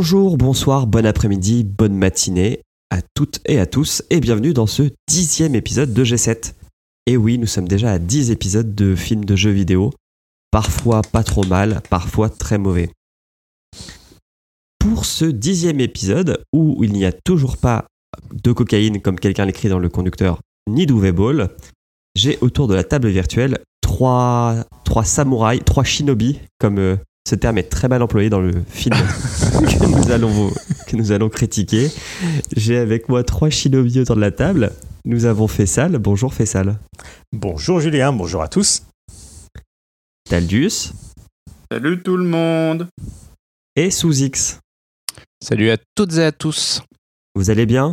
Bonjour, bonsoir, bon après-midi, bonne matinée à toutes et à tous et bienvenue dans ce dixième épisode de G7. Et oui, nous sommes déjà à 10 épisodes de films de jeux vidéo, parfois pas trop mal, parfois très mauvais. Pour ce dixième épisode, où il n'y a toujours pas de cocaïne comme quelqu'un l'écrit dans le conducteur, ni d'UV-Ball, j'ai autour de la table virtuelle trois, trois samouraïs, trois shinobi, comme euh, ce terme est très mal employé dans le film que, nous allons, que nous allons critiquer. J'ai avec moi trois shinobi autour de la table. Nous avons Fessal. Bonjour Fessal. Bonjour Julien, bonjour à tous. Taldius. Salut tout le monde. Et Sous-X. Salut à toutes et à tous. Vous allez bien?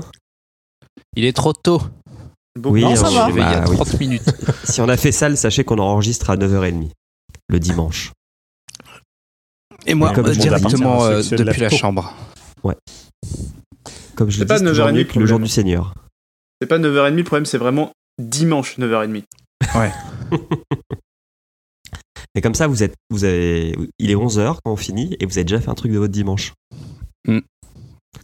Il est trop tôt. oui, non, ça va. il y a Bah oui. 30 minutes. Si on a fait ça, sachez qu'on enregistre à 9h30 le dimanche. Et moi, Comme directement euh, depuis la chambre. Comme je le pas dis, c'est toujours 9h30 mieux le jour du Seigneur. C'est pas 9h30 le problème, c'est vraiment dimanche 9h30. Et comme ça, vous êtes, vous avez, il est 11h quand on finit et vous avez déjà fait un truc de votre dimanche.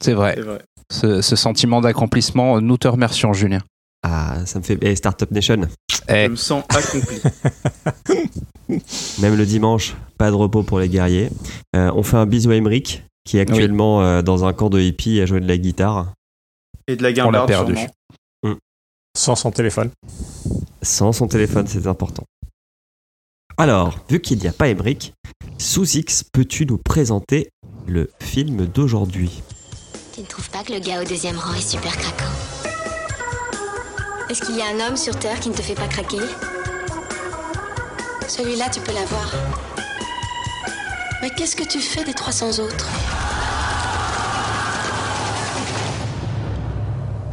C'est vrai. C'est vrai. Ce, ce sentiment d'accomplissement, nous te remercions, Julien. Ah, ça me fait. Et Startup Nation, Eh, Je me sens accompli. même le dimanche, pas de repos pour les guerriers. Euh, on fait un bisou à Emmerich, qui est actuellement euh, dans un camp de hippie à jouer de la guitare, Et de la On l'a guimbarde perdu. sûrement. Sans son téléphone. sans son téléphone, c'est important. Alors, vu qu'il n'y a pas Emmerich, sous X, peux-tu nous présenter le film d'aujourd'hui? Tu ne trouves pas que le gars au deuxième rang est super craquant? Est-ce qu'il y a un homme sur Terre qui ne te fait pas craquer? Celui-là, tu peux l'avoir. Mais qu'est-ce que tu fais des 300 autres?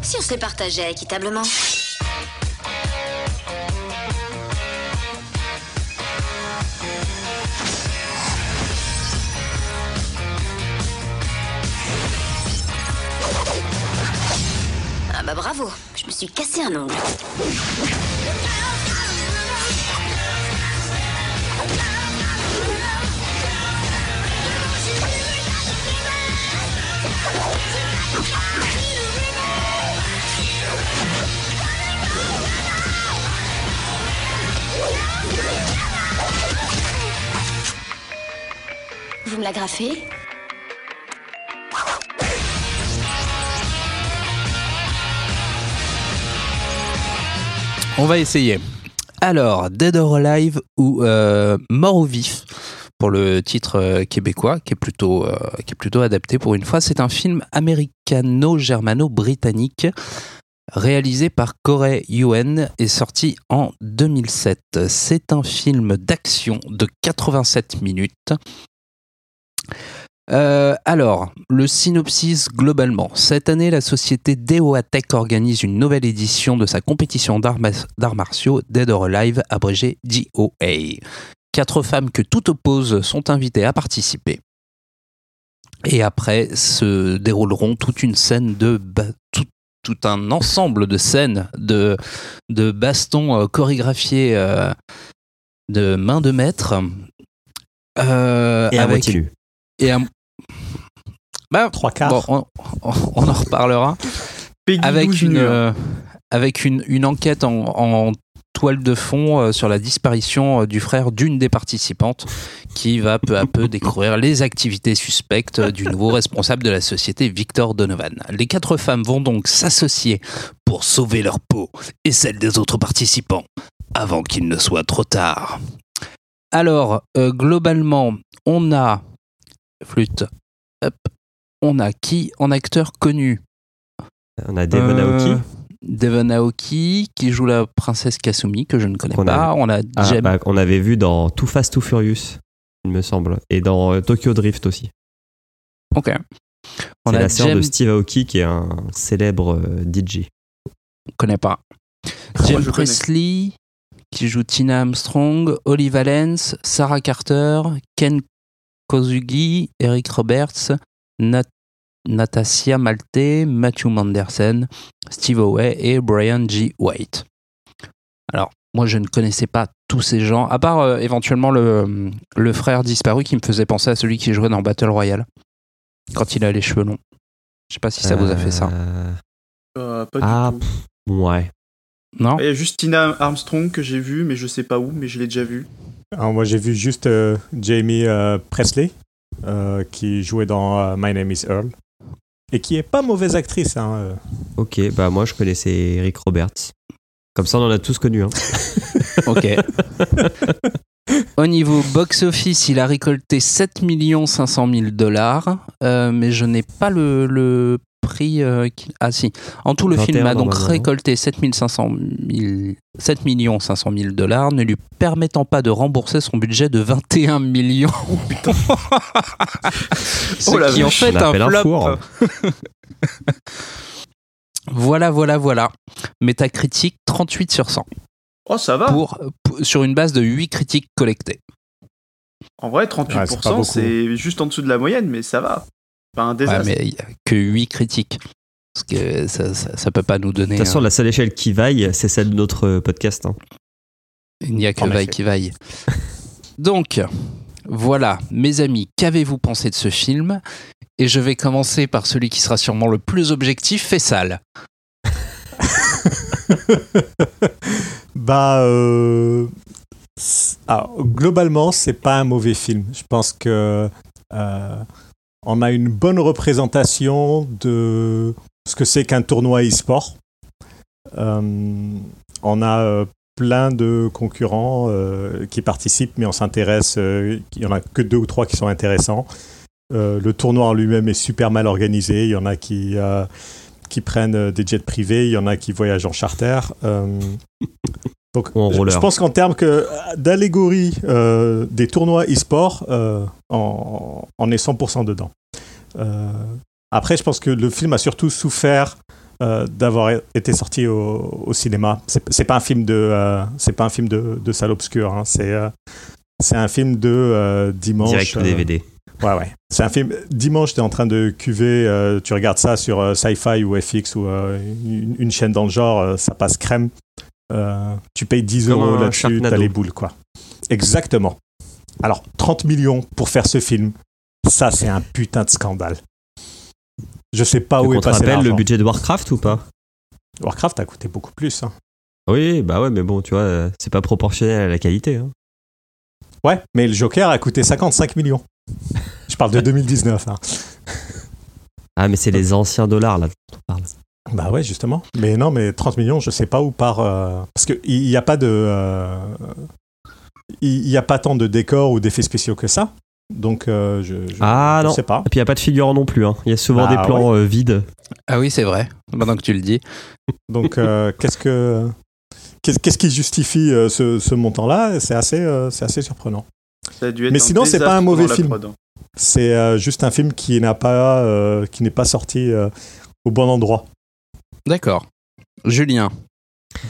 Si on se les partageait équitablement. Ah bah bravo, je me suis cassé un ongle. Vous me l'agrafez on va essayer. Alors, Dead or Alive ou euh, Mort ou Vif? Pour le titre euh, québécois, qui est plutôt, euh, qui est plutôt adapté pour une fois. C'est un film américano-germano-britannique réalisé par Corey Yuen et sorti en 2007. C'est un film d'action de 87 minutes. Euh, alors, le synopsis globalement. Cette année, la société DOATech organise une nouvelle édition de sa compétition d'arts ma- d'arts martiaux Dead or Alive, abrégé DOA. Quatre femmes que tout oppose sont invitées à participer. Et après se dérouleront toute une scène de tout, tout un ensemble de scènes de, de bastons euh, chorégraphiés euh, de main de maître. euh, Et à avec nu. et à- bah, Trois quarts. bon, on, on- on en reparlera avec 12 une euh, avec une, une enquête en, en toile de fond euh, sur la disparition euh, du frère d'une des participantes qui va peu à peu découvrir les activités suspectes euh, du nouveau responsable de la société Victor Donovan. Les quatre femmes vont donc s'associer pour sauver leur peau et celle des autres participants avant qu'il ne soit trop tard. Alors, euh, globalement, on a flûte. Hop. On a qui en acteur connu? On a Devon euh, Aoki. Devon Aoki qui joue la princesse Kasumi que je ne connais pas. On a Ah, Jem- bah, qu'on avait vu dans Too Fast Too Furious, il me semble, et dans euh, Tokyo Drift aussi. Ok. On C'est a la sœur Jem- de Steve Aoki qui est un célèbre euh, DJ. On connaît pas. Moi, Jem je connais. Presley qui joue Tina Armstrong, Holly Valence, Sarah Carter, Ken Kozugi, Eric Roberts, Nat- Natassia Malte, Matthew Manderson, Steve Howe et Brian G. White. Alors, moi, je ne connaissais pas tous ces gens, à part euh, éventuellement le, le frère disparu qui me faisait penser à celui qui jouait dans Battle Royale. quand il a les cheveux longs. Je sais pas si ça vous a fait ça. Euh, Euh, pas Ah, du tout. pff, ouais. Non? Il y a juste Tina Armstrong que j'ai vu, mais je sais pas où, mais je l'ai déjà vu. Alors, moi, j'ai vu juste euh, Jamie euh, Presley, euh, qui jouait dans euh, My Name is Earl. Et qui est pas mauvaise actrice. Hein, euh. Ok, bah moi je connaissais Eric Roberts. Comme ça on en a tous connu. Hein. Ok. Au niveau box-office, il a récolté 7 500 000 dollars, euh, mais je n'ai pas le, le prix. euh, qui- Ah si. En tout, le 21 film a donc récolté 7 500 000 7 500 000 dollars, ne lui permettant pas de rembourser son budget de 21 millions. Ce Oh qui en fait un flop. Voilà, voilà, voilà. Métacritique 38 sur 100 Oh, ça va. pour, pour- sur une base de 8 critiques collectées. En vrai, Ouais, c'est pas 38%, beaucoup. c'est juste en dessous de la moyenne, mais ça va. Pas un Ouais, désastre. mais il n'y a que 8 critiques. Parce que ça, ça, ça peut pas nous donner. De toute façon, hein. la seule échelle qui vaille, c'est celle de notre euh, podcast. hein. Il n'y a que En vaille effet. qui vaille. Donc, voilà, mes amis, qu'avez-vous pensé de ce film? Et je vais commencer par celui qui sera sûrement le plus objectif, Fessal. Bah, euh, alors, globalement, c'est pas un mauvais film. Je pense que euh, on a une bonne représentation de ce que c'est qu'un tournoi e-sport. Euh, on a euh, plein de concurrents euh, qui participent, mais on s'intéresse. il y en a que deux ou trois qui sont intéressants. Le tournoi en lui-même est super mal organisé. Il y en a qui qui prennent des jets privés, il y en a qui voyagent en charter. Euh, donc, je- pense qu'en termes que, d'allégorie euh, des tournois e-sport, euh, on, on est 100% dedans. Euh, après, je pense que le film a surtout souffert euh, d'avoir été sorti au, au cinéma. C'est pas un film de, euh, c'est pas un film de, de salle obscure. hein. C'est euh, c'est un film de euh, dimanche. Direct euh, DVD. Ouais, ouais. C'est un film. Dimanche, tu es en train de cuver, euh, tu regardes ça sur euh, Sci-Fi ou FX ou euh, une, une chaîne dans le genre, euh, ça passe crème. Euh, tu payes 10 Comme euros là-dessus, t'as les boules, quoi. Exactement. Alors, 30 millions pour faire ce film, ça, c'est un putain de scandale. Je sais pas où on est passé rappelle le budget de Warcraft ou pas? Warcraft a coûté beaucoup plus. hein. Oui, bah ouais, mais bon, tu vois, euh, c'est pas proportionnel à la qualité. hein. Ouais, mais le Joker a coûté 55 millions. Je parle de 2019. hein. Ah, mais c'est les anciens dollars là. dont on parle. Bah ouais, justement. Mais non, mais 30 millions, je sais pas où part. euh, Parce qu'il n'y a pas de. euh, Il n'y a pas tant de décors ou d'effets spéciaux que ça. Donc, euh, je, je, Ah, je non. sais pas. Et puis il n'y a pas de figurant non plus. hein. Il y a souvent Bah des plans euh, vides. Ah oui, c'est vrai, maintenant que tu le dis. Donc, euh, qu'est-ce que. Qu'est-ce qu'est-ce qui justifie euh, ce, ce montant-là? C'est assez, euh, c'est assez surprenant. Ça a dû être Mais sinon, c'est pas un mauvais film. hein. C'est euh, juste un film qui n'a pas, euh, qui n'est pas sorti euh, au bon endroit. D'accord. Julien,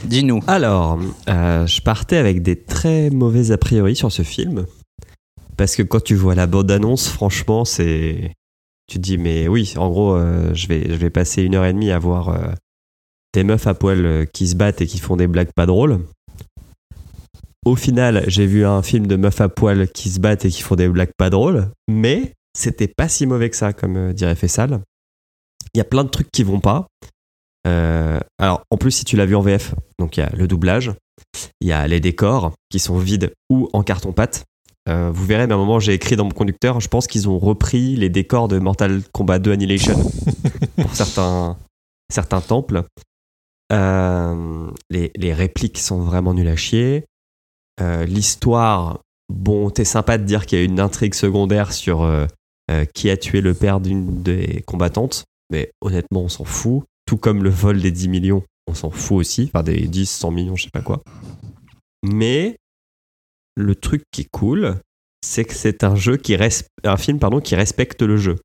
dis-nous. Alors, euh, je partais avec des très mauvais a priori sur ce film. Parce que quand tu vois la bande-annonce, franchement, c'est. Tu te dis, mais oui, en gros, euh, je, vais, je vais passer une heure et demie à voir euh, des meufs à poil qui se battent et qui font des blagues pas drôles. Au final, j'ai vu un film de meufs à poil qui se battent et qui font des blagues pas drôles, mais c'était pas si mauvais que ça, comme dirait Fessal. Il y a plein de trucs qui vont pas. Euh, alors, en plus, si tu l'as vu en VF, donc il y a le doublage, il y a les décors qui sont vides ou en carton-pâte. Euh, vous verrez, mais à un moment, j'ai écrit dans mon conducteur, je pense qu'ils ont repris les décors de Mortal Kombat 2 Annihilation pour certains, certains temples. Euh, les, les répliques sont vraiment nulles à chier. L'histoire, bon, t'es sympa de dire qu'il y a une intrigue secondaire sur qui a tué le père d'une des combattantes, mais honnêtement, on s'en fout. Tout comme le vol des 10 millions, on s'en fout aussi. Enfin, des 10, 100 millions, je sais pas quoi. Mais le truc qui est cool, c'est que c'est un jeu qui un film pardon qui respecte le jeu.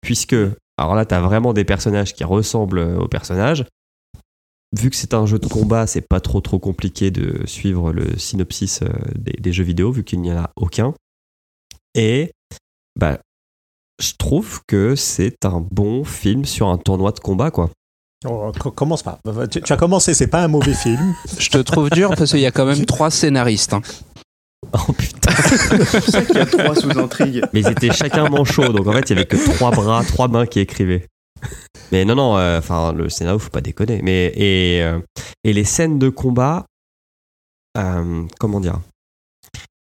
Puisque alors là tu as vraiment des personnages qui ressemblent aux personnages. Vu que c'est un jeu de combat, c'est pas trop trop compliqué de suivre le synopsis euh, des, des jeux vidéo vu qu'il n'y en a aucun. Et bah je trouve que c'est un bon film sur un tournoi de combat quoi. Oh, co- commence pas. Tu, tu as commencé, c'est pas un mauvais film. Je te trouve dur parce qu'il y a quand même trois scénaristes. hein. Oh putain. C'est qu'il y a trois sous-intrigues. Mais ils étaient chacun manchot, donc en fait, il y avait que trois bras, trois mains qui écrivaient. Mais non, non, euh, enfin, le scénario, faut pas déconner. Mais, et, euh, et les scènes de combat, euh, comment dire?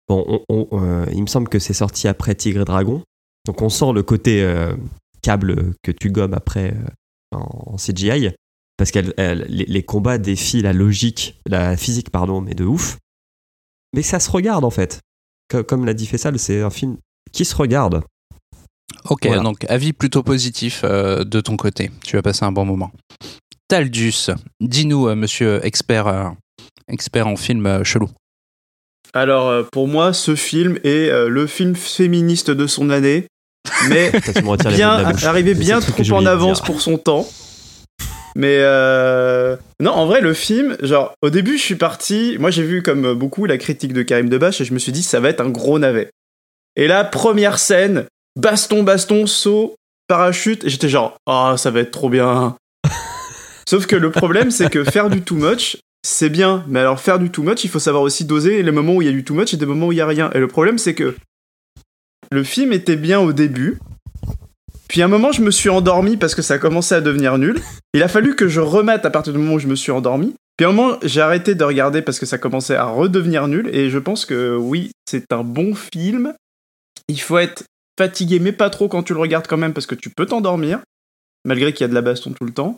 Bon, on- on- euh, il me semble que c'est sorti après Tigre et Dragon. Donc on sent le côté euh, câble que tu gommes après euh, en, en CGI. Parce que les, les combats défient la logique, la physique, pardon, mais de ouf. Mais ça se regarde en fait. Co- Comme l'a dit Fessal, c'est un film qui se regarde. Ok, Voilà. donc avis plutôt positif euh, de ton côté. Tu vas passer un bon moment. Taldus, dis-nous, monsieur expert, expert en film chelou. Alors, euh, pour moi, ce film est euh, le film féministe de son année, mais bien, arrivé bien trop en avance dire. pour son temps. Mais euh, non, en vrai, le film, genre, au début, je suis parti. Moi, j'ai vu comme beaucoup la critique de Karim Debache et je me suis dit, ça va être un gros navet. Et là, première scène, baston, baston, saut, parachute, et j'étais genre, ah, ça va être trop bien. Sauf que le problème, c'est que faire du too much, c'est bien. Mais alors, faire du too much, il faut savoir aussi doser les moments où il y a du too much et des moments où il y a rien. Et le problème, c'est que le film était bien au début. Puis à un moment, je me suis endormi parce que ça commençait à devenir nul. Il a fallu que je remette à partir du moment où je me suis endormi. Puis à un moment, j'ai arrêté de regarder parce que ça commençait à redevenir nul. Et je pense que oui, c'est un bon film. Il faut être fatigué, mais pas trop quand tu le regardes quand même parce que tu peux t'endormir, malgré qu'il y a de la baston tout le temps.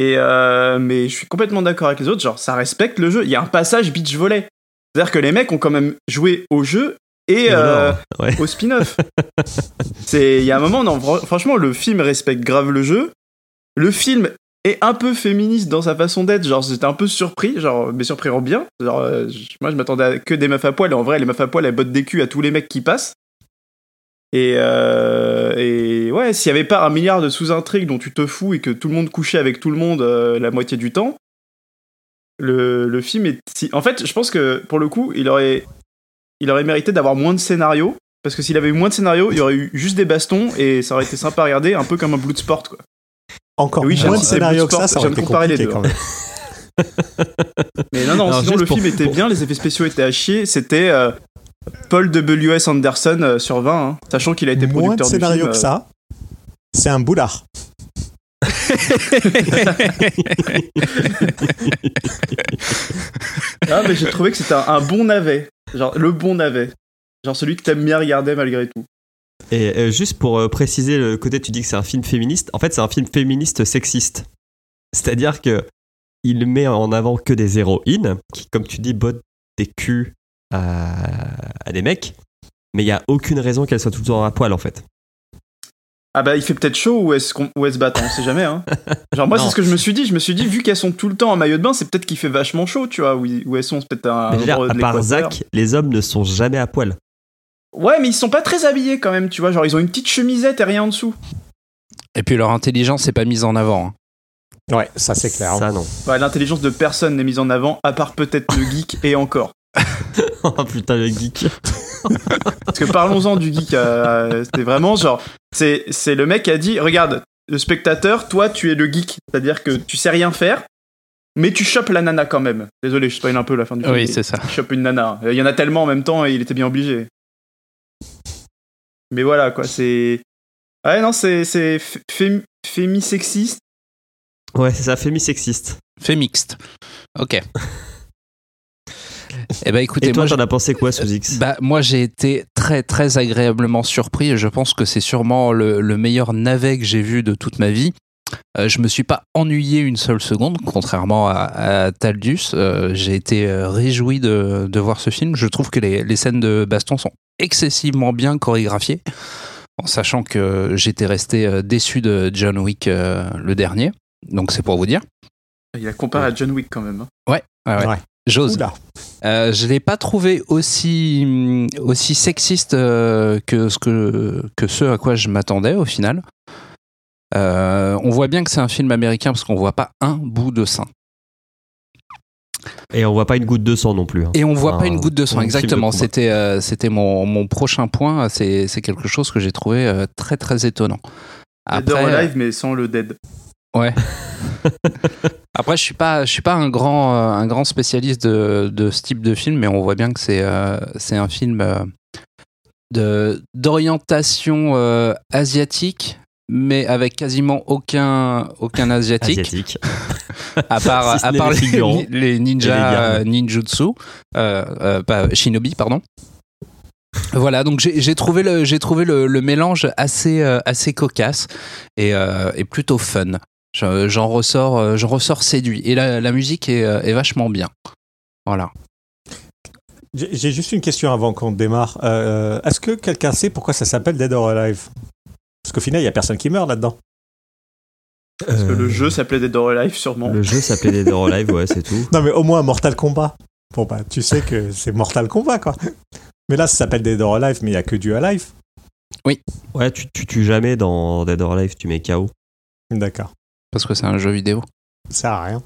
Et euh, mais je suis complètement d'accord avec les autres. Genre, ça respecte le jeu. Il y a un passage beach volley. C'est-à-dire que les mecs ont quand même joué au jeu et euh, ouais. au spin-off. C'est il y a un moment non fr- franchement le film respecte grave le jeu. Le film est un peu féministe dans sa façon d'être, genre j'étais un peu surpris, genre mais surpris en bien. Genre euh, moi je m'attendais à que des meufs à poil et en vrai les meufs à poil elles bottent des culs à tous les mecs qui passent. Et, euh, et ouais, s'il y avait pas un milliard de sous-intrigues dont tu te fous et que tout le monde couchait avec tout le monde euh, la moitié du temps, le, le film est. si- En fait, je pense que pour le coup, il aurait, il aurait mérité d'avoir moins de scénarios. Parce que s'il avait eu moins de scénarios, il y aurait eu juste des bastons et ça aurait été sympa à regarder, un peu comme un Bloodsport quoi. Encore Oui, moins de scénarios que Sport, ça, ça aurait j'aime été comparer les deux, quand même. Mais non, non, Alors, sinon le pour- film était bien, les effets spéciaux étaient à chier. C'était euh, Paul W.S. Anderson euh, sur 20, hein, sachant qu'il a été Moins de producteur du film. que euh, ça. C'est un boulard. Ah, mais j'ai trouvé que c'était un, un bon navet. Genre, le bon navet. Genre celui que t'aimes bien regarder malgré tout. Et euh, juste pour euh, préciser le côté, tu dis que c'est un film féministe. En fait, c'est un film féministe sexiste. C'est-à-dire que il met en avant que des héroïnes qui, comme tu dis, bottent des culs à, à des mecs. Mais il n'y a aucune raison qu'elles soient tout le temps à poil, en fait. Ah bah il fait peut-être chaud ou est-ce qu'on ou est-ce battent, on sait jamais hein. Genre moi c'est ce que je me suis dit, je me suis dit vu qu'elles sont tout le temps en maillot de bain, c'est peut-être qu'il fait vachement chaud, tu vois, où, ils- où elles sont c'est peut-être un Mais endroit à de part. Zach, les hommes ne sont jamais à poil. Ouais, mais ils sont pas très habillés quand même, tu vois, genre ils ont une petite chemisette et rien en dessous. Et puis leur intelligence n'est pas mise en avant. hein. Ouais, ça c'est clair. Ça, non. Ouais, l'intelligence de personne n'est mise en avant à part peut-être le geek et encore. oh putain, le geek. Parce que parlons-en du geek, euh, c'était vraiment genre c'est c'est le mec qui a dit regarde, le spectateur, toi tu es le geek, c'est-à-dire que tu sais rien faire. Mais tu chopes la nana quand même. Désolé, je spoil un peu la fin du film. Oui, c'est ça. il chope une nana. Il y en a tellement en même temps et il était bien obligé. Mais voilà, quoi, c'est. Ouais, non, c'est. C'est fém- fémisexiste. Ouais, c'est ça, fémi-sexiste. Fait mixte. Ok. Eh ben écoutez, Et toi, moi, t'en as pensé quoi, sous X Bah, moi, j'ai été très, très agréablement surpris et je pense que c'est sûrement le, le meilleur navet que j'ai vu de toute ma vie. Euh, je me suis pas ennuyé une seule seconde, contrairement à, à Taldus. Euh, j'ai été euh, réjoui de, de voir ce film. Je trouve que les, les scènes de baston sont excessivement bien chorégraphiées, en sachant que j'étais resté euh, déçu de John Wick euh, le dernier. Donc c'est pour vous dire. Il a comparé à John Wick quand même. hein. Ouais, ouais, ouais. Ouais. J'ose. Euh, je l'ai pas trouvé aussi hum, aussi sexiste euh, que ce que que ce à quoi je m'attendais au final. Euh, on voit bien que c'est un film américain parce qu'on voit pas un bout de sein Et on voit pas une goutte de sang non plus. hein. et on voit pas une goutte de sang. Exactement. C'était euh, c'était mon, mon prochain point. C'est c'est quelque chose que j'ai trouvé euh, très très étonnant. Dead or Après, Alive, mais sans le dead. ouais. Après, je suis pas, je suis pas un grand, euh, un grand spécialiste de, de ce type de film, mais on voit bien que c'est, euh, c'est un film euh, de d'orientation euh, asiatique, mais avec quasiment aucun, aucun asiatique, Asiatique. à part, Si à part les les, les les ninjas euh, ninjutsu, pas shinobi, pardon. Voilà, donc j'ai j'ai trouvé le j'ai trouvé le, le mélange assez euh, assez cocasse et, euh, et plutôt fun. Je- J'en ressors euh, j'en ressors séduit et la, la musique est, euh, est vachement bien. Voilà. J'ai juste une question avant qu'on démarre. Euh, Est-ce que quelqu'un sait pourquoi ça s'appelle Dead or Alive? Parce qu'au final, il y a personne qui meurt là-dedans. Parce que le jeu s'appelait Dead or Alive, sûrement. Euh, Le jeu s'appelait Dead or Alive, ouais, c'est tout. Non, mais au moins Mortal Kombat. Bon, bah, tu sais que c'est Mortal Kombat, quoi. Mais là, ça s'appelle Dead or Alive, mais il n'y a que du Alive. Ouais, tu, tu tues jamais dans Dead or Alive, tu mets KO. D'accord. Parce que c'est un jeu vidéo. Ça sert à rien.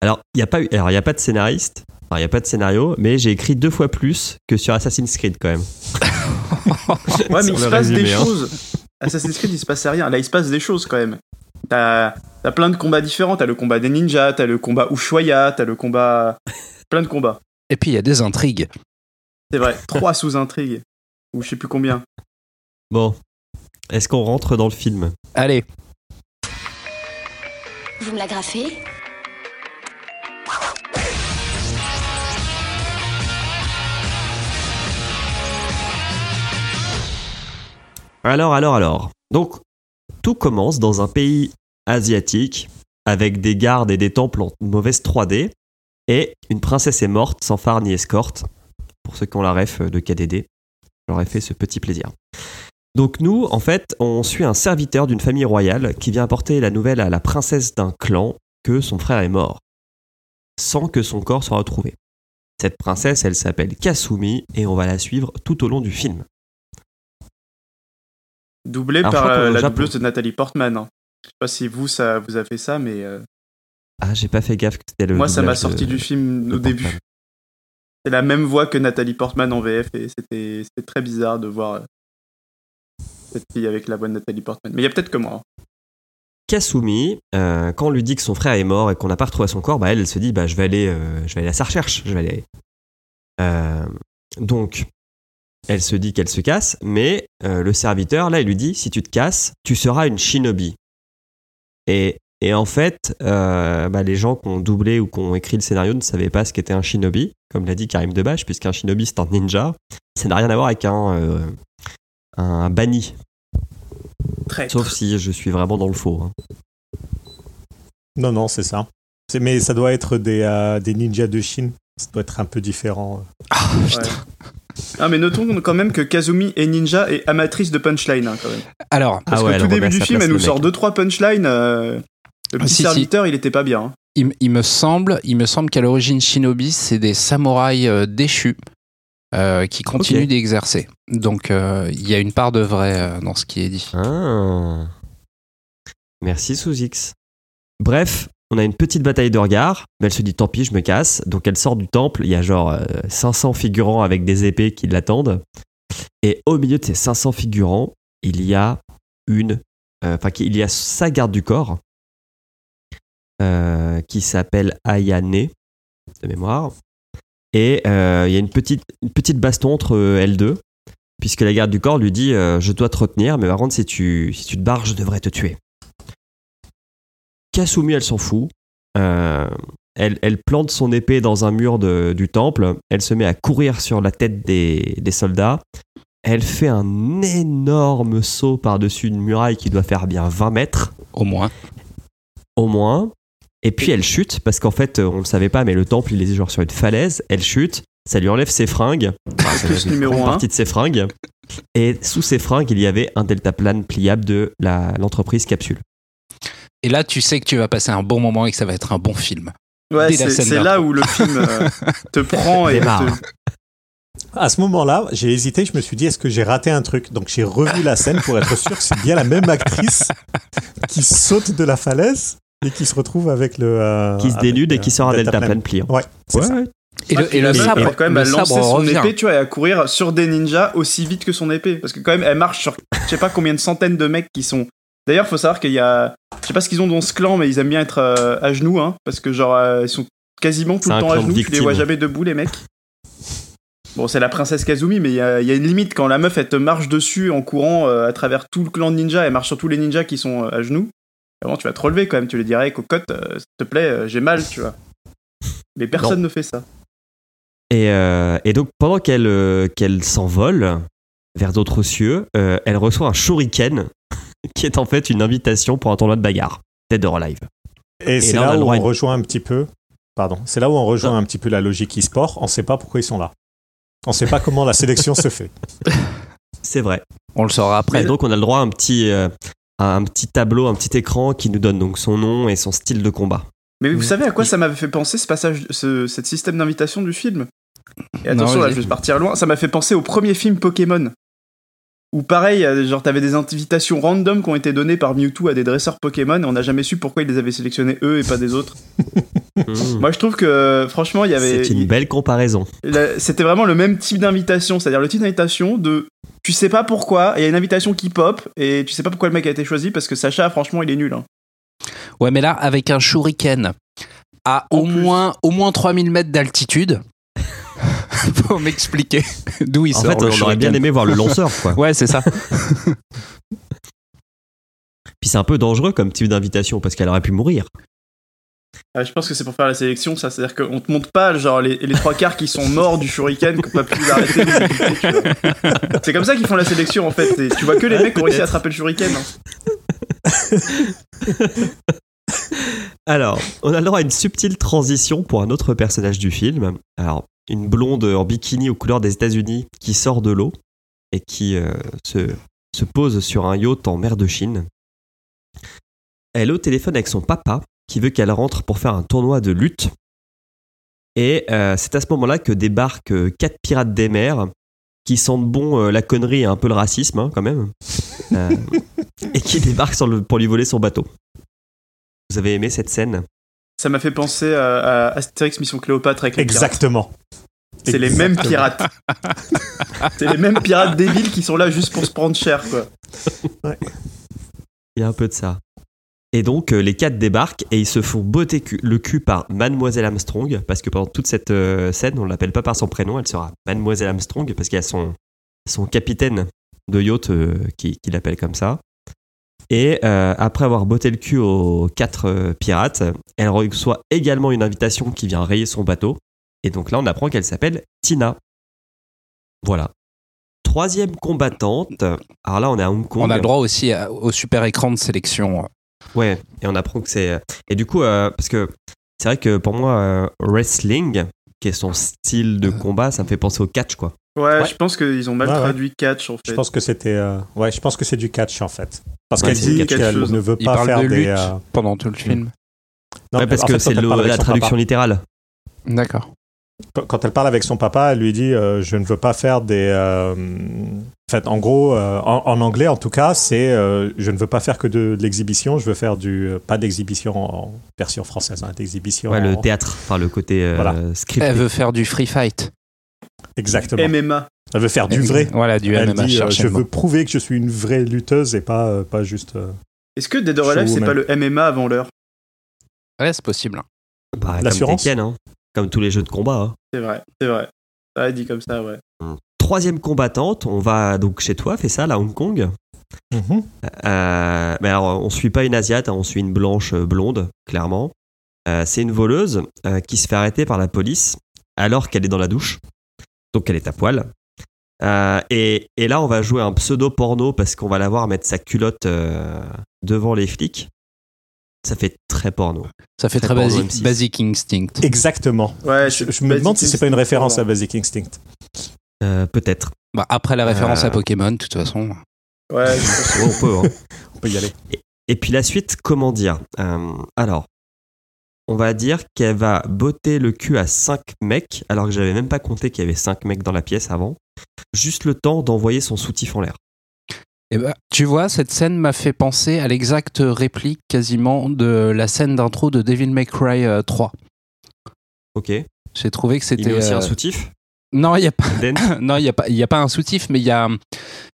Alors, il n'y a, pas eu- alors, il y a pas de scénariste, il n'y a pas de scénario, mais j'ai écrit deux fois plus que sur Assassin's Creed quand même. Ouais, mais il se passe des hein. choses. Assassin's Creed, il se passait rien. Là, il se passe des choses quand même. T'as as plein de combats différents. T'as le combat des ninjas, t'as le combat Ushuaïa, t'as le combat. plein de combats. Et puis il y a des intrigues. C'est vrai. Trois sous-intrigues. Ou je sais plus combien. Bon, est-ce qu'on rentre dans le film? Allez, Vous me l'agrafez Alors, alors, alors. Donc, tout commence dans un pays asiatique avec des gardes et des temples en mauvaise 3D et une princesse est morte sans phare ni escorte. Pour ceux qui ont la ref de KDD, j'aurais fait ce petit plaisir. Donc nous, en fait, on suit un serviteur d'une famille royale qui vient apporter la nouvelle à la princesse d'un clan que son frère est mort, sans que son corps soit retrouvé. Cette princesse, elle s'appelle Kasumi et on va la suivre tout au long du film. Doublé Alors, par la, la doubleuse de Nathalie Portman. hein. Je sais pas si vous, ça vous a fait ça, mais euh, Ah, j'ai pas fait gaffe que c'était le. moi, ça m'a sorti de- du film au début. C'est la même voix que Nathalie Portman en VF et c'était c'était très bizarre de voir euh, cette fille avec la voix de Nathalie Portman. Mais il y a peut-être que moi. hein. Kasumi, euh, quand on lui dit que son frère est mort et qu'on n'a pas retrouvé son corps, bah elle, se dit bah je vais aller, euh, je vais aller à sa recherche, je vais aller. Euh, donc, elle se dit qu'elle se casse, mais le serviteur là, il lui dit si tu te casses, tu seras une shinobi. Et, en fait, bah, les gens qui ont doublé ou qui ont écrit le scénario ne savaient pas ce qu'était un shinobi, comme l'a dit Karim Debache, puisqu'un shinobi c'est un ninja. Ça n'a rien à voir avec un un banni, sauf si je suis vraiment dans le faux. hein. Non, non, c'est ça. C'est- Mais ça doit être des, euh, des ninjas de Chine. Ça doit être un peu différent. Ah, Ouais. Ah, mais notons quand même que Kazumi est ninja et amatrice de punchline, hein, quand même. alors Ah Parce ouais, que tout début à du film, elle le nous sort deux trois punchlines. euh, le Ah, petit si, si. serviteur, il était pas bien. hein. il, m- il me semble, il me semble qu'à l'origine Shinobi, c'est des samouraïs euh, déchus euh, qui continuent Ok. d'exercer. Donc euh, il y a une part de vrai euh, dans ce qui est dit. Ah. Merci sous X. Bref, on a une petite bataille de regards, mais elle se dit tant pis, je me casse. Donc elle sort du temple, il y a genre euh, 500 figurants avec des épées qui l'attendent. Et au milieu de ces 500 figurants, il y a une. euh, Enfin, il y a sa garde du corps euh, qui s'appelle Ayane, de mémoire. Et euh, il y a une petite, une petite baston entre elles deux puisque la garde du corps lui dit euh, Je dois te retenir, mais par contre, si tu, si tu te barres, je devrais te tuer. Kasumi, elle s'en fout. Euh, elle, elle plante son épée dans un mur de- du temple. Elle se met à courir sur la tête des, des soldats. Elle fait un énorme saut par-dessus une muraille qui doit faire bien 20 mètres, Au moins. au moins. Et puis elle chute, parce qu'en fait, on ne le savait pas, mais le temple, il est genre sur une falaise. Elle chute, ça lui enlève ses fringues. Enfin, ça lui enlève une numéro partie de ses fringues. Et sous ses fringues, il y avait un deltaplane pliable de l'entreprise Capsule. Et là, tu sais que tu vas passer un bon moment et que ça va être un bon film. Ouais, c'est là où le film euh, te prend et Démarre. te- À ce moment-là, j'ai hésité, je me suis dit, est-ce que j'ai raté un truc? Donc j'ai revu la scène pour être sûr que c'est bien la même actrice qui saute de la falaise et qui se retrouve avec le... euh, qui se avec, dénude et qui sort un deltaplane. deltaplane pliant. Ouais, c'est Ouais, ça. ouais. Et le, et le sabre, elle, quand même, lancer son revient. épée, tu vois, et à courir sur des ninjas aussi vite que son épée. Parce que quand même, elle marche sur je sais pas combien de centaines de mecs qui sont D'ailleurs, faut savoir qu'il y a. Je sais pas ce qu'ils ont dans ce clan, mais ils aiment bien être euh, à genoux, hein, parce que genre, euh, ils sont quasiment tout le temps à genoux, tu les vois jamais debout, les mecs. Bon, c'est la princesse Kazumi, mais il y a, il y a une limite quand la meuf elle te marche dessus en courant euh, à travers tout le clan de ninjas, elle marche sur tous les ninjas qui sont euh, à genoux. Avant, tu vas te relever quand même, tu lui dirais, cocotte, euh, s'il te plaît, euh, j'ai mal, tu vois. Mais personne ne fait ça. Et, euh, et donc, pendant qu'elle euh, qu'elle s'envole vers d'autres cieux, euh, elle reçoit un shuriken qui est en fait une invitation pour un tournoi de bagarre. Dead or Alive. Et, c'est là, où on une- rejoint un petit peu. Pardon. C'est là où on rejoint un petit peu la logique e-sport. On ne sait pas pourquoi ils sont là. On ne sait pas comment la sélection se fait. C'est vrai. On le saura après. Et donc, on a le droit à un petit, euh, à un petit tableau, un petit écran qui nous donne donc son nom et son style de combat. Mais vous savez à quoi ça m'avait fait penser ce passage, ce, cette système d'invitation du film? Et Non, attention, là, je vais partir loin. Ça m'a fait penser au premier film Pokémon. Où pareil, euh, genre t'avais des invitations random qui ont été données par Mewtwo à des dresseurs Pokémon et on n'a jamais su pourquoi ils les avaient sélectionnés eux et pas des autres. Moi je trouve que franchement il y avait... C'est une belle comparaison. C'était vraiment le même type d'invitation, c'est-à-dire le type d'invitation de... Tu sais pas pourquoi, et il y a une invitation qui pop et tu sais pas pourquoi le mec a été choisi parce que Sacha franchement il est nul. hein. Ouais, mais là, avec un shuriken à En au plus. moins, au moins 3000 mètres d'altitude, faut m'expliquer d'où il En sort fait, on aurait bien aimé voir le lanceur, quoi. Ouais, c'est ça. Puis c'est un peu dangereux comme type d'invitation parce qu'elle aurait pu mourir. Ah, je pense que c'est pour faire la sélection, ça. C'est-à-dire qu'on te montre pas, genre, les, les trois quarts qui sont morts du shuriken, qui n'ont pas pu l'arrêter. C'est comme ça qu'ils font la sélection, en fait. Et tu vois que les Ouais, mecs qui ont réussi à attraper le shuriken. hein. Alors, on a le droit à une subtile transition pour un autre personnage du film. Alors, une blonde en bikini aux couleurs des États-Unis qui sort de l'eau et qui euh, se, se pose sur un yacht en mer de Chine. Elle est au téléphone avec son papa qui veut qu'elle rentre pour faire un tournoi de lutte. Et euh, c'est à ce moment-là que débarquent euh, quatre pirates des mers qui sentent bon la connerie et un peu le racisme hein, quand même. Et qui débarquent sur le- pour lui voler son bateau. Vous avez aimé cette scène? Ça m'a fait penser à, à Astérix Mission Cléopâtre avec les pirates. Exactement. C'est les mêmes pirates. C'est les mêmes pirates débiles qui sont là juste pour se prendre cher, quoi. Il y a un peu de ça. Et donc, euh, les quatre débarquent et ils se font botter cu- le cul par Mademoiselle Armstrong, parce que pendant toute cette euh, scène, on ne l'appelle pas par son prénom, elle sera Mademoiselle Armstrong, parce qu'il y a son, son capitaine de yacht euh, qui, qui l'appelle comme ça. Et euh, après avoir botté le cul aux quatre euh, pirates, elle reçoit également une invitation qui vient rayer son bateau. Et donc là, on apprend qu'elle s'appelle Tina. Voilà. Troisième combattante. Alors là, on est à Hong Kong. On a le droit aussi à- au super écran de sélection. Ouais, et on apprend que c'est. Et du coup, euh, parce que c'est vrai que pour moi, euh, wrestling, qui est son style de combat, ça me fait penser au catch, quoi. Ouais, Ouais. je pense qu'ils ont mal Ouais, ouais. traduit catch, en fait. Je pense que c'était. euh, Ouais, je pense que c'est du catch en fait. Parce Ouais, qu'elle dit qu'elle ne veut pas faire de des. euh, pendant tout le film. non, ouais, parce que c'est la traduction papa- littérale. D'accord. quand elle parle avec son papa, elle lui dit euh, Je ne veux pas faire des. euh, En fait, en gros, euh, en, en anglais en tout cas, c'est euh, Je ne veux pas faire que de, de l'exhibition, je veux faire du. Pas d'exhibition en version française, hein, d'exhibition. Ouais, le théâtre, enfin le côté euh, Voilà. scripté. Elle veut faire du free fight. Exactement. MMA. Elle veut faire du vrai. Voilà, du Elle MMA. dit euh, Je veux prouver que je suis une vraie lutteuse et pas, euh, pas juste. euh, Est-ce que Dead or Alive, c'est pas le MMA avant l'heure? Ouais, c'est possible. Bah, comme L'assurance Tekken, hein. comme tous les jeux de combat. hein. C'est vrai, c'est vrai. Ça dit comme ça, ouais. Troisième combattante, on va donc chez toi, fait ça, à Hong Kong. mhm. Euh, mais alors, on suit pas une asiate, hein, on suit une blanche blonde, clairement. Euh, c'est une voleuse euh, qui se fait arrêter par la police alors qu'elle est dans la douche. Donc elle est à poil. Euh, et, et là, on va jouer un pseudo porno parce qu'on va la voir mettre sa culotte euh, devant les flics. Ça fait très porno. Ça fait Très très porno basic, M6. basic Instinct. Exactement. Ouais, Je, je me demande si c'est pas une référence à Basic Instinct. Euh, Peut-être. Bah, après la référence Euh. à Pokémon, de toute façon. Ouais, je pense Ouais, on peut. hein. On peut y aller. Et puis la suite, comment dire Euh, Alors, on va dire qu'elle va botter le cul à 5 mecs, alors que j'avais même pas compté qu'il y avait 5 mecs dans la pièce avant. Juste le temps d'envoyer son soutif en l'air. Eh ben, tu vois, cette scène m'a fait penser à l'exacte réplique quasiment de la scène d'intro de Devil May Cry euh, 3. Ok. Il J'ai trouvé que c'était. aussi euh, un soutif? Non, il n'y a pas. Dent non, il n'y a, pas- y a pas un soutif, mais il y a,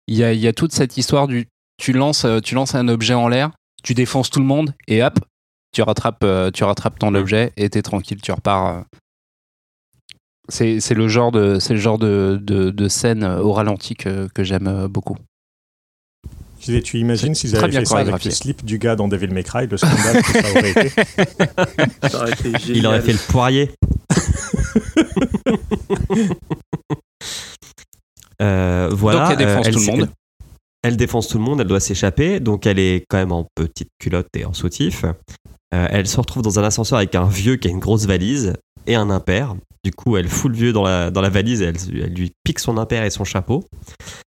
il y, a, il y a toute cette histoire du tu lances, euh, tu lances un objet en l'air, tu défonces tout le monde et hop, tu rattrapes, euh, tu rattrapes ton objet et t'es tranquille, tu repars. euh. C'est c'est le genre de, c'est le genre de, de, de scène euh, au ralenti que, que j'aime beaucoup. Je disais, tu imagines s'ils avaient bien fait ça avec le slip du gars dans Devil May Cry, le scandale que ça aurait été. Ça aurait été Il aurait fait le poirier. Euh, voilà. Donc elle défonce euh, tout le monde. Elle, elle défonce tout le monde, elle doit s'échapper, donc elle est quand même en petite culotte et en soutif. Euh, elle se retrouve dans un ascenseur avec un vieux qui a une grosse valise et un impair. Du coup, elle fout le vieux dans la, dans la valise et elle, elle lui pique son impair et son chapeau.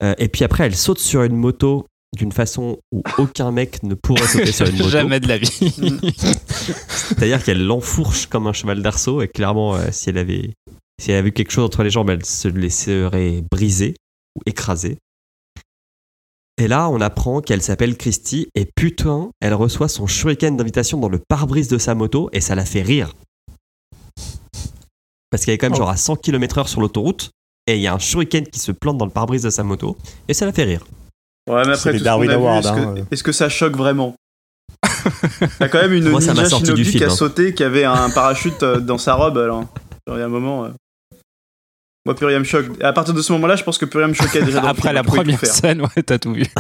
Euh, et puis après, elle saute sur une moto d'une façon où aucun mec ne pourrait sauter sur une moto. Jamais de la vie. C'est-à-dire qu'elle l'enfourche comme un cheval d'arceau et clairement, euh, si elle avait si elle avait eu quelque chose entre les jambes, elle se laisserait briser ou écraser. Et là, on apprend qu'elle s'appelle Christy et putain, elle reçoit son shuriken d'invitation dans le pare-brise de sa moto et ça la fait rire. Parce qu'elle est quand même Oh. genre à 100 km/h sur l'autoroute et il y a un shuriken qui se plante dans le pare-brise de sa moto et ça la fait rire. Ouais, mais après, tout Darwin a vu, Awards, est-ce hein, que, euh. est-ce que ça choque vraiment? T'as quand même une Moi, ninja shinobi qui film, a hein. sauté, qui avait un parachute euh, dans sa robe, alors. Il y a un moment. Moi, plus rien me choque. Et à partir de ce moment-là, je pense que plus rien me choquait déjà dans le Après la première scène, ouais, t'as tout vu.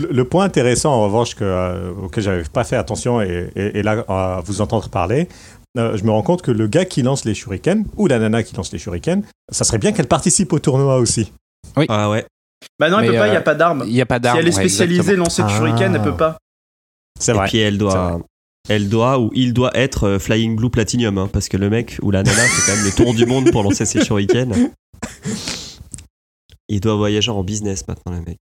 Le, le point intéressant, en revanche, que, euh, auquel j'avais pas fait attention, et, et- et là, à vous entendre parler, euh, je me rends compte que le gars qui lance les shurikens, ou la nana qui lance les shurikens, ça serait bien qu'elle participe au tournoi aussi. Ah ouais. Bah non, il Mais, peut pas, il y a euh, pas d'arme. Il n'y a pas Si d'arme. elle est ouais, spécialisée exactement. lancer de shuriken, elle Ah. peut pas. C'est Et vrai. puis elle doit elle doit ou il doit être euh, Flying Blue Platinum hein, parce que le mec ou la nana fait quand même le tour du monde pour lancer ses shurikens. Il doit voyager en business maintenant le mec.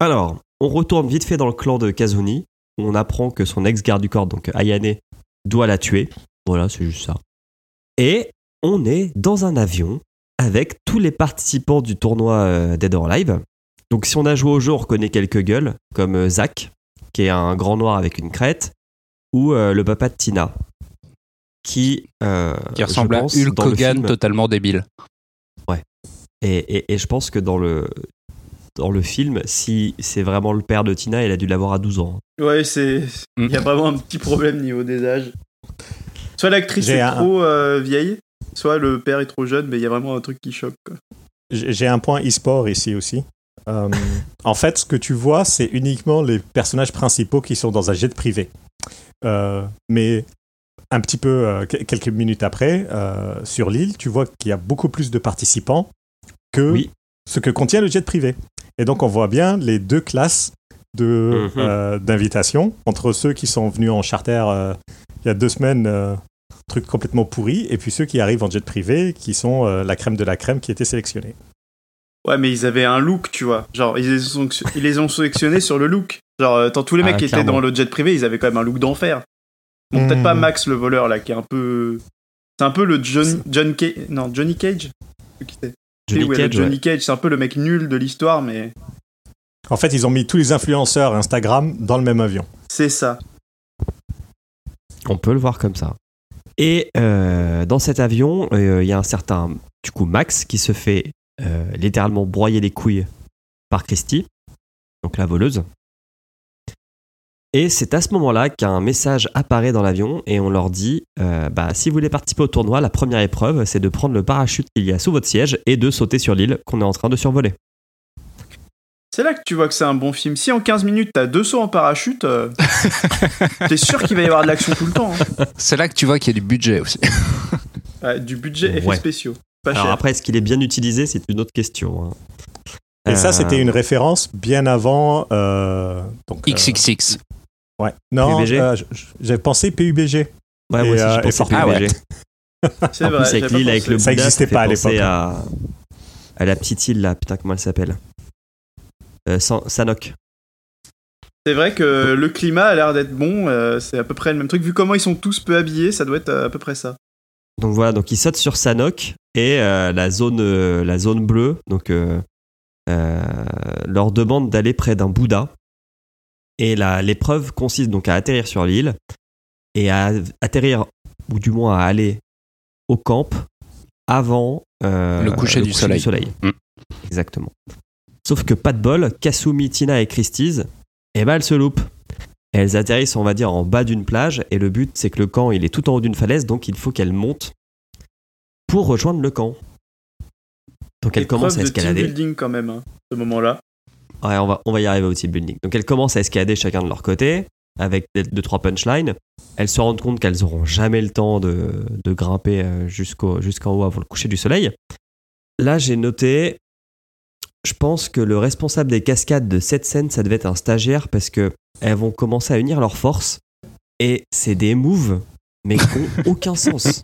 Alors, on retourne vite fait dans le clan de Kazuni où on apprend que son ex-garde du corps donc Ayane doit la tuer. Voilà, c'est juste ça. Et on est dans un avion avec tous les participants du tournoi euh, Dead or Alive. Donc si on a joué au jeu, on reconnaît quelques gueules comme euh, Zach qui est un grand noir avec une crête, ou euh, le papa de Tina, qui, euh, Qui ressemble je à pense, Hulk Hogan film- totalement débile. et, et- et je pense que dans le, dans le film, si c'est vraiment le père de Tina, il a dû l'avoir à 12 ans. Ouais, c'est. Mm. Il y a vraiment un petit problème niveau des âges. Soit l'actrice est un- trop euh, vieille, soit le père est trop jeune, mais il y a vraiment un truc qui choque. J'ai j'ai un point e-sport ici aussi. Euh, en fait, ce que tu vois, c'est uniquement les personnages principaux qui sont dans un jet privé. Euh, mais un petit peu, euh, que- quelques minutes après, euh, sur l'île, tu vois qu'il y a beaucoup plus de participants que Oui. ce que contient le jet privé. Et donc, on voit bien les deux classes de, Mhm. euh, d'invitation entre ceux qui sont venus en charter euh, il y a deux semaines, euh, truc complètement pourri, et puis ceux qui arrivent en jet privé, qui sont euh, la crème de la crème qui était sélectionnée. Ouais, mais ils avaient un look, tu vois. Genre, ils les ont, ils les ont sélectionnés sur le look. Genre, euh, tant tous les Ah, mecs qui étaient dans le jet privé, ils avaient quand même un look d'enfer. Bon, peut-être pas Max le voleur, là, qui est un peu. C'est un peu le John, John Cage. Non, Johnny Cage? Johnny ouais, Cage, Johnny ouais. Cage, c'est un peu le mec nul de l'histoire, mais En fait, ils ont mis tous les influenceurs Instagram dans le même avion. c'est ça. on peut le voir comme ça. Et euh, dans cet avion, euh, il y a un certain, du coup, Max qui se fait euh, littéralement broyer les couilles par Christy, donc la voleuse. Et c'est à ce moment-là qu'un message apparaît dans l'avion et on leur dit euh, bah, si vous voulez participer au tournoi, la première épreuve, c'est de prendre le parachute qu'il y a sous votre siège et de sauter sur l'île qu'on est en train de survoler. C'est là que tu vois que c'est un bon film. Si en 15 minutes t'as deux sauts en parachute, euh, t'es sûr qu'il va y avoir de l'action tout le temps. hein. C'est là que tu vois qu'il y a du budget aussi. Ouais, du budget effets Ouais. spéciaux. Pas Alors cher. après, est-ce qu'il est bien utilisé? C'est une autre question. hein. Et ça, Euh, c'était une référence bien avant. euh, donc, euh, XXX. Ouais. Non, PUBG? euh, j- j- j'avais pensé PUBG. Ouais, Et, moi aussi, euh, je et pensais Fortnite. PUBG. c'est vrai. plus, avec l'île, pensé. le Ça Bouddha, existait fait pas à l'époque, À, à la petite île, là. Putain, comment elle s'appelle? Euh, San- Sanok. C'est vrai que le climat a l'air d'être bon. euh, c'est à peu près le même truc. Vu comment ils sont tous peu habillés, ça doit être à peu près ça. Donc voilà, donc ils sautent sur Sanok et euh, la, zone, euh, la zone bleue donc, euh, euh, leur demande d'aller près d'un Bouddha. Et la- l'épreuve consiste donc à atterrir sur l'île et à atterrir, ou du moins à aller au camp avant euh, Le coucher du soleil. Mm. Exactement. Sauf que pas de bol, Kasumi, Tina et Christie's, eh ben elles se loupent. Elles atterrissent, on va dire, en bas d'une plage, et le but c'est que le camp il est tout en haut d'une falaise, donc il faut qu'elles montent pour rejoindre le camp. Donc elles commencent à Épreuve de team escalader. building quand même, hein, ce moment-là. Ouais, on va, on va y arriver au team building. Donc elles commencent à escalader chacun de leur côté, avec deux, trois punchlines. Elles se rendent compte qu'elles auront jamais le temps de, de grimper euh, jusqu'au, jusqu'en haut avant le coucher du soleil. Là, j'ai noté, je pense que le responsable des cascades de cette scène, ça devait être un stagiaire, parce que elles vont commencer à unir leurs forces, et c'est des moves, mais qui n'ont aucun sens.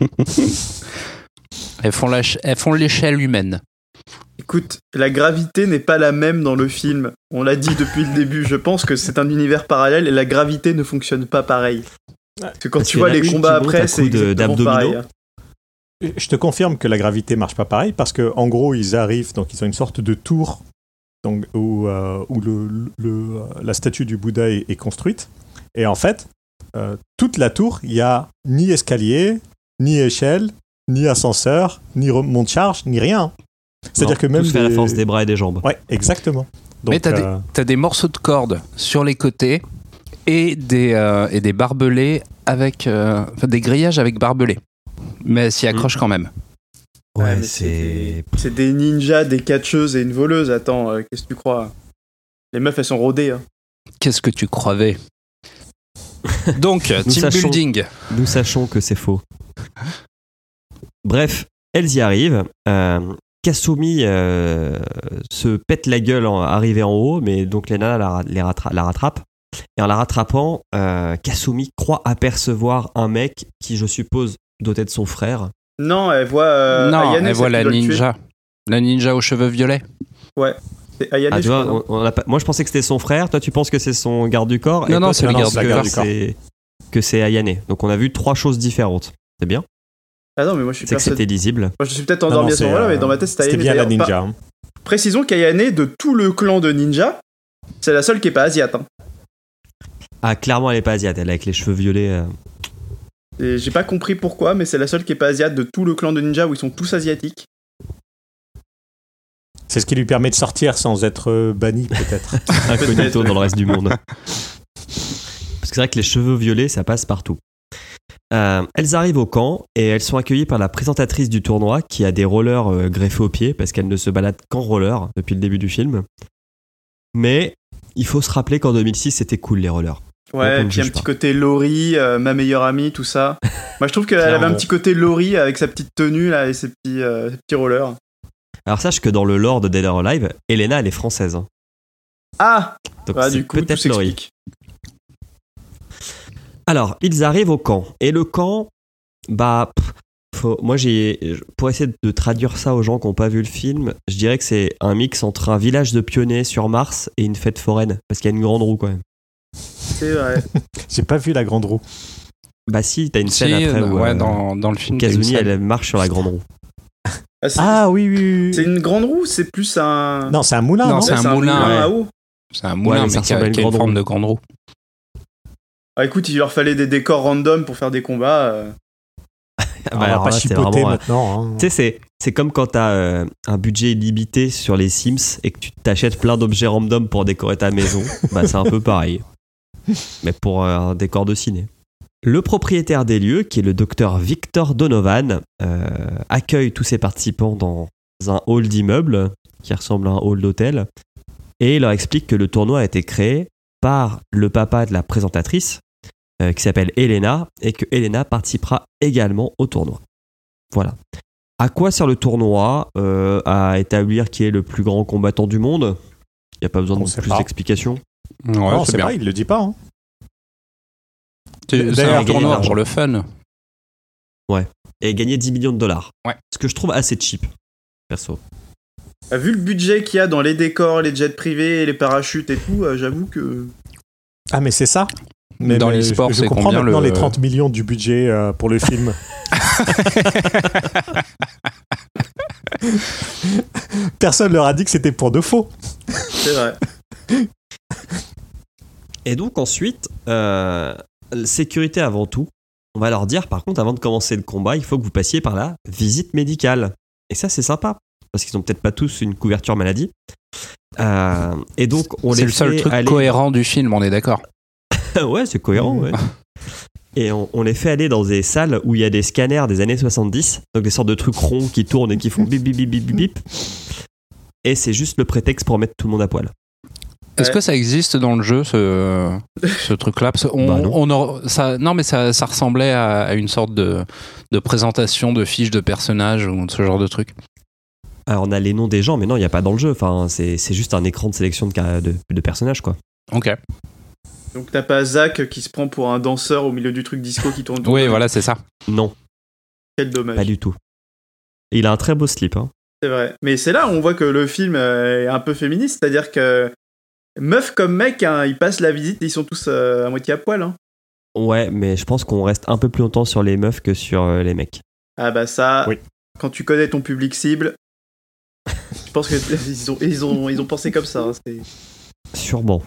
Elles font la ch- elles font l'échelle humaine. Écoute, la gravité n'est pas la même dans le film. On l'a dit depuis le début. Je pense que c'est un univers parallèle et la gravité ne fonctionne pas pareil. Parce que quand Parce tu vois les combats après, c'est exactement pareil. hein. Je te confirme que la gravité marche pas pareil parce que en gros ils arrivent donc ils ont une sorte de tour donc où, euh, où le, le- la statue du Bouddha est, est construite et en fait euh, toute la tour il y a ni escalier ni échelle ni ascenseur ni monte charge ni rien. C'est-à-dire que même tout se fait à la force des bras et des jambes. ouais exactement. Donc, Mais t'as des- euh, T'as des morceaux de corde sur les côtés et des, euh, et des barbelés avec. euh, enfin, des grillages avec barbelés. Mais elles s'y accrochent quand même. Ouais, mais c'est c'est des ninjas, des catcheuses et une voleuse. Attends, euh, qu'est-ce que tu crois? Les meufs, elles sont rodées. hein. Qu'est-ce que tu croyais Donc, Nous team sachons- building. Nous sachons que c'est faux. Bref, elles y arrivent. Kasumi euh, se pète la gueule en, arrivée en haut, mais donc Lena la, les rattra- la rattrape. Et en la rattrapant, euh, Kasumi croit apercevoir un mec qui, je suppose, doit être son frère. Non, elle voit. euh, non, Ayane, elle voit la ninja. La ninja aux cheveux violets. C'est Ayane, Ah, je tu vois, crois, non on- on a pas- moi je pensais que c'était son frère, toi tu penses que c'est son garde du corps. et Non, non, toi, c'est le garde- du corps. c'est- Que c'est Ayane. Donc on a vu trois choses différentes. C'est bien Ah non, mais moi je suis C'est que c'était lisible. Moi je suis peut-être endormi non, à ce c'est, moment-là, mais euh, dans ma tête c'était bien la ninja. hein. pas- Précisons qu'Ayane, de tout le clan de ninja, c'est la seule qui est pas asiate. hein. Ah, clairement elle est pas asiate, elle est avec les cheveux violets. euh. Et J'ai pas compris pourquoi, mais c'est la seule qui est pas asiate de tout le clan de ninja où ils sont tous asiatiques. C'est ce qui lui permet de sortir sans être euh, banni peut-être. incognito dans le reste du monde. Parce que c'est vrai que les cheveux violets, ça passe partout. Euh, elles arrivent au camp et elles sont accueillies par la présentatrice du tournoi qui a des rollers euh, greffés aux pieds parce qu'elle ne se balade qu'en roller depuis le début du film. Mais il faut se rappeler qu'en 2006, c'était cool les rollers. Ouais, ne puis un petit pas. côté Laurie, euh, ma meilleure amie, tout ça. Moi je trouve qu'elle avait un petit côté Laurie avec sa petite tenue là et ses petits, ses petits rollers. Alors sache que dans le lore de Dead or Alive, Elena, elle est française. hein. Ah Donc Ah, c'est Du coup, tout peut-être Laurie. Alors, ils arrivent au camp. Et le camp, bah, pff, faut- moi, j'ai, pour essayer de traduire ça aux gens qui n'ont pas vu le film, je dirais que c'est un mix entre un village de pionniers sur Mars et une fête foraine. Parce qu'il y a une grande roue quand même. C'est vrai. J'ai pas vu la grande roue. Bah, si, t'as une Si, scène après où ouais, euh, dans, dans le film. Kazuni, elle marche sur la grande roue. Ah, c'est Ah oui, oui, oui. c'est une grande roue, c'est plus un. Non, c'est un moulin, Non, non, c'est un moulin, ouais. à eau. C'est un moulin, mais mais, ça qui a, ressemble à une qui a une grande forme roue. de grande roue. Ah, écoute, il leur fallait des décors random pour faire des combats. euh. Ah, On bah, alors pas là, c'est chipoter vraiment, maintenant. hein. Tu sais, c'est, c'est comme quand t'as euh, un budget illimité sur les Sims et que tu t'achètes plein d'objets random pour décorer ta maison. bah, c'est un peu pareil. Mais pour euh, un décor de ciné. Le propriétaire des lieux, qui est le docteur Victor Donovan, euh, accueille tous ses participants dans un hall d'immeuble qui ressemble à un hall d'hôtel et il leur explique que le tournoi a été créé par le papa de la présentatrice euh, qui s'appelle Elena et que Elena participera également au tournoi. Voilà. À quoi sert le tournoi Euh, À établir qui est le plus grand combattant du monde? Il n'y a pas besoin On de plus d'explications. Ouais, non, c'est pas, il le dit pas. hein. C'est un tournoi pour le fun. Et gagner 10 millions de dollars. Ouais. Ce que je trouve assez cheap, perso. Vu le budget qu'il y a dans les décors, les jets privés, les parachutes et tout, euh, j'avoue que. Ah, mais c'est ça Dans mais l'e-sport, je c'est comprends combien maintenant le- les 30 millions du budget euh, pour le film. Personne leur a dit que c'était pour de faux. C'est vrai. Et donc ensuite, euh, sécurité avant tout. On va leur dire, par contre, avant de commencer le combat, il faut que vous passiez par la visite médicale. Et ça, c'est sympa. parce qu'ils ont peut-être pas tous une couverture maladie. Euh, et donc on C'est le seul truc aller- cohérent du film, on est d'accord. ouais, c'est cohérent. ouais. Et on, on les fait aller dans des salles où il y a des scanners des années 70, donc des sortes de trucs ronds qui tournent et qui font bip bip bip bip bip bip. Et c'est juste le prétexte pour mettre tout le monde à poil. Est-ce Ouais. que ça existe dans le jeu, ce, ce truc-là? Bah non. on ça, non, mais ça, ça ressemblait à, à une sorte de, de présentation de fiches de personnages ou de ce genre de truc. Alors on a les noms des gens, mais non, il n'y a pas dans le jeu. Enfin, c'est c'est juste un écran de sélection de, de, de personnages, quoi. Ok. Donc t'as pas Zach qui se prend pour un danseur au milieu du truc disco qui tourne. Oui, voilà, c'est ça. Non, Quel dommage. pas du tout. Et il a un très beau slip. Hein. C'est vrai. Mais c'est là où on voit que le film euh, est un peu féministe, c'est-à-dire que meuf comme mec, hein, ils passent la visite et ils sont tous euh, à moitié à poil. hein. Ouais, mais je pense qu'on reste un peu plus longtemps sur les meufs que sur euh, les mecs. Ah bah ça, Oui. quand tu connais ton public cible, je pense qu'ils ont, ils ont, ils ont pensé comme ça. hein, c'est- Sûrement.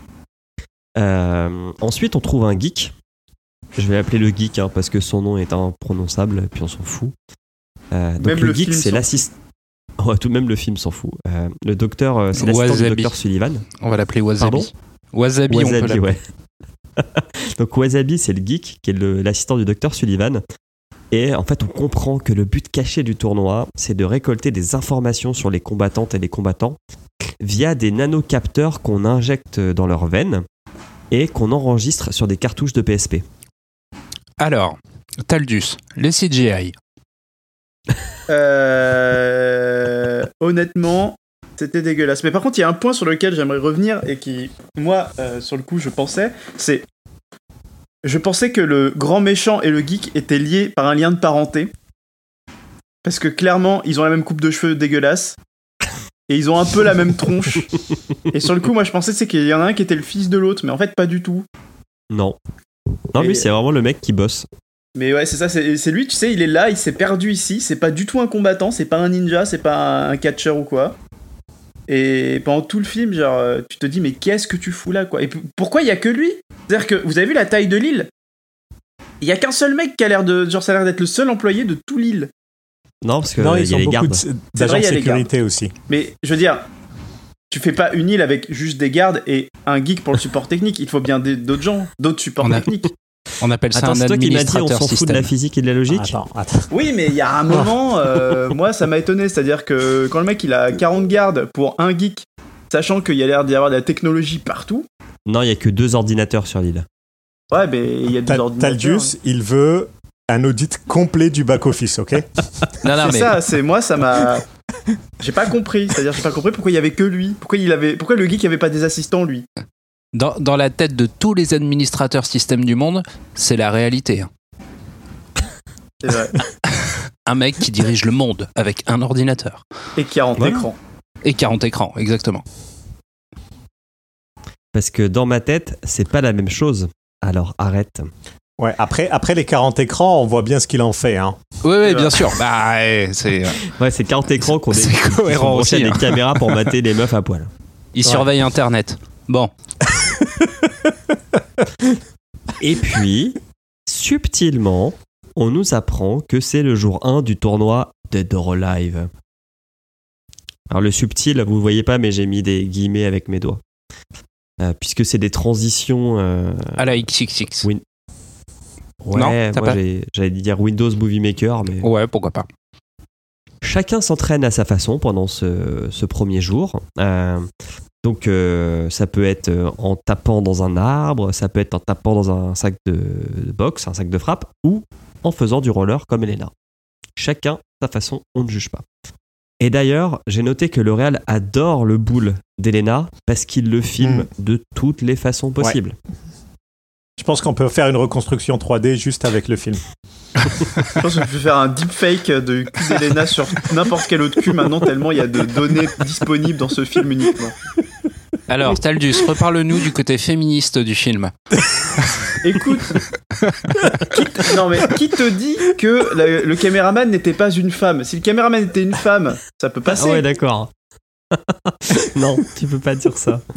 Euh, ensuite, on trouve un geek. Je vais l'appeler le geek hein, parce que son nom est imprononçable, et puis on s'en fout. Euh, donc Même le, le geek, c'est l'assistant. Ouais, tout de même le film s'en fout. Euh, le docteur, c'est l'assistant du docteur Sullivan. On va l'appeler Wasabi. Pardon? Wasabi, on peut ouais. Donc Wasabi, c'est le geek qui est l'assistant du docteur Sullivan. Et en fait, on comprend que le but caché du tournoi, c'est de récolter des informations sur les combattantes et les combattants via des nanocapteurs qu'on injecte dans leurs veines et qu'on enregistre sur des cartouches de PSP. Alors, Taldus, les CGI. Euh, honnêtement, c'était dégueulasse. Mais par contre, il y a un point sur lequel j'aimerais revenir et qui, moi, euh, sur le coup, je pensais, c'est. Je pensais que le grand méchant et le geek étaient liés par un lien de parenté. Parce que clairement, ils ont la même coupe de cheveux dégueulasse. Et ils ont un peu la même tronche. Et sur le coup, moi, je pensais c'est qu'il y en a un qui était le fils de l'autre, mais en fait, pas du tout. Non. Non, Et- lui, c'est vraiment le mec qui bosse. Mais ouais, c'est ça, c'est lui, tu sais, il est là, il s'est perdu ici, c'est pas du tout un combattant, c'est pas un ninja, c'est pas un catcheur ou quoi. Et pendant tout le film, genre, euh, tu te dis, mais qu'est-ce que tu fous là, quoi? Et pourquoi il y a que lui? C'est-à-dire que, vous avez vu la taille de l'île? Il y a qu'un seul mec qui a l'air de. Genre, ça a l'air d'être le seul employé de tout l'île. Non, parce que Non, il ils y a ont les beaucoup gardes. de- d'agents y sécurité aussi. Mais, je veux dire, tu fais pas une île avec juste des gardes et un geek pour le support technique, il faut bien d'autres gens, d'autres supports On a- techniques. On appelle ça Attends, un toi qui m'as dit on administrateur s'en fout de la système. physique et de la logique Attends, attends. Oui, mais il y a un moment, euh, moi, ça m'a étonné. C'est-à-dire que quand le mec il a 40 gardes pour un geek, sachant qu'il y a l'air d'y avoir de la technologie partout, Non, il y a que deux ordinateurs sur l'île. ouais, mais il y a des Tal- ordinateurs. Taldius, il veut un audit complet du back-office, ok Non, non, C'est mais ça, c'est moi, ça m'a. J'ai pas compris. C'est-à-dire, j'ai pas compris pourquoi il y avait que lui. Pourquoi, il avait... pourquoi le geek avait pas des assistants, lui? Dans, dans la tête de tous les administrateurs système du monde, c'est la réalité. hein. C'est vrai. Un mec qui dirige le monde avec un ordinateur. Et 40 Voilà. écrans. Et 40 écrans, exactement. Parce que dans ma tête, c'est pas la même chose. Alors arrête. Ouais, après, après les 40 écrans, on voit bien ce qu'il en fait. Hein. Oui, oui, C'est bien sûr. Bah, ouais, c'est. Ouais, c'est 40 écrans qu'on C'est est cohérent aussi, des hein. caméras pour mater les meufs à poil. Il Ouais. surveille Internet. Bon, Et puis, subtilement, on nous apprend que c'est le jour 1 du tournoi Dead or Alive. Alors le subtil, vous ne voyez pas, mais j'ai mis des guillemets avec mes doigts. Euh, puisque c'est des transitions... euh, à la XXX. Oui. Ouais, Non, moi j'allais dire Windows Movie Maker, mais... Ouais, pourquoi pas. Chacun s'entraîne à sa façon pendant ce, ce premier jour. Euh, donc euh, ça peut être euh, en tapant dans un arbre, ça peut être en tapant dans un sac de, de boxe, un sac de frappe, ou en faisant du roller comme Elena. Chacun sa façon, on ne juge pas. Et d'ailleurs, j'ai noté que le Real adore le boule d'Elena parce qu'il le filme Mm. de toutes les façons possibles. Je pense qu'on peut faire une reconstruction 3D juste avec le film. Je pense que je peux faire un deepfake de cul d'Elena sur n'importe quel autre cul maintenant, tellement il y a de données disponibles dans ce film uniquement. Alors, Taldus, reparle-nous du côté féministe du film. Écoute, qui te- non mais qui te dit que la- le caméraman n'était pas une femme? Si le caméraman était une femme, ça peut passer. Ah ouais, d'accord. non, tu peux pas dire ça.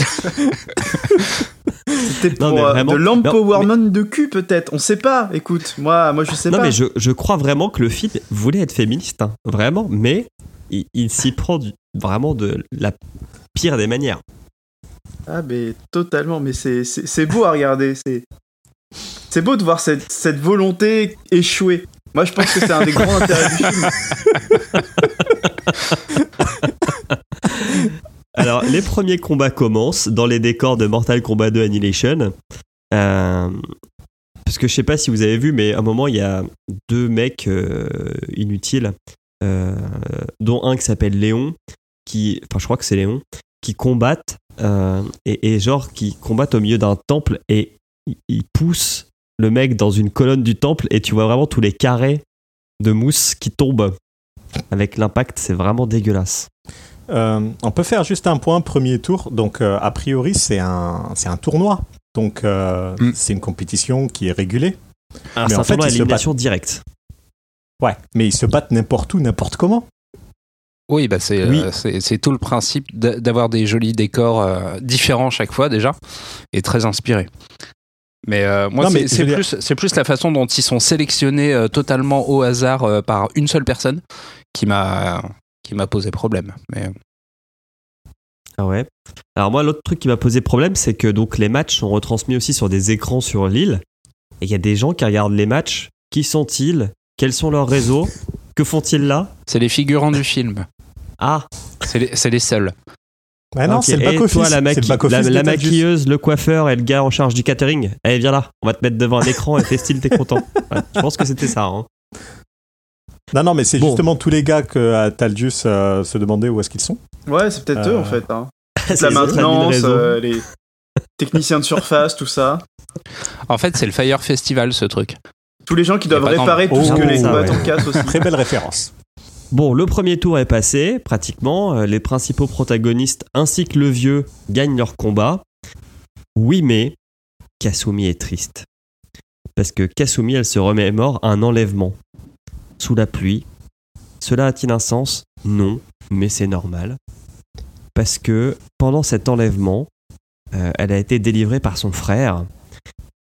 C'était Non, pour euh, vraiment- de non, l'empowerment de cul peut-être. On sait pas. Écoute, moi, moi je sais Non, pas. mais je, je crois vraiment que le film voulait être féministe, hein, vraiment, mais il, il s'y prend du- vraiment de la pire des manières. Ah, mais totalement, mais c'est- beau à regarder. C'est c'est beau de voir cette, cette volonté échouer. Moi, je pense que c'est un des grands intérêts du film. Alors, les premiers combats commencent dans les décors de Mortal Kombat 2 Annihilation. Euh, parce que je sais pas si vous avez vu, mais à un moment, il y a deux mecs euh, inutiles, euh, dont un qui s'appelle Léon, qui, enfin, je crois que c'est Léon, qui combattent, et, et genre, qui combattent au milieu d'un temple, et ils poussent le mec dans une colonne du temple, et tu vois vraiment tous les carrés de mousse qui tombent. Avec l'impact, c'est vraiment dégueulasse. Euh, on peut faire juste un point premier tour. Donc, euh, a priori, c'est un, c'est un tournoi. Donc, euh, Mm. c'est une compétition qui est régulée. Mais c'est en un fait, tournoi à directe. Ouais. Mais ils se battent n'importe où, n'importe comment. Oui, bah c'est Oui. euh, c'est c'est tout le principe d'a- d'avoir des jolis décors euh, différents chaque fois déjà et très inspirés. Mais euh, moi, c'est dire- plus, c'est plus la façon dont ils sont sélectionnés euh, totalement au hasard euh, par une seule personne qui m'a qui m'a posé problème. Mais Ah ouais. Alors moi, l'autre truc qui m'a posé problème, c'est que donc les matchs sont retransmis aussi sur des écrans sur l'île. Et il y a des gens qui regardent les matchs. Qui sont-ils? Quels sont leurs réseaux? Que font-ils là? C'est les figurants du film. Ah, C'est les, c'est les seuls. Ah non, c'est le Et back-office. toi, la, le la, maquilleuse, le coiffeur et le gars en charge du catering. Allez, viens là. On va te mettre devant un écran et fais style, t'es content. Ouais, je pense que c'était ça. hein. Non, non, mais c'est Bon. justement tous les gars que euh, Taldius euh, se demandait où est-ce qu'ils sont. Ouais, c'est peut-être eux Euh, en fait. Hein. C'est La maintenance, euh, les techniciens de surface, tout ça. En fait, c'est le Fire Festival ce truc. Tous les gens qui doivent réparer tout ce Oh, que les combattants cassent aussi. Très belle référence. Bon, le premier tour est passé, pratiquement. Euh, Les principaux protagonistes ainsi que le vieux gagnent leur combat. Oui, mais Kasumi est triste. Parce que Kasumi, elle se remémore un enlèvement. Sous la pluie. Cela a-t-il un sens? Non, mais c'est normal. Parce que pendant cet enlèvement, euh, elle a été délivrée par son frère,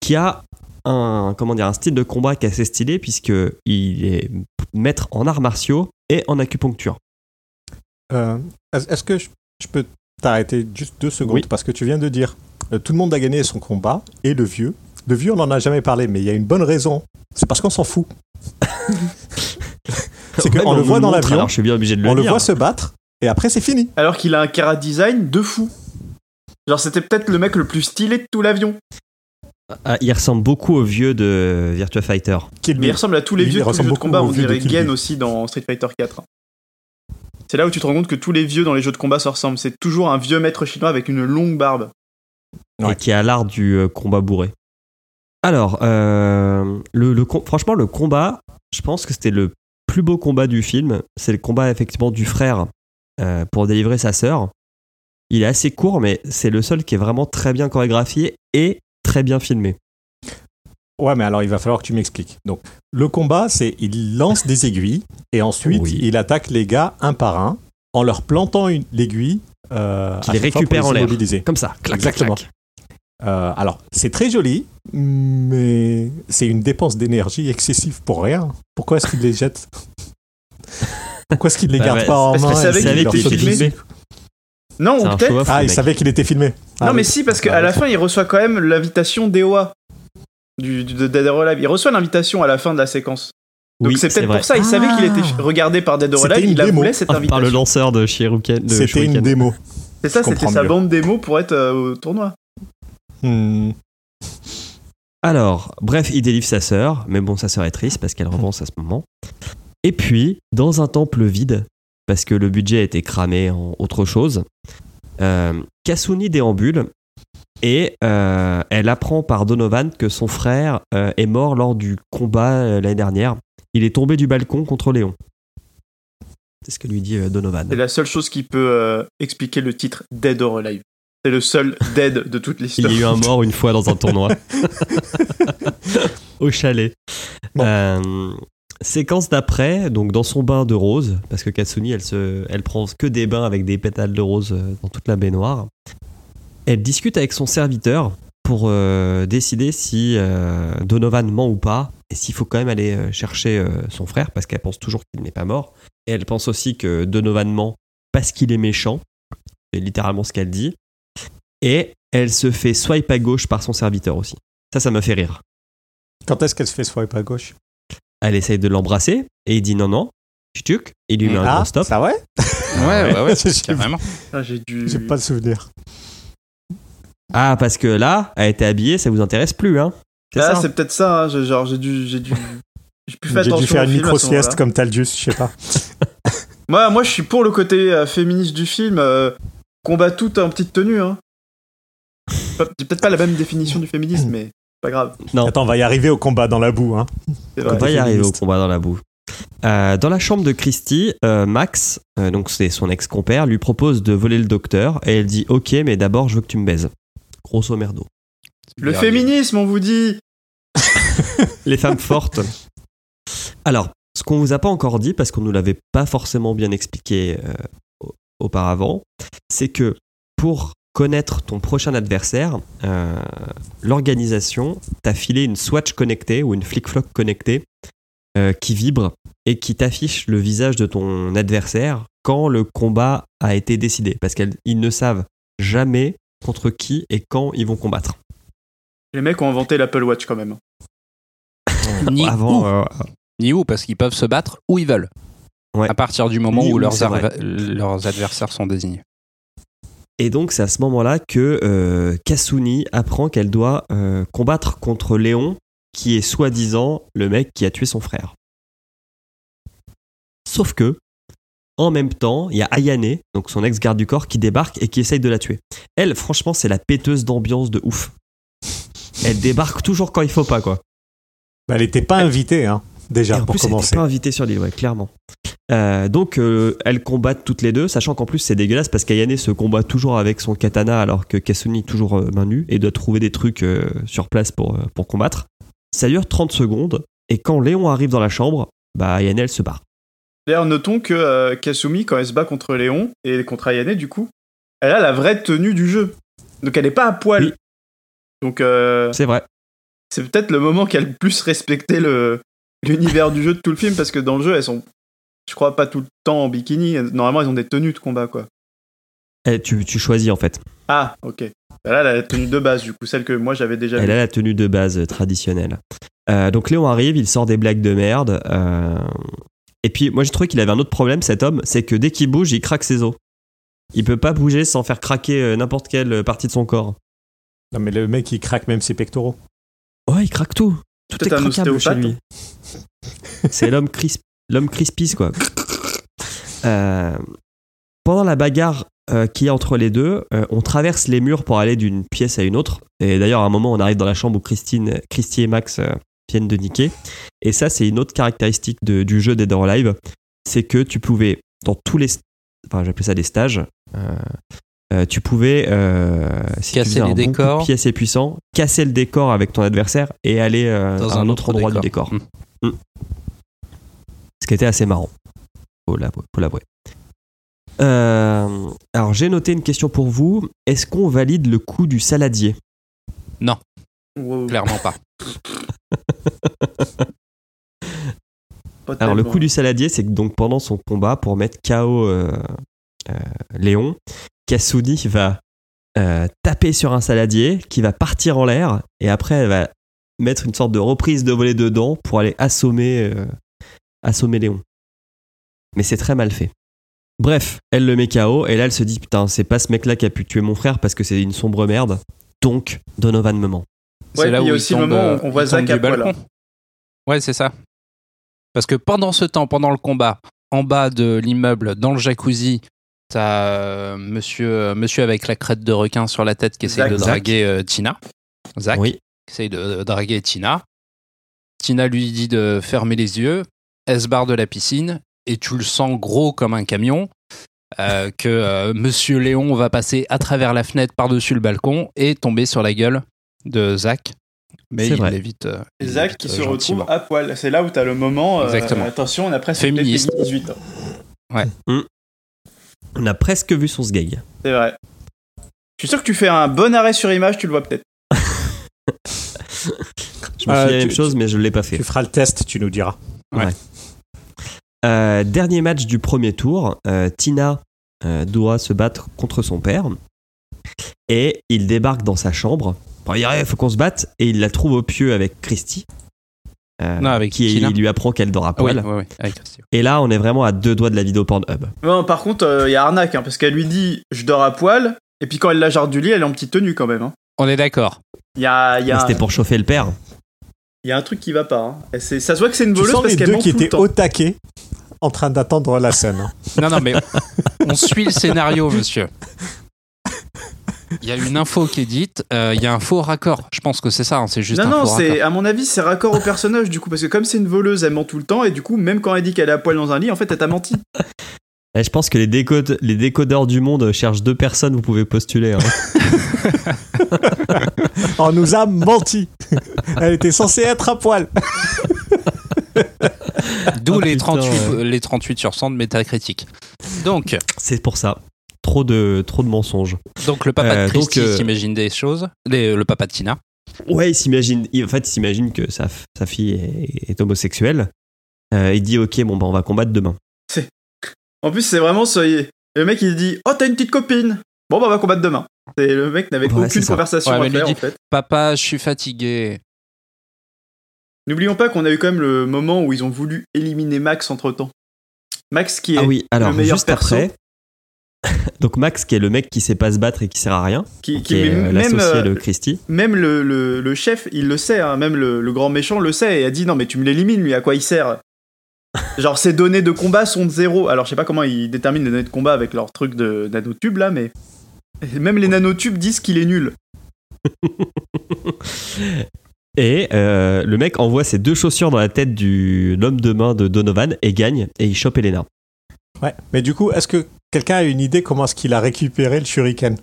qui a un, comment dire, un style de combat qui est assez stylé, puisqu'il est maître en arts martiaux et en acupuncture. Euh, est- Est-ce que je, je peux t'arrêter juste deux secondes Oui. Parce que tu viens de dire euh, tout le monde a gagné son combat et le vieux. Le vieux, on n'en a jamais parlé, mais il y a une bonne raison. C'est parce qu'on s'en fout. C'est qu'on le voit dans l'avion, Alors je suis bien obligé de le on le voit se battre et après c'est fini. Alors qu'il a un cara design de fou. Genre, c'était peut-être le mec le plus stylé de tout l'avion. Ah, il ressemble beaucoup au vieux de Virtua Fighter. Kill Mais il ressemble à tous les Il vieux de tous les jeux de combat. au On dirait Gen aussi dans Street Fighter 4. C'est là où tu te rends compte que tous les vieux dans les jeux de combat se ressemblent. C'est toujours un vieux maître chinois avec une longue barbe. Ouais. et qui a l'art du euh, combat bourré. Alors, euh, le, le com- franchement, le combat, je pense que c'était le plus beau combat du film. C'est le combat effectivement du frère euh, pour délivrer sa sœur. Il est assez court, mais c'est le seul qui est vraiment très bien chorégraphié et très bien filmé. Ouais, mais alors il va falloir que tu m'expliques. Donc, le combat, c'est il lance des aiguilles et ensuite Oui. il attaque les gars un par un en leur plantant une- l'aiguille. Euh, Qu'il à les récupère en l'air. Comme ça, clac, clac, Exactement. clac. Euh, alors, c'est très joli, mais c'est une dépense d'énergie excessive pour rien. Pourquoi est-ce qu'il les jette Pourquoi est-ce qu'il les Bah garde ouais, pas en parce main c'est et avec qu'il était filmé. Non, ou peut-être. Ah, il savait qu'il était filmé. Ah, non, oui. mais si, parce qu'à Ah, la fin, il reçoit quand même l'invitation. Du, du- de Dead or Alive. Il reçoit l'invitation à la fin de la séquence. Donc Oui, c'est peut-être pour ça, il savait qu'il était Ah. regardé par Dead or Alive, il a voulu cette Par le invitation. lanceur de Shuriken. C'était une démo. C'est ça, c'était sa bande démo pour être euh, au tournoi. Hmm. Alors, bref, il délivre sa sœur, mais bon, sa sœur est triste parce qu'elle repense à ce moment. Et puis, dans un temple vide, parce que le budget a été cramé en autre chose, euh, déambule et euh, elle apprend par Donovan que son frère euh, est mort lors du combat euh, l'année dernière. Il est tombé du balcon contre Léon. C'est ce que lui dit Donovan. C'est la seule chose qui peut expliquer le titre Dead or Alive. C'est le seul dead de toute Il l'histoire. y a eu un mort une fois dans un tournoi. Au chalet. Bon. Euh, séquence d'après, donc dans son bain de rose, parce que Katsuni, elle, se, elle prend que des bains avec des pétales de rose euh, dans toute la baignoire. Elle discute avec son serviteur pour euh, décider si euh, Donovan ment ou pas, et s'il faut quand même aller chercher euh, son frère, parce qu'elle pense toujours qu'il n'est pas mort. Et elle pense aussi que Donovan ment parce qu'il est méchant. C'est littéralement ce qu'elle dit. Et elle se fait swipe à gauche par son serviteur aussi. Ça, ça m'a fait rire. Quand est-ce qu'elle se fait swipe à gauche? Elle essaye de l'embrasser et il dit non, non. Tuc, il lui met un Ah, gros stop. ça ouais? Ouais, ouais, ouais, carrément. Ah, j'ai dû. Pas le souvenir. Ah, parce que là, elle était habillée, ça vous intéresse plus, hein C'est Ah, c'est peut-être ça. hein, Genre, j'ai dû. J'ai dû. J'ai pu faire dû une micro-sieste comme Taldius, je sais pas. Moi, moi, je suis pour le côté euh, féministe du film. euh, combat tout en petite tenue. Hein. Peut-être pas la même définition du féminisme, mais pas grave. Non. Attends, on va y arriver au combat dans la boue. Hein. On va y arriver au combat dans la boue. Euh, dans la chambre de Christy, euh, Max, euh, donc c'est son ex-compère, lui propose de voler le docteur et elle dit Ok, mais d'abord je veux que tu me baises. Grosso merdo. Le féminisme, on vous dit. Les femmes fortes. Alors, ce qu'on vous a pas encore dit, parce qu'on nous l'avait pas forcément bien expliqué euh, au- auparavant, c'est que pour connaître ton prochain adversaire, euh, l'organisation t'a filé une Swatch connectée ou une flick-flock connectée euh, qui vibre et qui t'affiche le visage de ton adversaire quand le combat a été décidé, parce qu'ils ne savent jamais contre qui et quand ils vont combattre. Les mecs ont inventé l'Apple Watch quand même. Ni Avant, où, euh, ni où, parce qu'ils peuvent se battre où ils veulent. Ouais. À partir du moment Ni où leurs adversaires sont désignés. Et donc, c'est à ce moment-là que euh, Kasumi apprend qu'elle doit euh, combattre contre Léon, qui est soi-disant le mec qui a tué son frère. Sauf que, en même temps, il y a Ayane, donc son ex-garde du corps, qui débarque et qui essaye de la tuer. Elle, franchement, c'est la péteuse d'ambiance de ouf. Elle débarque toujours quand il faut pas, quoi. Bah, elle était pas invitée, hein, déjà, Et en pour plus, elle commencer. n'était pas invitée sur l'île, ouais, clairement. Euh, donc, euh, elles combattent toutes les deux, sachant qu'en plus, c'est dégueulasse parce qu'Ayane se combat toujours avec son katana alors que Kasumi est toujours euh, main nue et doit trouver des trucs euh, sur place pour, euh, pour combattre. Ça dure 30 secondes et quand Léon arrive dans la chambre, bah, Ayane, elle se barre. D'ailleurs, notons que euh, Kasumi, quand elle se bat contre Léon et contre Ayane, du coup, elle a la vraie tenue du jeu. Donc elle est pas à poil. Oui. Donc euh, C'est vrai. c'est peut-être le moment qu'elle a le plus respecté le l'univers du jeu de tout le film parce que dans le jeu, elles sont, je crois, pas tout le temps en bikini. Normalement, elles ont des tenues de combat, quoi. Elle- tu, tu choisis en fait. Ah, ok. Là, elle a la tenue de base, du coup, celle que moi j'avais déjà Elle vue. a la tenue de base euh, traditionnelle. Euh, donc Léon arrive, il sort des blagues de merde. euh, et puis moi j'ai trouvé qu'il avait un autre problème cet homme, c'est que dès qu'il bouge, il craque ses os. Il peut pas bouger sans faire craquer n'importe quelle partie de son corps. Non, mais le mec, il craque même ses pectoraux. Ouais, il craque tout. Tout est craquable chez lui. C'est l'homme crisp, l'homme crispis quoi. Euh, pendant la bagarre euh, qu'il y a entre les deux, euh, on traverse les murs pour aller d'une pièce à une autre. Et d'ailleurs, à un moment, on arrive dans la chambre où Christine, Christy et Max euh, viennent de niquer. Et ça, c'est une autre caractéristique de- du jeu Dead or Alive, c'est que tu pouvais dans tous les, enfin, j'appelais ça des stages. Euh, tu pouvais, euh, si tu Casser faisais les bon décors. pied assez puissant, casser le décor avec ton adversaire et aller euh, Dans à un, autre endroit du décor. Mm. Ce qui était assez marrant. Faut l'avouer. faut l'avouer. Euh, alors j'ai noté une question pour vous. Est-ce qu'on valide le coup du saladier? Wow, Clairement pas. pas Alors le coup du saladier, c'est que donc pendant son combat pour mettre KO euh, euh, Léon, Kasuni va euh, taper sur un saladier qui va partir en l'air et après elle va mettre une sorte de reprise de volée dedans pour aller assommer, euh, assommer Léon. Mais c'est très mal fait. Bref, elle le met KO et là elle se dit putain c'est pas ce mec là qui a pu tuer mon frère parce que c'est une sombre merde. Donc Donovan me ment. Ouais, c'est là puis il y a où aussi il le moment euh, où on voit Zach à poil. balcon. Ouais, c'est ça. Parce que pendant ce temps, pendant le combat, en bas de l'immeuble, dans le jacuzzi, t'as euh, monsieur, euh, monsieur avec la crête de requin sur la tête qui essaye Zach. de Zach. draguer euh, Tina. Zach Oui. qui essaye de, de draguer Tina. Tina lui dit de fermer les yeux. Elle se barre de la piscine et tu le sens gros comme un camion. euh, que euh, Monsieur Léon va passer à travers la fenêtre par-dessus le balcon et tomber sur la gueule de Zach. Mais C'est il vrai. l'évite. euh, il Zach l'évite, qui euh, se retrouve gentiment. à poil. C'est là où t'as le moment. euh, Exactement. attention, on a presque Féministe. peut-être 18 ans. On a presque vu son sgeg. C'est vrai. Je suis sûr que tu fais un bon arrêt sur image, tu le vois peut-être. Je me Euh, suis dit la tu- même chose mais je l'ai pas fait. Tu feras le test, tu nous diras. Euh, dernier match du premier tour. euh, Tina euh, doit se battre contre son père. Et il débarque dans sa chambre. Il faut qu'on se batte. Et il la trouve au pieu avec Christy. Euh, Non, avec qui il lui apprend qu'elle dort à Ah oui, poil. oui, oui. Et là, on est vraiment à deux doigts de la vidéo Pornhub. Non, par contre, il y a arnaque, hein, parce qu'elle lui dit je dors à poil, et puis quand elle la jarre du lit, elle est en petite tenue quand même. On est d'accord. Il y a, y, Mais a, C'était pour chauffer le père. y a un truc qui va pas. hein. Ça se voit que c'est une Tu voleuse sens parce les qu'elle qui étaient au taquet en train d'attendre la scène. hein. Non, non, mais on suit le scénario, monsieur. Il y a une info qui est dite, euh, il y a un faux raccord. Je pense que c'est ça, hein, c'est juste Non, un non, faux c'est à mon avis, c'est raccord au personnage du coup, parce que comme c'est une voleuse, elle ment tout le temps, et du coup, même quand elle dit qu'elle est à poil dans un lit, en fait, elle t'a menti. Et je pense que les, décode- les décodeurs du monde cherchent deux personnes, vous pouvez postuler. hein. On nous a menti. Elle était censée être à poil. D'où Oh, les, putain, 38, ouais. les 38 sur 100 de métacritique. Donc, C'est pour ça. Trop de, trop de mensonges. donc le papa Euh, de Christy donc, euh, s'imagine des choses. Les- le papa de Tina. Ouais, il s'imagine. il- En fait, il s'imagine que sa, fille est, est homosexuelle. Euh, il dit ok, bon bah on va combattre demain. En plus, c'est vraiment ce. Le mec, il dit Oh, t'as une petite copine Bon, bah, on va combattre demain. Et le mec n'avait Ouais, aucune conversation Ouais, à lui faire, dit- en fait. Papa, je suis fatigué. N'oublions pas qu'on a eu quand même le moment où ils ont voulu éliminer Max entre temps. Max qui est. Ah oui, alors meilleur juste perso. après. Donc Max, qui est le mec qui sait pas se battre et qui sert à rien, Qui, qui qui est même, l'associé euh, de Christie. même le, le- le chef, il le sait, hein, même le, le grand méchant le sait, et a dit non mais tu me l'élimines lui, à quoi il sert? Genre ses données de combat sont de zéro. Alors je sais pas comment ils déterminent les données de combat avec leur truc de nanotube là, mais même les nanotubes disent qu'il est nul. Et euh, le mec envoie ses deux chaussures dans la tête du l'homme de main de Donovan et gagne et il chope Elena. Ouais. Mais du coup, est-ce que quelqu'un a une idée comment est-ce qu'il a récupéré le shuriken?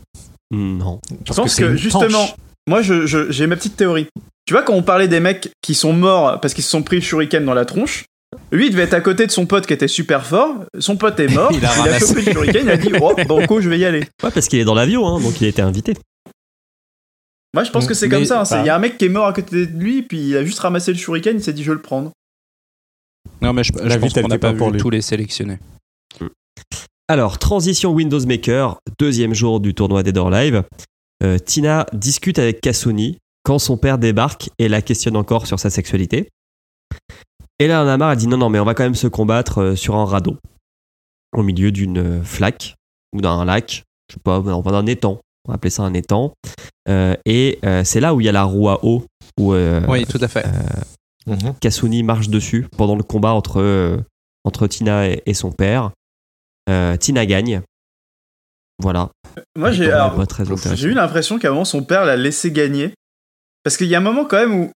Hmm, Non. Je pense que justement, tanche. moi je- je- j'ai ma petite théorie. Tu vois quand on parlait des mecs qui sont morts parce qu'ils se sont pris le shuriken dans la tronche, lui il devait être à côté de son pote qui était super fort, son pote est mort, Il il a ramassé. chopé le shuriken, il a dit oh banco je vais y aller. Ouais, parce qu'il est dans l'avion, hein, donc il a été invité. Moi, je pense que c'est comme ça. hein. C'est- Il y a un mec qui est mort à côté de lui, puis il a juste ramassé le shuriken, il s'est dit je vais le prendre. Non, mais je, je pense qu'on n'a pas pas pour vu lui. tous les sélectionnés. Alors, transition Windows Maker, deuxième jour du tournoi Dead or Live. Euh, Tina discute avec Kasuni quand son père débarque et la questionne encore sur sa sexualité. Et là, on a marre, elle dit non, non, mais on va quand même se combattre euh, sur un radeau, au milieu d'une euh, flaque ou d'un lac, je sais pas, enfin, d'un étang. On va appeler ça un étang. Euh, et euh, c'est là où il y a la roue à eau, où euh, Oui, tout à fait. Kasuni marche dessus pendant le combat entre, entre Tina et, et son père. Euh, Tina gagne. Voilà. Moi, j'ai eu l'impression qu'à un moment, son père l'a laissé gagner. Parce qu'il y a un moment quand même où.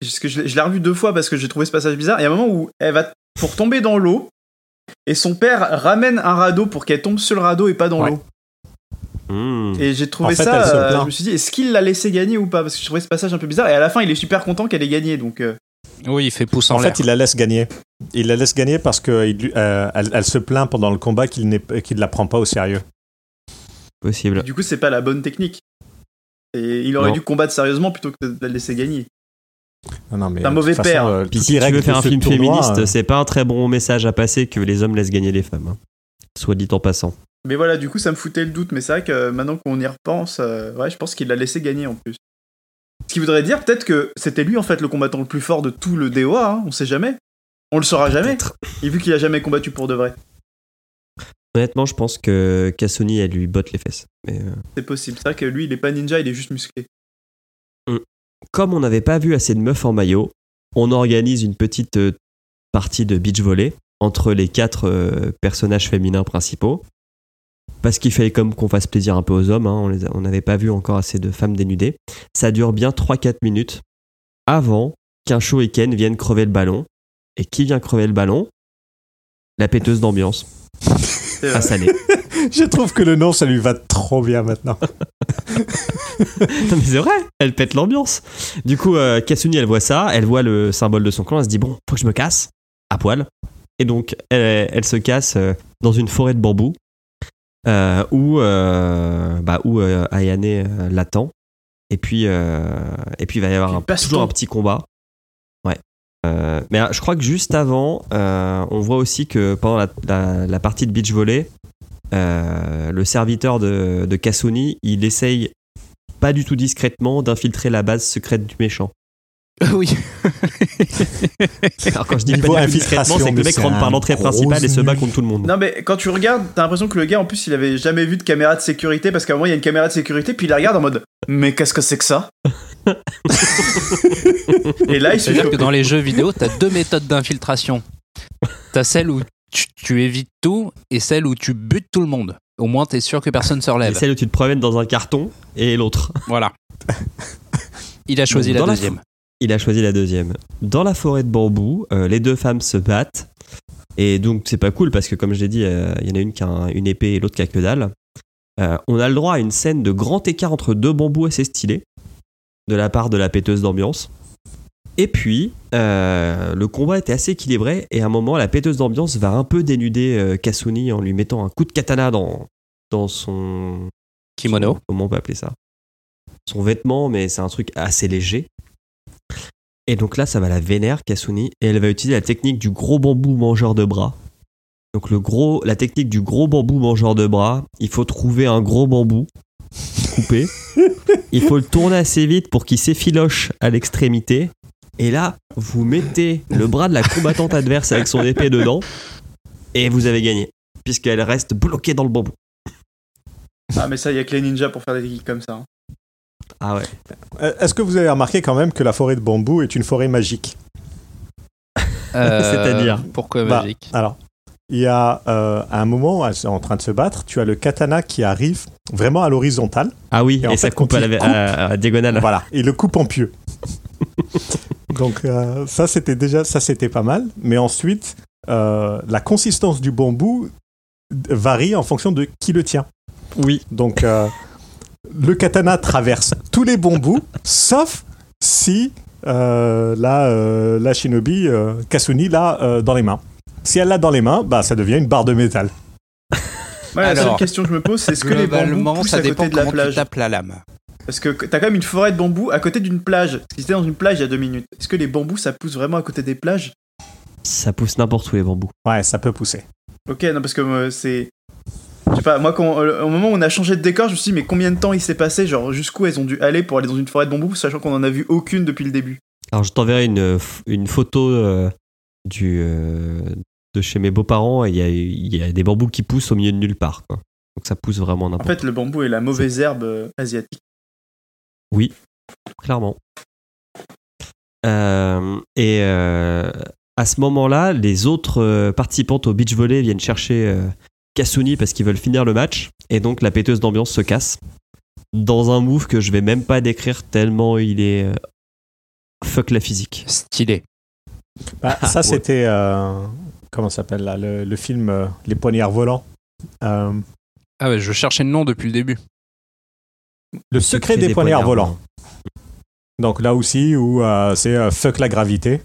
parce que je l'ai revu deux fois parce que j'ai trouvé ce passage bizarre. Il y a un moment où elle va pour tomber dans l'eau. Et son père ramène un radeau pour qu'elle tombe sur le radeau et pas dans Ouais. l'eau. Hmm. Et j'ai trouvé En fait, ça. euh, je me suis dit, est-ce qu'il l'a laissé gagner ou pas? Parce que je trouvais ce passage un peu bizarre. Et à la fin, il est super content qu'elle ait gagné. Donc, euh, Oui, il fait pouce en, En l'air. fait, il la laisse gagner. Il la laisse gagner parce qu'elle elle, elle se plaint pendant le combat qu'il ne la prend pas au sérieux. Possible. du coup, c'est pas la bonne technique. Et il aurait Non. dû combattre sérieusement plutôt que de la laisser gagner. Non, non, mais C'est un de mauvais façon, père. euh, Puis si tu veux faire un film tournoi, féministe, euh, c'est pas un très bon message à passer que les hommes laissent gagner les femmes. hein. Soit dit en passant. Mais voilà, du coup, ça me foutait le doute. Mais c'est vrai que euh, maintenant qu'on y repense, euh, ouais, je pense qu'il l'a laissé gagner en plus. Ce qui voudrait dire peut-être que c'était lui en fait le combattant le plus fort de tout le DOA. Hein, on sait jamais. On le saura jamais. Et vu qu'il a jamais combattu pour de vrai, Honnêtement, je pense que Kasuni, elle lui botte les fesses. Mais euh, c'est possible. C'est vrai que lui, il est pas ninja, il est juste musclé. comme on n'avait pas vu assez de meufs en maillot, on organise une petite euh, partie de beach volley entre les quatre euh, personnages féminins principaux. Parce qu'il fallait comme qu'on fasse plaisir un peu aux hommes, hein, on n'avait pas vu encore assez de femmes dénudées. Ça dure bien 3-4 minutes avant qu'un Ken vienne crever le ballon. Et qui vient crever le ballon? La péteuse d'ambiance. C'est vrai. À Salé. Je trouve que le nom, ça lui va trop bien maintenant. Non, mais c'est vrai, elle pète l'ambiance. Du coup, euh, Kasuni, elle voit ça, elle voit le symbole de son clan, elle se dit bon, faut que je me casse, à poil. Et donc, elle, elle se casse euh, dans une forêt de bambou euh, où, euh, bah, où euh, Ayane euh, l'attend. Et puis, euh, et puis, il va y avoir un- toujours un petit combat. Euh, mais euh, je crois que juste avant, euh, on voit aussi que pendant la, la- la partie de beach volley, euh, le serviteur de, de Kasuni, il essaye pas du tout discrètement d'infiltrer la base secrète du méchant. oui. Alors quand je dis pas du tout discrètement, infiltration, c'est que le mec rentre par l'entrée principale et se bat contre tout le monde. Non mais quand tu regardes, t'as l'impression que le gars en plus il avait jamais vu de caméra de sécurité parce qu'à un moment il y a une caméra de sécurité puis il la regarde en mode mais qu'est-ce que c'est que ça? Et là il se C'est-à-dire fait que dans les jeux vidéo, t'as deux méthodes d'infiltration. T'as celle où tu, tu évites tout et celle où tu butes tout le monde. Au moins, t'es sûr que personne se Et relève. celle où tu te promènes dans un carton et l'autre. Voilà. Il a choisi Dans la la deuxième. Il a choisi la deuxième. Dans la forêt de bambou, euh, les deux femmes se battent. Et donc, c'est pas cool parce que, comme je l'ai dit, euh, il y en a une qui a un- une épée et l'autre qui a que dalle. Euh, on a le droit à une scène de grand écart entre deux bambous assez stylés de la part de la péteuse d'ambiance. Et puis, euh, le combat était assez équilibré et à un moment, la péteuse d'ambiance va un peu dénuder euh, Kasuni en lui mettant un coup de katana dans, dans son, Kimono. son- comment on peut appeler ça? Son vêtement, mais c'est un truc assez léger. Et donc là, ça va la vénère, Kasuni, et elle va utiliser la technique du gros bambou mangeur de bras. Donc le gros, la technique du gros bambou mangeur de bras, il faut trouver un gros bambou coupé. il faut le tourner assez vite pour qu'il s'effiloche à l'extrémité. Et là, vous mettez le bras de la combattante adverse avec son épée dedans, et vous avez gagné, puisqu'elle reste bloquée dans le bambou. Ah mais ça il y a que les ninjas pour faire des geeks comme ça. hein. Ah ouais. Euh, Est-ce que vous avez remarqué quand même que la forêt de bambou est une forêt magique? Euh, C'est-à-dire? Pourquoi Bah, magique? Alors, il y a euh, à un moment, elles sont en train de se battre, tu as le katana qui arrive vraiment à l'horizontale. Ah oui, Et ça fait, coupe à la, il coupe- à- à la diagonale. Voilà, et le coupe en pieux. Donc euh, ça c'était déjà ça c'était pas mal, mais ensuite euh, la consistance du bambou varie en fonction de qui le tient. Oui. Donc le katana traverse tous les bambous, sauf si la, la shinobi Kasuni l'a dans les mains. Si elle l'a dans les mains, bah ça devient une barre de métal. Ouais, la seule question que je me pose c'est est-ce que les bambous poussent ça à côté de la tu plage tapes la lame. Parce que t'as quand même une forêt de bambous à côté d'une plage. Parce qu'ils étaient dans une plage il y a deux minutes. Est-ce que les bambous ça pousse vraiment à côté des plages? Ça pousse n'importe où les bambous. Ouais, ça peut pousser. Ok, non, parce que euh, c'est. Je sais pas, moi, quand, euh, au moment où on a changé de décor, je me suis dit, mais combien de temps il s'est passé? Genre, jusqu'où elles ont dû aller pour aller dans une forêt de bambous, sachant qu'on en a vu aucune depuis le début? Alors je t'enverrai une, une photo euh, du, euh, de chez mes beaux-parents et il y a, il y a des bambous qui poussent au milieu de nulle part. Quoi. Donc ça pousse vraiment En n'importe fait, le bambou est la mauvaise herbe euh, asiatique. où. Clairement. Euh, et euh, à ce moment-là, les autres participantes au beach volley viennent chercher euh, Kasuni parce qu'ils veulent finir le match. Et donc la péteuse d'ambiance se casse. Dans un move que je vais même pas décrire tellement il est... euh, fuck la physique. Stylé. Bah, Ah, ça ouais. c'était euh, comment ça s'appelle là le, le film euh, Les poignards volants. Euh, Ah ouais, je cherchais le nom depuis le début. le secret des, poignards, volants. Donc là aussi où euh, c'est euh, fuck la gravité.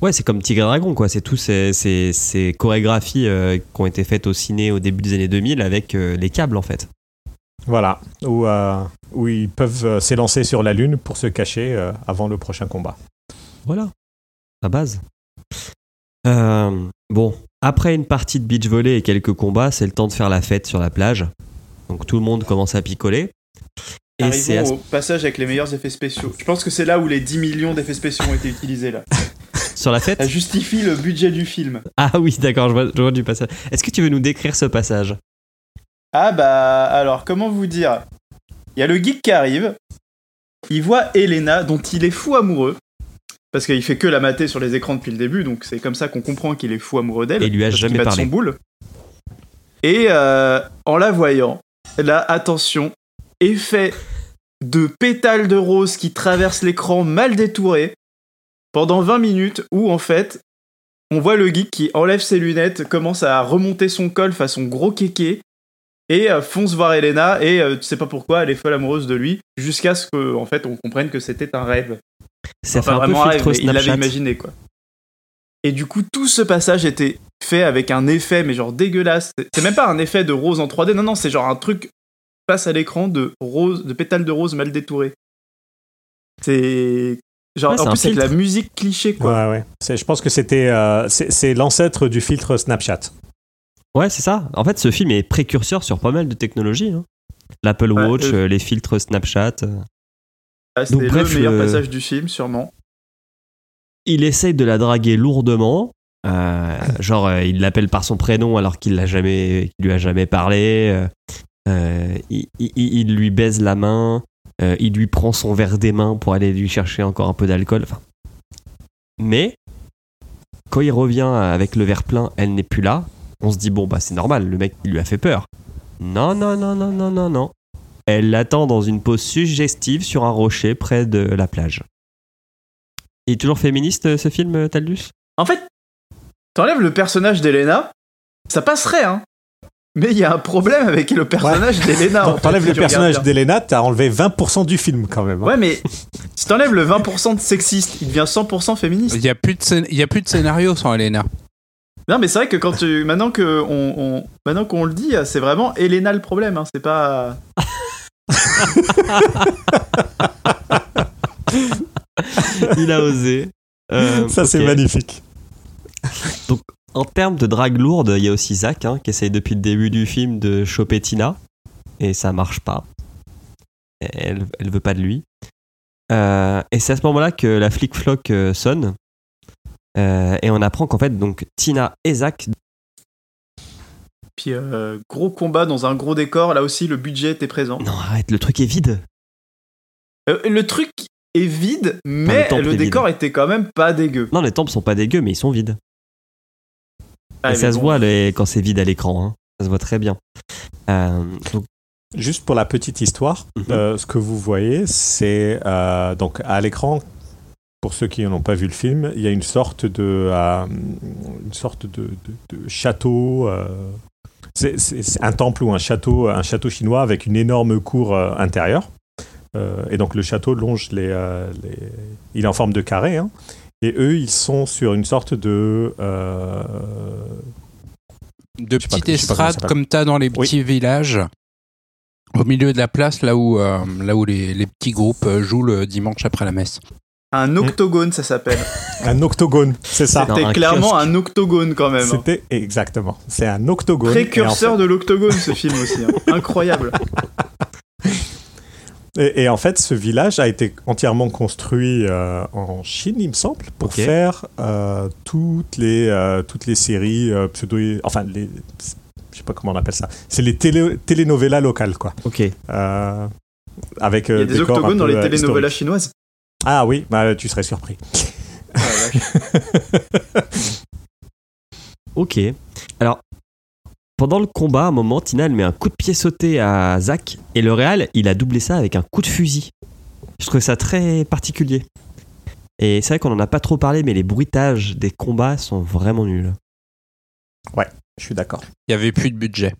Ouais, c'est comme Tigre et Dragon, quoi. C'est tous ces, ces- ces chorégraphies euh, qui ont été faites au ciné au début des années 2000 avec euh, les câbles, en fait. Voilà, où, euh, où ils peuvent euh, s'élancer sur la lune pour se cacher euh, avant le prochain combat. Voilà. La base. Euh, bon, après une partie de beach volley et quelques combats, c'est le temps de faire la fête sur la plage. Donc tout le monde commence à picoler. Et c'est à au passage avec les meilleurs effets spéciaux. Je pense que c'est là où les 10 millions d'effets spéciaux ont été utilisés, là. sur la fête Ça justifie le budget du film. Ah oui, d'accord, je vois, je vois du passage. Est-ce que tu veux nous décrire ce passage? Ah bah, alors, comment vous dire? Il y a le geek qui arrive, il voit Elena, dont il est fou amoureux, parce qu'il fait que la mater sur les écrans depuis le début, donc c'est comme ça qu'on comprend qu'il est fou amoureux d'elle. Et lui a parce jamais parlé. son boule. Et euh, en la voyant, là, attention, effet de pétales de rose qui traverse l'écran mal détouré pendant 20 minutes où en fait on voit le geek qui enlève ses lunettes, commence à remonter son col façon gros kéké et euh, fonce voir Elena et euh, tu sais pas pourquoi elle est folle amoureuse de lui jusqu'à ce que en fait on comprenne que c'était un rêve. Ça Enfin, fait un peu vraiment un filtre mais il l'avait Snapchat. imaginé quoi. Et du coup tout ce passage était fait avec un effet mais genre dégueulasse. C'est- C'est même pas un effet de rose en 3D, non non, c'est genre un truc face à l'écran de rose, de pétales de rose mal détourés. C'est Genre, Ouais, c'est en plus, avec la filtre. musique cliché, quoi. Ouais, ouais. C'est- Je pense que c'était, euh, c'est c'est l'ancêtre du filtre Snapchat. Ouais, c'est ça. En fait, ce film est précurseur sur pas mal de technologies. hein. L'Apple Ouais, Watch, euh, euh, les filtres Snapchat. Euh. Ah, bref, le meilleur le- passage du film, sûrement. Il essaye de la draguer lourdement. euh, genre, euh, il l'appelle par son prénom alors qu'il l'a jamais, qu'il lui a jamais parlé. euh, euh, il, il- il lui baise la main. euh, il lui prend son verre des mains pour aller lui chercher encore un peu d'alcool. Enfin, mais quand il revient avec le verre plein, elle n'est plus là. On se dit bon bah c'est normal, le mec il lui a fait peur. Non non non non non non non. Elle l'attend dans une pose suggestive sur un rocher près de la plage. Il est toujours féministe ce film, Taldus? En fait, t'enlèves le personnage d'Elena, ça passerait, hein. Mais il y a un problème avec le personnage d'Elena. en Donc, fait, T'enlèves le personnage d'Elena, t'as enlevé 20% du film quand même. hein. Ouais, mais si t'enlèves le 20% de sexiste, il devient 100% féministe. Il n'y a, plus de scén- il y a plus de scénario sans Elena. Non, mais c'est vrai que quand tu. Maintenant que on, on- maintenant qu'on le dit, c'est vraiment Elena le problème, hein. C'est pas. Il a osé. Euh, Ça, c'est magnifique. En termes de drague lourde, il y a aussi Zach hein, qui essaye depuis le début du film de choper Tina. Et ça marche pas. Elle, elle veut pas de lui. Euh, et c'est à ce moment-là que la flic floc euh, sonne. Euh, et on apprend qu'en fait, donc, Tina et Zach. Puis euh, gros combat dans un gros décor, là aussi le budget était présent. Non, arrête, le truc est vide. Euh, le truc est vide, mais le décor était quand même pas dégueu. Non, les temples sont pas dégueux, mais ils sont vides. Ah, et ça se voit les- quand c'est vide à l'écran. hein. Ça se voit très bien. Euh, donc, Juste pour la petite histoire, Mhm. euh, ce que vous voyez, c'est euh, donc à l'écran. Pour ceux qui n'ont pas vu le film, il y a une sorte de, euh, une sorte de, de- de château. euh, c'est- un temple ou un château, un château chinois avec une énorme cour euh, intérieure. Euh, et donc le château longe les, euh, les- il est en forme de carré. hein. et eux, ils sont sur une sorte de euh, De pas- estrades s'appelle. comme t'as dans les Oui. petits villages. Au milieu de la place, là où, là où les, les petits groupes jouent le dimanche après la messe. Un octogone, ça s'appelle. un octogone. C'est ça. C'était clairement un octogone quand même. hein. C'était exactement. C'est un octogone. Précurseur de l'octogone, ce film aussi. hein. Incroyable. Et, et en fait, ce village a été entièrement construit euh, en Chine, il me semble, pour faire euh, toutes les euh, toutes les séries euh, pseudo, enfin les, je sais pas comment on appelle ça. C'est les télé, telenovelas locales, quoi. ok. Euh, avec Il y a des octogones dans les telenovelas chinoises. Ah oui, bah, tu serais surpris. Ok. Alors, pendant le combat, à un moment, Tina, elle met un coup de pied sauté à Zach. Et le Real, il a doublé ça avec un coup de fusil. Je trouve ça très particulier. Et c'est vrai qu'on en a pas trop parlé, mais les bruitages des combats sont vraiment nuls. Je suis d'accord. Il y avait plus de budget.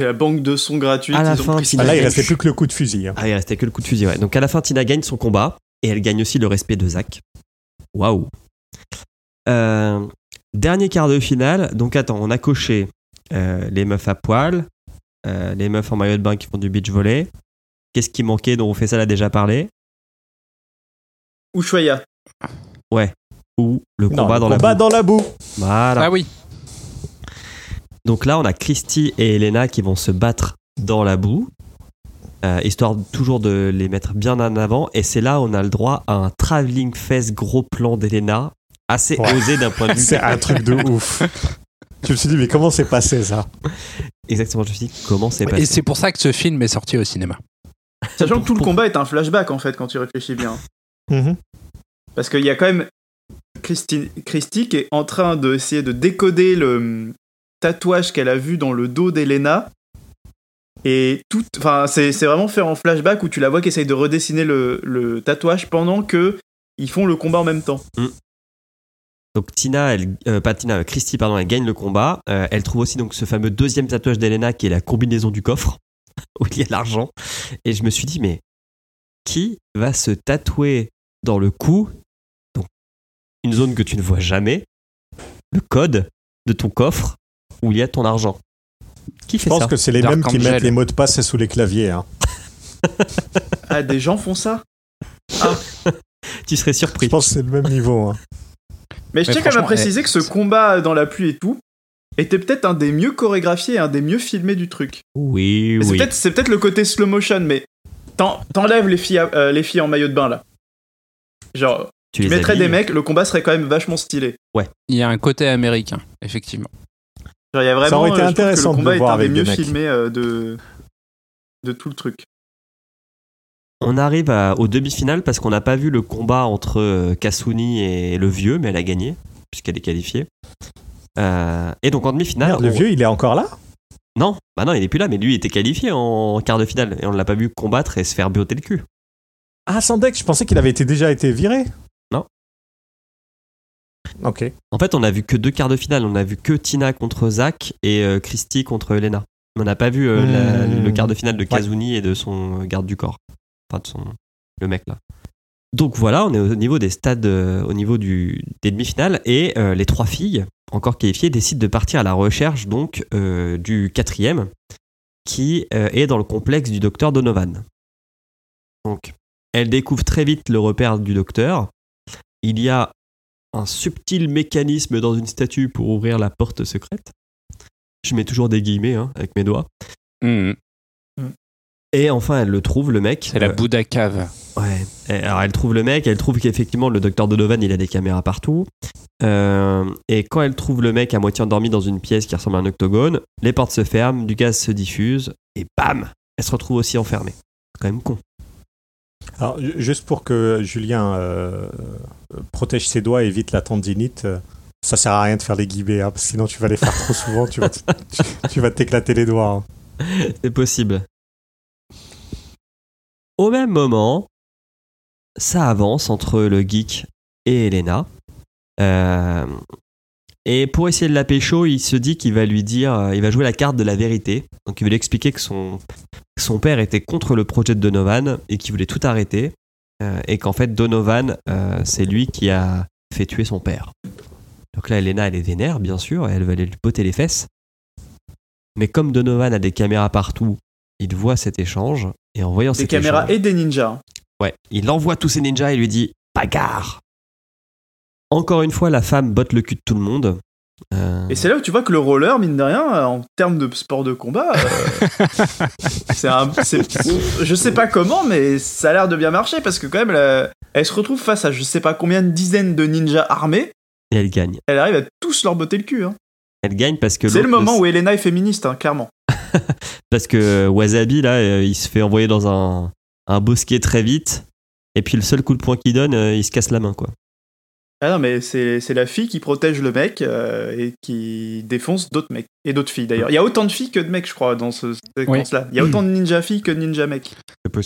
Et la banque de son gratuite. À la ils ont fin, pris Tina Ah, là, il restait plus que le coup de fusil. hein. Ah, il restait que le coup de fusil, ouais. Donc à la fin, Tina gagne son combat. Et elle gagne aussi le respect de Zach. Waouh. Euh, dernier quart de finale. Donc attends, on a coché euh, les meufs à poil, euh, les meufs en maillot de bain qui font du beach volley. Qu'est-ce qui manquait dont on fait ça l'a déjà parlé? Ushuaïa. Ou le Non, combat le dans la combat boue. dans la boue. Voilà. Ah oui, Donc là, on a Christy et Elena qui vont se battre dans la boue, euh, histoire toujours de les mettre bien en avant. Et c'est là où on a le droit à un travelling fest gros plan d'Elena, assez Ouais. osé d'un point de vue. C'est un truc de ouf. Je me suis dit, mais comment c'est passé ça? Exactement, je me suis dit, comment c'est et passé c'est pour ça que ce film est sorti au cinéma. Sachant que tout le combat est un flashback en fait quand tu réfléchis bien. Mhm. Parce qu'il y a quand même Christi, Christy qui est en train d'essayer de décoder le tatouage qu'elle a vu dans le dos d'Elena. Et tout, enfin, c'est vraiment fait en flashback où tu la vois qui essaye de redessiner le, le tatouage pendant que ils font le combat en même temps. Donc Tina, elle, euh, pas Tina, Christy, pardon, elle gagne le combat. Euh, elle trouve aussi donc ce fameux deuxième tatouage d'Elena qui est la combinaison du coffre où il y a l'argent. Et je me suis dit, mais qui va se tatouer dans le cou, donc une zone que tu ne vois jamais, le code de ton coffre où il y a ton argent Qui Je fait pense ça que c'est les Dark mêmes qui mettent les mots de passe sous les claviers. hein. Ah, des gens font ça? Tu serais Je surpris. pense que c'est le même niveau. hein. Mais je tiens quand même à préciser eh, que ce combat dans la pluie et tout était peut-être un des mieux chorégraphiés et un des mieux filmés du truc. Oui, Mais C'est oui. peut-être c'est peut-être le côté slow motion, mais t'en- t'enlèves les filles, à- euh, les filles en maillot de bain là. Genre, Tu mettrais des mecs, le combat serait quand même vachement stylé. Il y a un côté américain, effectivement. Genre, il y a vraiment, aurait été euh, que intéressant le de combat est un des mieux filmés euh, de de tout le truc. On arrive à- aux demi-finales parce qu'on n'a pas vu le combat entre euh, Kasuni et le vieux, mais elle a gagné, puisqu'elle est qualifiée. Euh, et donc en demi-finale. Merde, le on- vieux, il est encore là? Non, bah non, il est plus là, mais lui il était qualifié en quart de finale. Et on ne l'a pas vu combattre et se faire bioter le cul. Ah, Sandek, je pensais qu'il avait été, déjà été viré. Ok. En fait, on a vu que deux quarts de finale. On a vu que Tina contre Zach et euh, Christy contre Elena. On n'a pas vu euh, la- Mmh. le quart de finale de Kazuni et de son euh, garde du corps. Enfin, de son. Le mec là. Donc voilà, on est au niveau des stades, euh, au niveau du, des demi-finales. Et les trois filles, encore qualifiées, décident de partir à la recherche donc du quatrième, qui est dans le complexe du docteur Donovan. Donc, elles découvrent très vite le repère du docteur. Il y a un subtil mécanisme dans une statue pour ouvrir la porte secrète. Je mets toujours des guillemets hein, avec mes doigts. Mhm. Et enfin, elle le trouve, le mec. C'est la Euh, Bouddha cave. Ouais. Et Alors elle trouve le mec, elle trouve qu'effectivement le docteur Donovan il a des caméras partout. Euh, et quand elle trouve le mec à moitié endormi dans une pièce qui ressemble à un octogone, les portes se ferment, du gaz se diffuse et bam, elle se retrouve aussi enfermée. C'est quand même con. Alors, ju- juste pour que Julien euh, protège ses doigts évite la tendinite, euh, ça sert à rien de faire les guillemets, hein, sinon tu vas les faire trop souvent, tu vas t'éclater les doigts. hein. C'est possible. Au même moment, ça avance entre le geek et Elena. Euh, et pour essayer de la pécho, il se dit qu'il va lui dire, euh, il va jouer la carte de la vérité. Donc il va lui expliquer que son, que son père était contre le projet de Donovan et qu'il voulait tout arrêter. Euh, et qu'en fait, Donovan, euh, c'est lui qui a fait tuer son père. Donc là, Elena, elle est vénère, bien sûr, et elle va aller lui botter les fesses. Mais comme Donovan a des caméras partout, il voit cet échange et en voyant Des cet caméras échange, et des ninjas. ouais, il envoie tous ses ninjas et lui dit bagarre. Encore une fois, la femme botte le cul de tout le monde. Euh, Et c'est là où tu vois que le roller, mine de rien, euh, en termes de sport de combat, euh, c'est un. Je sais pas comment, mais ça a l'air de bien marcher parce que quand même, elle, elle se retrouve face à je sais pas combien de dizaines de ninjas armés. et elle gagne. Elle arrive à tous leur botter le cul. hein. Elle gagne parce que C'est le moment où Elena est féministe, hein, clairement. parce que Wasabi là, il se fait envoyer dans un, un bosquet très vite. Et puis le seul coup de poing qu'il donne, il se casse la main quoi. Ah non, mais c'est c'est la fille qui protège le mec euh, et qui défonce d'autres mecs. Et d'autres filles d'ailleurs. Il y a autant de filles que de mecs, je crois, dans ce séquence-là. Il y a autant de ninja filles que de ninja mecs.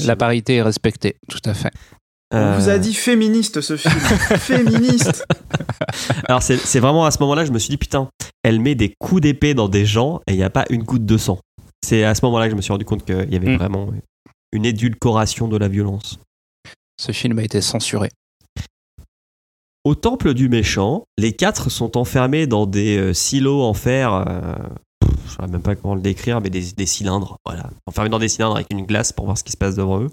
La parité est respectée, tout à fait. On vous Euh, a dit féministe ce film. féministe. Alors c'est c'est vraiment à ce moment-là, je me suis dit putain, elle met des coups d'épée dans des gens et il n'y a pas une goutte de sang. C'est à ce moment-là que je me suis rendu compte qu'il y avait Mm. vraiment une édulcoration de la violence. Ce film a été censuré. Au temple du méchant, les quatre sont enfermés dans des euh, silos en fer. euh, je ne sais même pas comment le décrire, mais des, cylindres. Voilà, enfermés dans des cylindres avec une glace pour voir ce qui se passe devant eux.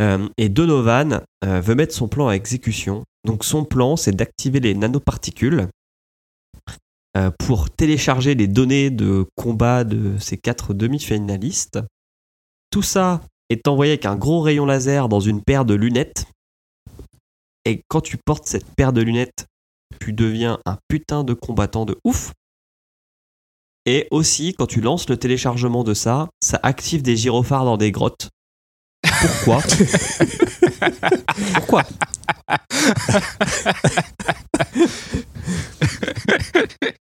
Euh, et Donovan veut mettre son plan à exécution. Donc son plan, c'est d'activer les nanoparticules pour télécharger les données de combat de ces quatre demi-finalistes. Tout ça est envoyé avec un gros rayon laser dans une paire de lunettes et quand tu portes cette paire de lunettes, tu deviens un putain de combattant de ouf. Et aussi, quand tu lances le téléchargement de ça, ça active des gyrophares dans des grottes. Pourquoi? Pourquoi?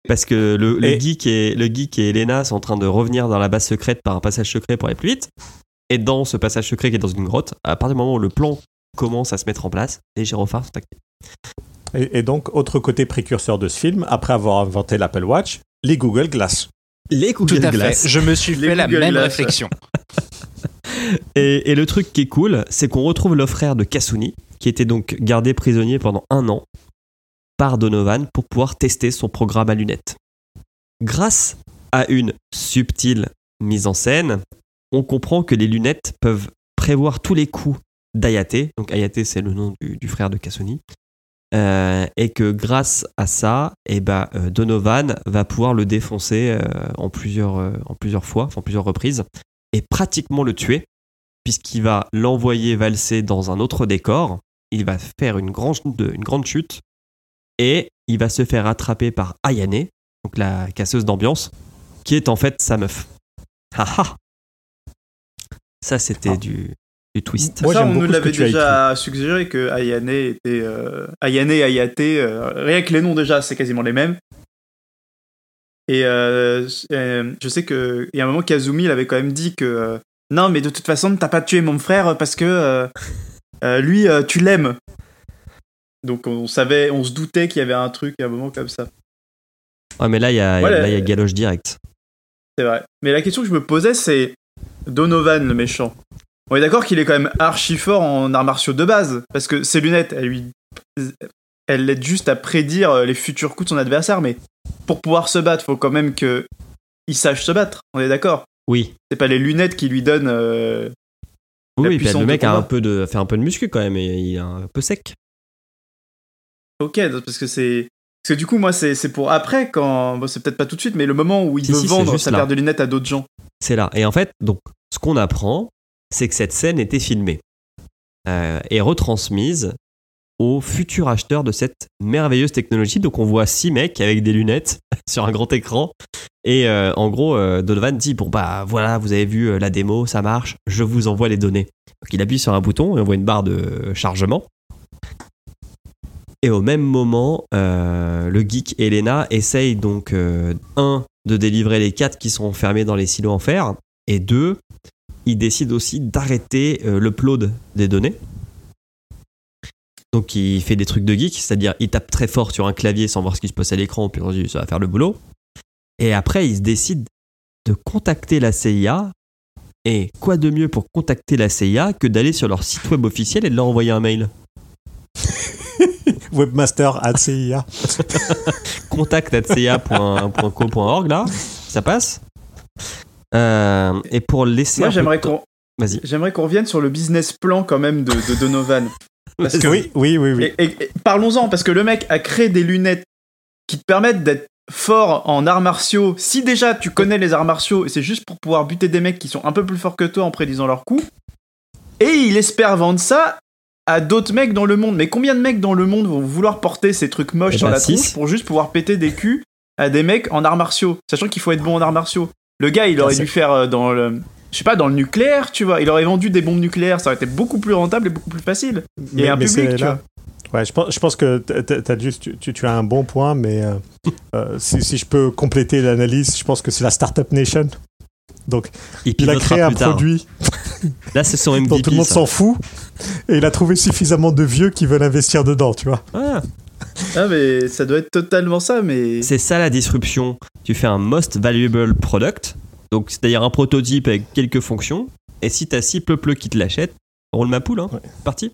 Parce que le, le Et- geek et, le geek et Elena sont en train de revenir dans la base secrète par un passage secret pour aller plus vite. Et dans ce passage secret qui est dans une grotte, à partir du moment où le plan commence à se mettre en place, les gyrophares sont activés. Et, et donc, autre côté précurseur de ce film, après avoir inventé l'Apple Watch, les Google Glass. Les Tout à fait. Je me suis Les fait la Google même Glass. réflexion. Et, et le truc qui est cool, c'est qu'on retrouve le frère de Kasuni, qui était donc gardé prisonnier pendant un an par Donovan pour pouvoir tester son programme à lunettes. Grâce à une subtile mise en scène, on comprend que les lunettes peuvent prévoir tous les coups d'Ayate. Donc Ayate, c'est le nom du, du frère de Kasuni. Euh, et que grâce à ça, eh ben, euh, Donovan va pouvoir le défoncer euh, en, plusieurs, euh, en plusieurs fois, en plusieurs reprises, et pratiquement le tuer, puisqu'il va l'envoyer valser dans un autre décor. Il va faire une grande, une grande chute, et il va se faire attraper par Ayane, donc la casseuse d'ambiance, qui est en fait sa meuf. Haha Ça, c'était Ah. du, du twist. Moi, ça, on nous l'avait que déjà suggéré que Ayane était. Euh, Ayane et Ayate, euh, rien que les noms déjà, c'est quasiment les mêmes. Et euh, euh, je sais qu'il y a un moment, Kazumi il avait quand même dit que euh, non, mais de toute façon, t'as pas tué mon frère parce que euh, euh, lui, euh, tu l'aimes. Donc on savait, on se doutait qu'il y avait un truc à un moment comme ça. Ouais, mais là, il y a, il y galoche direct. C'est vrai. Mais la question que je me posais, c'est Donovan, le méchant. On est d'accord qu'il est quand même archi fort en arts martiaux de base, parce que ses lunettes, elles lui, elles l'aident juste à prédire euh, les futurs coups de son adversaire, mais pour pouvoir se battre, faut quand même que il sache se battre. On est d'accord. Oui. C'est pas les lunettes qui lui donnent. euh, Oui, La oui, puis puissance le mec a un peu de, fait un peu de muscu quand même, et il est un peu sec. Ok, parce que c'est. Parce que du coup, moi, c'est c'est pour après, quand. Bon, c'est peut-être pas tout de suite, mais le moment où il Si, veut si, vendre sa paire de lunettes à d'autres gens. C'est là. Et en fait, donc, ce qu'on apprend, c'est que cette scène était filmée euh, et retransmise aux futurs acheteurs de cette merveilleuse technologie. Donc, on voit six mecs avec des lunettes sur un grand écran. Et euh, en gros, euh, Donovan dit Bon, bah voilà, vous avez vu euh, la démo, ça marche, je vous envoie les données. Donc, il appuie sur un bouton et on voit une barre de chargement. Et au même moment, le geek Elena essayent donc, un, de délivrer les quatre qui sont enfermés dans les silos en fer, et deux, ils décident aussi d'arrêter euh, l'upload des données. Donc il fait des trucs de geek, c'est-à-dire il tape très fort sur un clavier sans voir ce qui se passe à l'écran, puis ça va faire le boulot. Et après, il se décide de contacter la CIA. Et quoi de mieux pour contacter la CIA que d'aller sur leur site web officiel et de leur envoyer un mail? Webmaster at CIA. contact.cia.co.org là, ça passe. Euh, et pour laisser. Moi, j'aimerais qu'on. Vas-y. J'aimerais qu'on revienne sur le business plan quand même de, de Donovan. Parce que Oui, oui, oui, oui. Et, et- et parlons-en, parce que le mec a créé des lunettes qui te permettent d'être fort en arts martiaux. Si déjà tu connais les arts martiaux et c'est juste pour pouvoir buter des mecs qui sont un peu plus forts que toi en prédisant leurs coups, et il espère vendre ça à d'autres mecs dans le monde. Mais combien de mecs dans le monde vont vouloir porter ces trucs moches Eh sur ben, la six. tronche pour juste pouvoir péter des culs à des mecs en arts martiaux, sachant qu'il faut être bon en arts martiaux. Le gars, il aurait c'est- dû faire euh, dans le. Je sais pas, dans le nucléaire, tu vois. Il aurait vendu des bombes nucléaires, ça aurait été beaucoup plus rentable et beaucoup plus facile. Et un public, tu vois. Ouais, je pense, je pense que t'as juste, tu, tu- tu as un bon point, mais euh, euh, si, si je peux compléter l'analyse, je pense que c'est la Startup Nation. Donc, Il, il a créé un tard. produit Là, c'est son dont MVP. tout le monde s'en fout, et il a trouvé suffisamment de vieux qui veulent investir dedans, tu vois. Ah, Ah mais ça doit être totalement ça, mais... c'est ça la disruption. Tu fais un most valuable product, donc c'est-à-dire un prototype avec quelques fonctions, et si t'as six peuples qui te l'achètent, roule ma poule, hein. Ouais. Parti.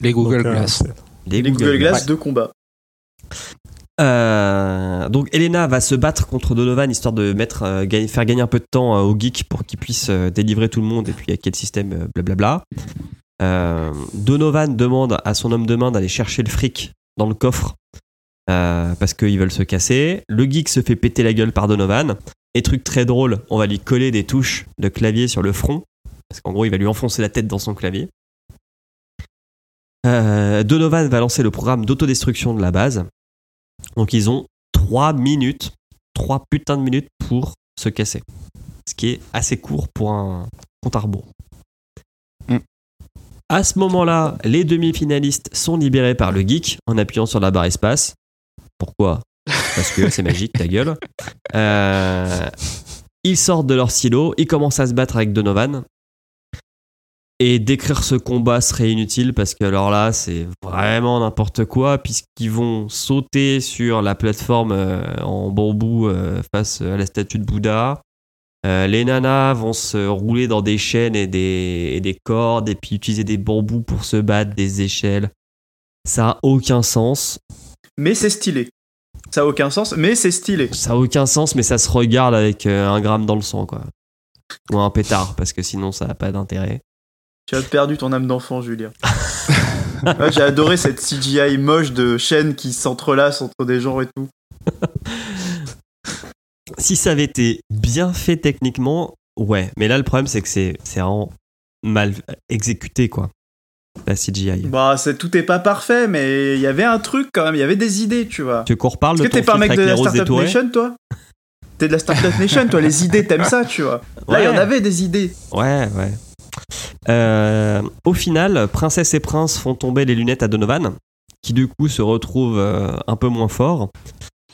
Les Google Donc, euh, Glass. c'est- Les, Les Google Glass de combat. Euh, donc Elena va se battre contre Donovan histoire de mettre, euh, gagner- faire gagner un peu de temps euh, au geek pour qu'il puisse euh, délivrer tout le monde et puis avec quel système euh, blablabla. Euh, Donovan demande à son homme de main d'aller chercher le fric dans le coffre euh, parce qu'ils veulent se casser. Le geek se fait péter la gueule par Donovan. Et truc très drôle, on va lui coller des touches de clavier sur le front parce qu'en gros il va lui enfoncer la tête dans son clavier. Euh, Donovan va lancer le programme d'autodestruction de la base. Donc ils ont 3 minutes, 3 putains de minutes pour se casser. Ce qui est assez court pour un compte à. À ce moment-là, les demi-finalistes sont libérés par le geek en appuyant sur la barre espace. Pourquoi? Parce que c'est magique, ta gueule. Euh, ils sortent de leur silo, ils commencent à se battre avec Donovan. Et décrire ce combat serait inutile parce que alors là, c'est vraiment n'importe quoi puisqu'ils vont sauter sur la plateforme euh, en bambou euh, face à la statue de Bouddha. Euh, les nanas vont se rouler dans des chaînes et des, et des cordes et puis utiliser des bambous pour se battre, des échelles. Ça a aucun sens. Mais c'est stylé. Ça a aucun sens, mais c'est stylé. Ça a aucun sens, mais ça se regarde avec euh, un gramme dans le sang, quoi. Ou un pétard, parce que sinon ça n'a pas d'intérêt. Tu as perdu ton âme d'enfant, Julien. Ouais, J'ai adoré cette CGI moche de chaînes qui s'entrelacent entre des gens et tout. Si ça avait été bien fait techniquement, ouais. Mais là, le problème, c'est que c'est c'est vraiment mal exécuté, quoi. La CGI. Bah, c'est, tout est pas parfait, mais il y avait un truc quand même, il y avait des idées, tu vois. Tu qu'on reparle Est-ce de que t'es pas un mec de la Startup Nation, toi? T'es de la Startup Nation, toi, les idées, t'aimes ça, tu vois. Là, il y en avait des idées. Ouais, ouais. Euh, au final, Princesse et Prince font tomber les lunettes à Donovan, qui du coup se retrouve euh, un peu moins fort.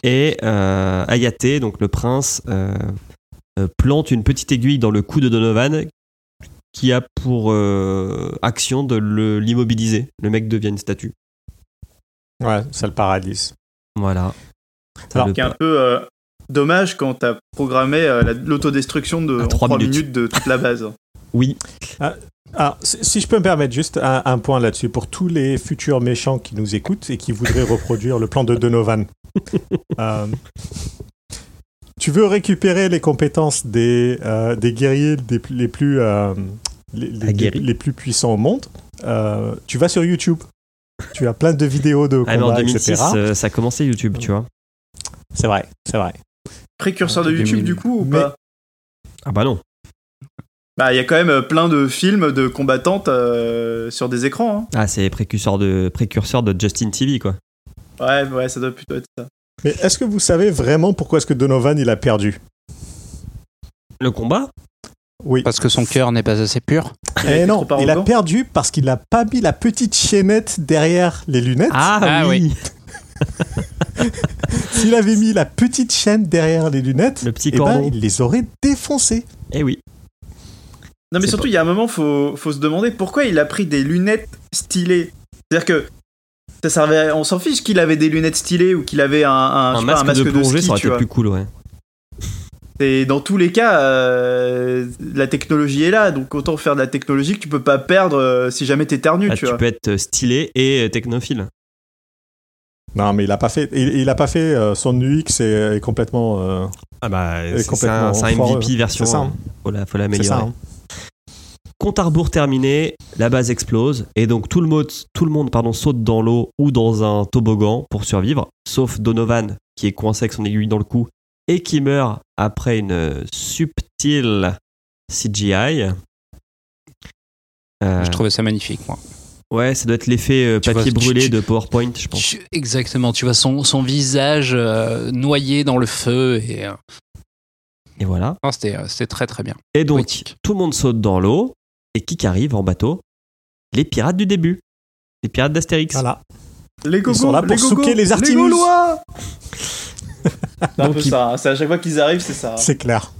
Et euh, Hayate, donc le prince, euh, euh, plante une petite aiguille dans le cou de Donovan qui a pour euh, action de le- l'immobiliser. Le mec devient une statue. Ouais, c'est le paradis. Voilà. Ça Alors, le- qui est un peu euh, dommage quand t'as programmé euh, la- l'autodestruction de À en trois 3 minutes. minutes. de toute la base. Oui, Alors, si si je peux me permettre juste un, un point là-dessus, pour tous les futurs méchants qui nous écoutent et qui voudraient reproduire le plan de Donovan. Euh, tu veux récupérer les compétences des, euh, des guerriers des les plus, euh, les, les- plus puissants au monde. euh, tu vas sur YouTube. Tu as plein de vidéos de Ah, mais en combats, 2006, etc. euh, ça a commencé YouTube, tu vois. C'est vrai, c'est vrai. Précurseur de 2000. YouTube, du coup, ou Mais- pas? Ah bah non. Bah, il y a quand même plein de films de combattantes euh, sur des écrans. hein. Ah, c'est précurseur de, précurseur de Justin TV, quoi. Ouais, ouais, ça doit plutôt être ça. Mais est-ce que vous savez vraiment pourquoi est-ce que Donovan il a perdu? Le combat? Oui. Parce que son cœur n'est pas assez pur. Il a Eh non, il a perdu parce qu'il n'a pas mis la petite chaînette derrière les lunettes. Ah, Ah oui. S'il avait mis la petite chaîne derrière les lunettes, Le petit eh ben, il les aurait défoncés. Eh oui. Non, mais surtout, il y a un moment, faut, faut se demander pourquoi il a pris des lunettes stylées. C'est-à-dire que ça servait, on s'en fiche qu'il avait des lunettes stylées ou qu'il avait un, un, je Un sais pas, masque, de plongée, ski, ça aurait été plus cool, ouais. Et dans tous les cas, euh, la technologie est là, donc autant faire de la technologie que tu peux pas perdre euh, si jamais t'éternues, Ah, tu tu vois. peux être stylé et euh, technophile. Non, mais il a pas fait. Il, il a pas fait. euh, son UX est, est complètement. euh, Ah bah, Et c'est un. MVP version ça, 1. hein. Faut la- l'améliorer. ça. Compte à rebours terminé, la base explose et donc tout le monde, tout le monde pardon, saute dans l'eau ou dans un toboggan pour survivre, sauf Donovan qui est coincé avec son aiguille dans le cou et qui meurt après une subtile CGI. Euh, Je trouvais ça magnifique, moi. ouais, ça doit être l'effet euh, papier vois, brûlé tu- de PowerPoint, je pense. Tu- Exactement, tu vois son, son visage euh, noyé dans le feu. Et, Et voilà. c'était, c'était très très bien. Et donc, Poétique. tout le monde saute dans l'eau. Et qui arrive en bateau? Les pirates du début. Les pirates d'Astérix. Voilà. Les gogos, sont là pour les gogos, souquer les Artemis. Gaulois C'est un Donc, peu ils- ça, c'est à chaque fois qu'ils arrivent, c'est ça. C'est clair.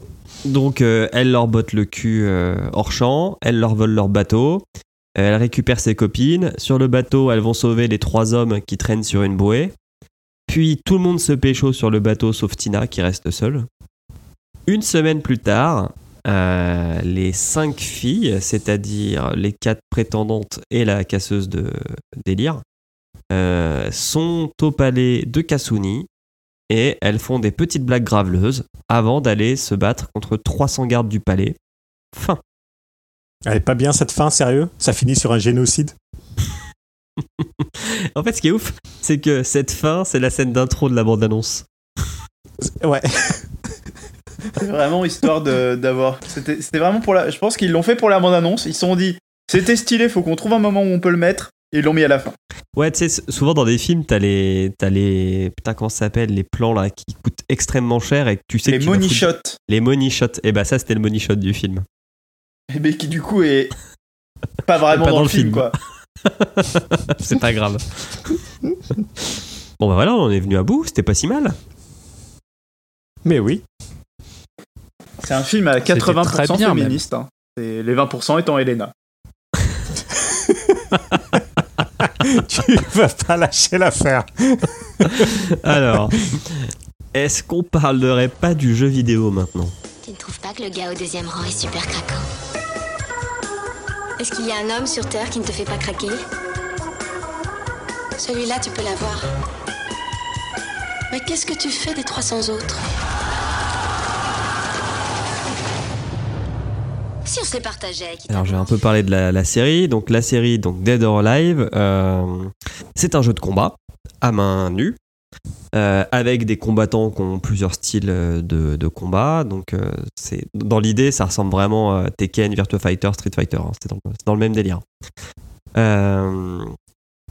Donc, euh, elle leur botte le cul euh, hors champ. Elle leur vole leur bateau. Elle récupère ses copines. Sur le bateau, elles vont sauver les trois hommes qui traînent sur une bouée. Puis, tout le monde se pécho sur le bateau sauf Tina qui reste seule. Une semaine plus tard, euh, les cinq filles, c'est-à-dire les quatre prétendantes et la casseuse de délire, euh, sont au palais de Kasuni et elles font des petites blagues graveleuses avant d'aller se battre contre 300 gardes du palais. Fin. Elle est pas bien cette fin, sérieux? Ça finit sur un génocide? En fait, ce qui est ouf, c'est que cette fin, c'est la scène d'intro de la bande-annonce. Ouais. C'est vraiment histoire de- d'avoir. C'était c'était vraiment pour la. Je pense qu'ils l'ont fait pour la bande-annonce. Ils se sont dit, c'était stylé, faut qu'on trouve un moment où on peut le mettre. Et ils l'ont mis à la fin. Ouais, tu sais, souvent dans des films, t'as les, t'as les, putain, comment ça s'appelle, les plans là qui coûtent extrêmement cher et que tu sais Les que tu vas money foutre- shots. Les money shots. Et bah ça, c'était le money shot du film. Et ben, qui du coup est pas vraiment Pas dans, le film, quoi. c'est pas grave. Bon bah voilà, on est venu à bout. C'était pas si mal. Mais oui. C'est un film à C'était 80% très bien, même. féministe. hein. Et les 20% étant Elena. tu vas pas lâcher l'affaire. Alors, est-ce qu'on parlerait pas du jeu vidéo maintenant? Tu ne trouves pas que le gars au deuxième rang est super craquant? Est-ce qu'il y a un homme sur Terre qui ne te fait pas craquer? Celui-là, tu peux l'avoir. Mais qu'est-ce que tu fais des 300 autres? On Alors j'ai un voir. peu parlé de la, série. Donc la série, donc Dead or Alive, euh, c'est un jeu de combat à main nue. euh, avec des combattants qui ont plusieurs styles euh, de, combat. Donc, dans l'idée, ça ressemble vraiment à Tekken, Virtua Fighter, Street Fighter. hein. C'est dans, dans le même délire.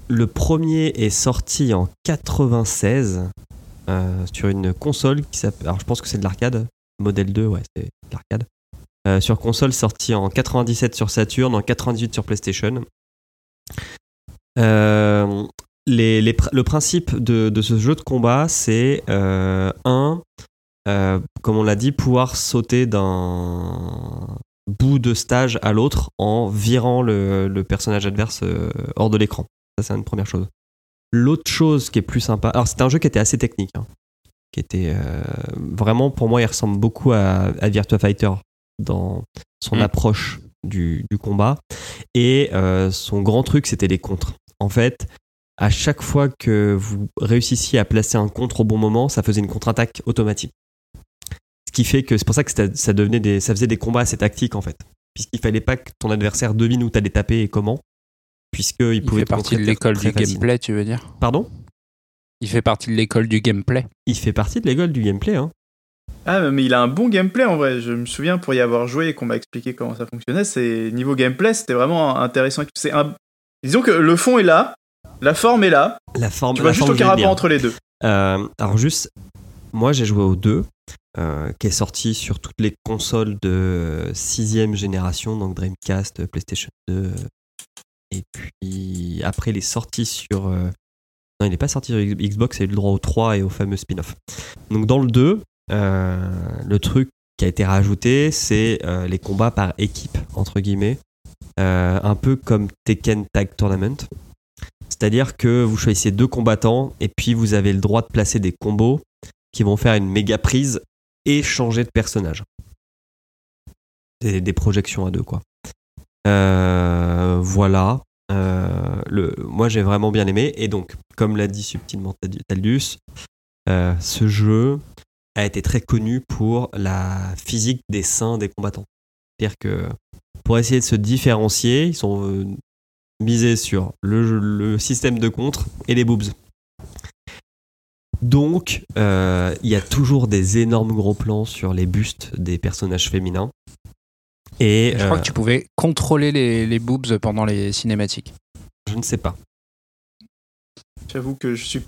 Le premier est sorti en 96 euh, sur une console qui s'appelle. Alors, je pense que c'est de l'arcade. Modèle 2, ouais, c'est de l'arcade. Euh, sur console sorti en 97 sur Saturn, en 98 sur PlayStation. Euh, le principe de, ce jeu de combat, c'est euh, un, comme on l'a dit, pouvoir sauter d'un bout de stage à l'autre en virant le, personnage adverse hors de l'écran. Ça, c'est une première chose. L'autre chose qui est plus sympa, alors c'était un jeu qui était assez technique, hein, qui était vraiment pour moi, il ressemble beaucoup à Virtua Fighter dans son Mm. approche du, du combat. Et euh, son grand truc, c'était les contres. En fait, à chaque fois que vous réussissiez à placer un contre au bon moment, ça faisait une contre-attaque automatique. Ce qui fait que c'est pour ça que ça, devenait des, ça faisait des combats assez tactiques en fait, puisqu'il fallait pas que ton adversaire devine où t'allais taper et comment, puisqu'il Il pouvait fait partie de l'école du facile. gameplay, tu veux dire? Pardon? Il fait partie de l'école du gameplay. Il fait partie de l'école du gameplay. Hein. Ah, mais il a un bon gameplay en vrai. Je me souviens pour y avoir joué et qu'on m'a expliqué comment ça fonctionnait. C'est niveau gameplay, c'était vraiment intéressant. C'est un... Disons que le fond est là, la forme est là. La forme. Tu vois la juste aucun rapport entre les deux. Euh, alors juste, moi j'ai joué au 2, euh, qui est sorti sur toutes les consoles de 6ème génération, donc Dreamcast, PlayStation 2. euh, Et puis après il est sorti sur... euh, non, il n'est pas sorti sur Xbox, il a eu le droit au 3 et au fameux spin-off. Donc dans le 2, euh, le truc qui a été rajouté, c'est euh, les combats par équipe, entre guillemets. Euh, un peu comme Tekken Tag Tournament. C'est-à-dire que vous choisissez deux combattants et puis vous avez le droit de placer des combos qui vont faire une méga prise et changer de personnage. Des, projections à deux, quoi. Euh, voilà. Euh, moi, j'ai vraiment bien aimé. Et donc, comme l'a dit subtilement Taldus, euh, ce jeu a été très connu pour la physique des seins des combattants. C'est-à-dire que pour essayer de se différencier, ils sont euh, misés sur le, le système de contre et les boobs. Donc, euh, il y a toujours des énormes gros plans sur les bustes des personnages féminins. Et Je crois euh, que tu pouvais contrôler les, les boobs pendant les cinématiques. je ne sais pas. J'avoue que je suis.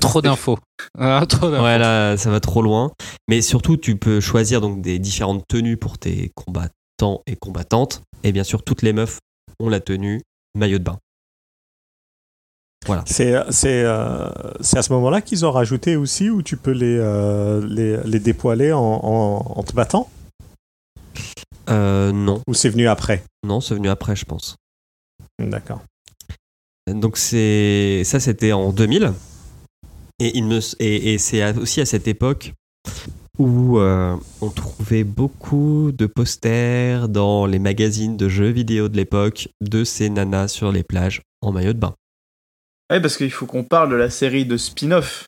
Trop d'infos. Ah, trop d'infos. Ouais, là, ça va trop loin. Mais surtout, tu peux choisir donc des différentes tenues pour tes combattants et combattantes. Et bien sûr, toutes les meufs ont la tenue maillot de bain. Voilà. C'est c'est euh, c'est à ce moment-là qu'ils ont rajouté aussi où tu peux les euh, les, les dépoiler en, en, en te battant? Euh, non, ou c'est venu après? Non, c'est venu après, je pense. D'accord. Donc c'est ça, c'était en 2000. Et, il me, et, et c'est aussi à cette époque où euh, on trouvait beaucoup de posters dans les magazines de jeux vidéo de l'époque de ces nanas sur les plages en maillot de bain. Ouais, parce qu'il faut qu'on parle de la série de spin-off.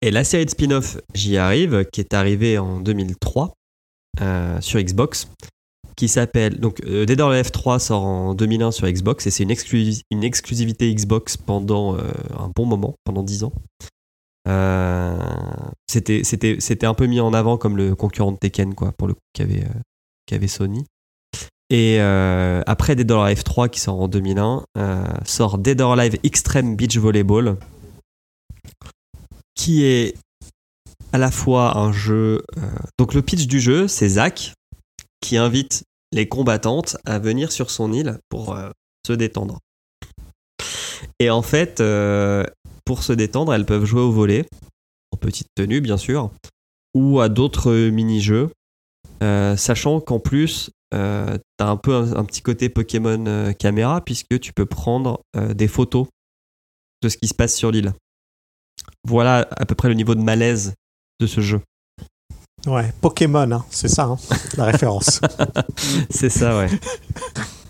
Et la série de spin-off, j'y arrive, qui est arrivée en 2003 euh, sur Xbox, qui s'appelle. Donc, euh, Dead or Alive 3 sort en 2001 sur Xbox et c'est une, une exclusivité Xbox pendant euh, un bon moment, pendant 10 ans. Euh, c'était, c'était, un peu mis en avant comme le concurrent de Tekken, quoi, pour le coup, qu'avait, euh, Sony. Et euh, après Dead or Alive 3 qui sort en 2001, euh, sort Dead or Alive Extreme Beach Volleyball, qui est à la fois un jeu. donc le pitch du jeu, c'est Zach qui invite les combattantes à venir sur son île pour se détendre. Et en fait, euh, pour se détendre, elles peuvent jouer au volet, en petite tenue bien sûr, ou à d'autres mini-jeux, euh, sachant qu'en plus, euh, t'as un peu un, un petit côté Pokémon euh, caméra, puisque tu peux prendre des photos de ce qui se passe sur l'île. Voilà à peu près le niveau de malaise de ce jeu. Ouais, Pokémon, hein, c'est ça, hein, la référence. C'est ça, ouais.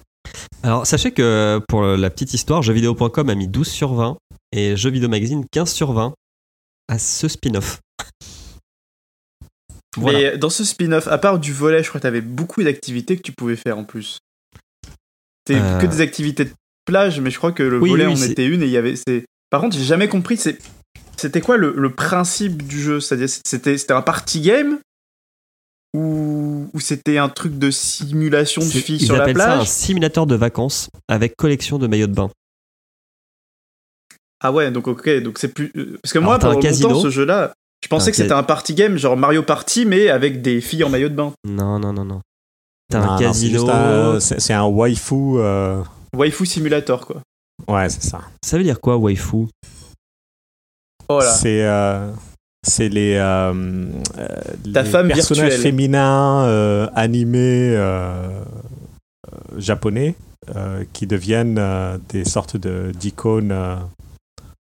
Alors, sachez que pour la petite histoire, jeuxvideo.com a mis 12 sur 20 et Jeux Vidéo Magazine 15 sur 20 à ce spin-off. Voilà. Mais dans ce spin-off, à part du volet, je crois que t'avais beaucoup d'activités que tu pouvais faire en plus. C'était Euh. que des activités de plage, mais je crois que le Oui, volet oui, en était une et il y avait. c'est- Par contre, j'ai jamais compris. c'est- C'était quoi le, le principe du jeu? C'est-à-dire, c'était c'était un party game ou, ou c'était un truc de simulation de C'est- filles Ils sur la appellent ça un plage simulateur de vacances avec collection de maillots de bain. Ah ouais, donc ok, donc c'est plus. euh, Parce que Alors, moi, un pendant longtemps, casino. ce jeu-là, je pensais Un que c'était un party game, genre Mario Party, mais avec des filles en maillot de bain. Non, non, non, non. T'as un c'est casino. un- C'est un waifu. euh, Waifu Simulator, quoi. Ouais, c'est ça. Ça veut dire quoi, waifu? Oh là. C'est euh, c'est les, euh, euh, les femme personnages virtuelle. féminins euh, animés euh, japonais euh, qui deviennent euh, des sortes de d'icônes euh,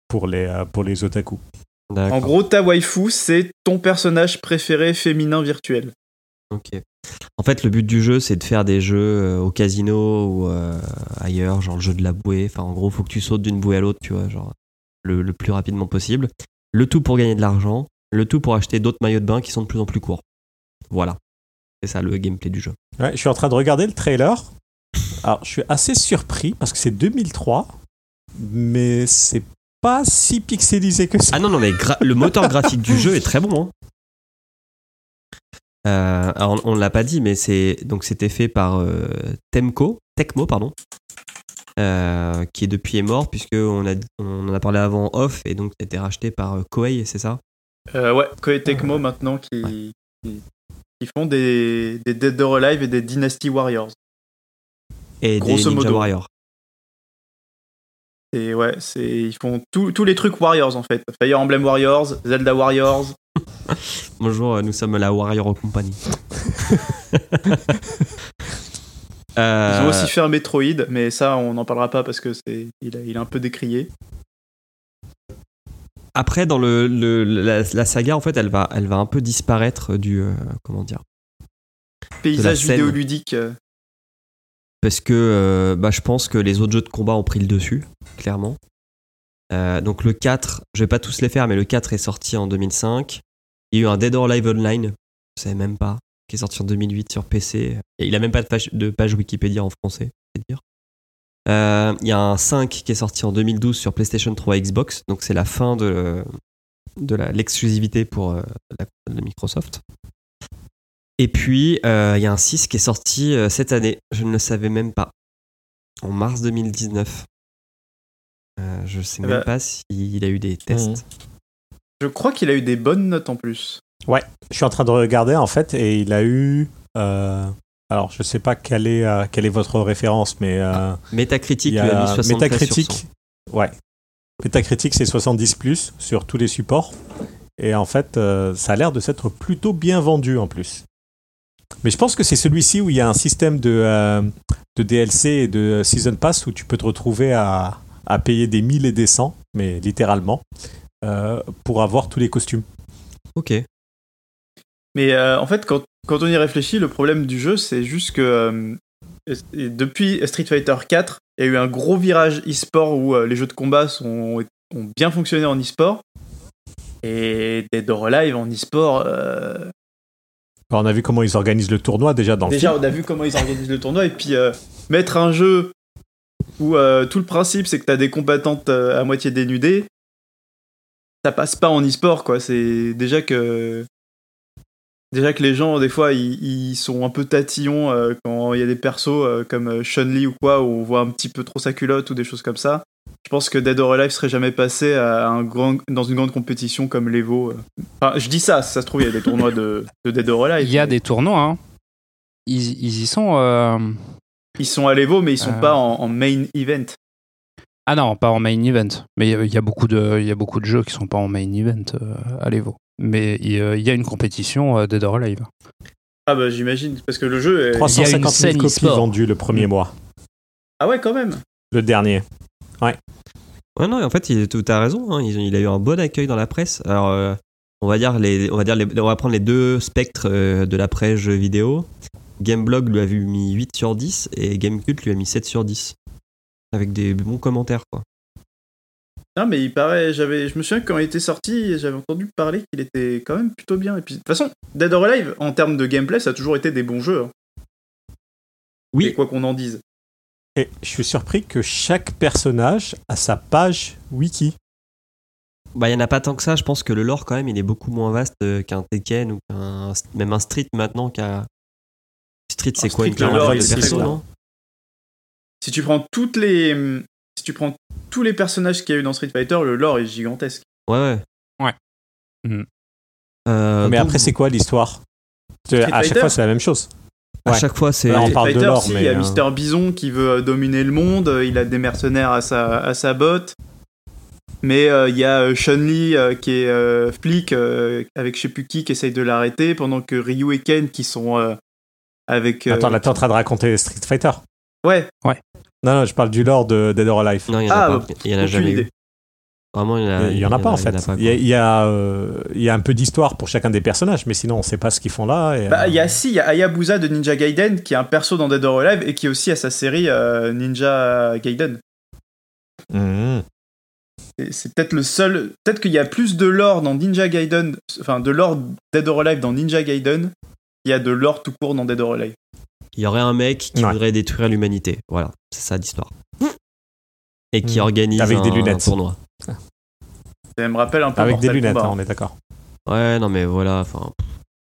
pour les euh, pour les otaku. En gros, ta waifu, c'est ton personnage préféré féminin virtuel. Ok. En fait, le but du jeu, c'est de faire des jeux euh, au casino ou euh, ailleurs, genre le jeu de la bouée. Enfin, en gros, faut que tu sautes d'une bouée à l'autre, tu vois, genre le, le plus rapidement possible. Le tout pour gagner de l'argent, le tout pour acheter d'autres maillots de bain qui sont de plus en plus courts. Voilà. C'est ça le gameplay du jeu. Ouais, je suis en train de regarder le trailer. Alors, je suis assez surpris parce que c'est 2003, mais c'est pas si pixelisé que ça. Ah non, non, mais le moteur graphique du jeu est très bon. hein. Euh, alors, on ne l'a pas dit, mais c'est donc c'était fait par euh, Temco, Tecmo, pardon, euh, qui depuis est mort puisque on a on en a parlé avant off et donc ça a été racheté par euh, Koei, c'est ça? Euh, ouais, Koei Tecmo maintenant qui, qui, qui font des, des Dead or Alive et des Dynasty Warriors. Et Grosso des Ninja modo. Warriors. Et ouais, c'est ils font tous tous les trucs Warriors en fait. Fire Emblem Warriors, Zelda Warriors. Bonjour, nous sommes la Warrior Company. Ils Euh, ont aussi fait un Metroid, mais ça on n'en parlera pas parce que c'est il, a- il est un peu décrié. Après, dans le, le- la, la saga, en fait, elle va, elle va un peu disparaître du euh, comment dire Paysage vidéoludique. euh, parce que euh, bah, je pense que les autres jeux de combat ont pris le dessus, clairement. Euh, donc le 4, je vais pas tous les faire, mais le 4 est sorti en 2005. Il y a eu un Dead or Alive Online, je savais même pas, qui est sorti en 2008 sur PC. Et il a même pas de page, de page Wikipédia en français, c'est dire. Euh, Il y a un 5 qui est sorti en 2012 sur PlayStation 3 et Xbox, donc c'est la fin de, de l'exclusivité pour euh, la, la Microsoft. Et puis, euh, il y a un 6 qui est sorti euh, cette année. Je ne le savais même pas. En mars 2019. Euh, je sais Eh même ben- pas s'il a eu des tests. Mhm. Je crois qu'il a eu des bonnes notes en plus. Je suis en train de regarder en fait et il a eu. euh, alors, je sais pas quelle est, euh, quelle est votre référence, mais euh, Metacritic il a mis a 73 sur Metacritic. 100. Ouais. Metacritic, c'est 70 plus sur tous les supports. Et en fait, euh, ça a l'air de s'être plutôt bien vendu en plus. Mais je pense que c'est celui-ci où il y a un système de, de DLC et de Season Pass où tu peux te retrouver à, à payer des 1000 et des 100, mais littéralement, pour avoir tous les costumes. Ok. Mais euh, en fait, quand, quand on y réfléchit, le problème du jeu, c'est juste que euh, depuis Street Fighter 4, il y a eu un gros virage e-sport où euh, les jeux de combat sont, ont bien fonctionné en e-sport. Et Dead or Alive en e-sport, On a vu comment ils organisent le tournoi déjà dans déjà le on a vu comment ils organisent le tournoi. Et puis euh, mettre un jeu où tout le principe c'est que t'as des combattantes à moitié dénudées, ça passe pas en e-sport quoi. C'est déjà que déjà que les gens des fois ils, ils sont un peu tatillons euh, quand il y a des persos euh, comme euh, Chun-Li ou quoi où on voit un petit peu trop sa culotte ou des choses comme ça. Je pense que Dead or Alive serait jamais passé à un grand, dans une grande compétition comme l'Evo. Enfin, je dis ça, si ça se trouve il y a des tournois de, de Dead or Alive. Il y a mais des tournois. Hein. Ils, ils y sont. euh, Ils sont à l'Evo mais ils sont pas en, en main event. Ah non, pas en main event. Mais il y a beaucoup de, il y a beaucoup de jeux qui sont pas en main event à l'Evo. Mais il y, a- il y a une compétition euh, Dead or Alive. Ah bah j'imagine, parce que le jeu est... 350 000 scène copies vendues le premier mois. Ah ouais quand même Le dernier. Ouais, non, en fait, il, tu as raison. hein, il, il a eu un bon accueil dans la presse. Alors, euh, on va dire les, on va dire les, on va prendre les deux spectres euh, de la presse jeux vidéo. Gameblog lui a vu mis 8 sur 10 et Gamecult lui a mis 7 sur 10. Avec des bons commentaires, quoi. Non, mais il paraît, j'avais, je me souviens que quand il était sorti, j'avais entendu parler qu'il était quand même plutôt bien. Et puis, de toute façon, Dead or Alive, en termes de gameplay, ça a toujours été des bons jeux. hein. Oui. Et quoi qu'on en dise. Et je suis surpris que chaque personnage a sa page wiki. Bah, il n'y en a pas tant que ça. Je pense que le lore, quand même, il est beaucoup moins vaste euh, qu'un Tekken ou qu'un. Même un Street maintenant qu'un. Street, c'est Un quoi Street, une lore, de non Si tu prends toutes les, si tu prends tous les personnages qu'il y a eu dans Street Fighter, le lore est gigantesque. Ouais, ouais. Ouais. Mhm. Euh, mais donc, après, c'est quoi l'histoire À chaque fois, c'est la même chose. À Ouais. chaque fois, c'est. On Street parle de Fighter, lore, si, mais, il y a euh, Mister Bison qui veut dominer le monde, il a des mercenaires à sa, à sa botte. Mais euh, il y a Chun-Li euh, qui est euh, flic euh, avec je sais plus qui qui essaye de l'arrêter, pendant que Ryu et Ken qui sont euh, avec. euh, Attends, là, t'es en train de raconter Street Fighter. Ouais, Non, non, je parle du lore de Dead or Alive. Non, il n'y en a Ah, pas. Il n'y en a jamais idée. eu. Vraiment, il y en a, Il y en a pas en y fait. Il y a, il y a, euh, il y a un peu d'histoire pour chacun des personnages, mais sinon on sait pas ce qu'ils font là. et, Bah, euh, il y a si, il y a Hayabusa de Ninja Gaiden qui est un perso dans Dead or Alive et qui aussi a sa série euh, Ninja Gaiden. mhm. C'est peut-être le seul. Peut-être qu'il y a plus de lore dans Ninja Gaiden, enfin de lore Dead or Alive dans Ninja Gaiden, qu'il y a de lore tout court dans Dead or Alive. Il y aurait un mec qui Ouais. voudrait détruire l'humanité. Voilà, c'est ça l'histoire. Et qui Mm. organise Avec des un lunettes. tournoi. Ça me rappelle un peu Avec des Mortal lunettes, hein, on est d'accord. Ouais, non, mais voilà, enfin,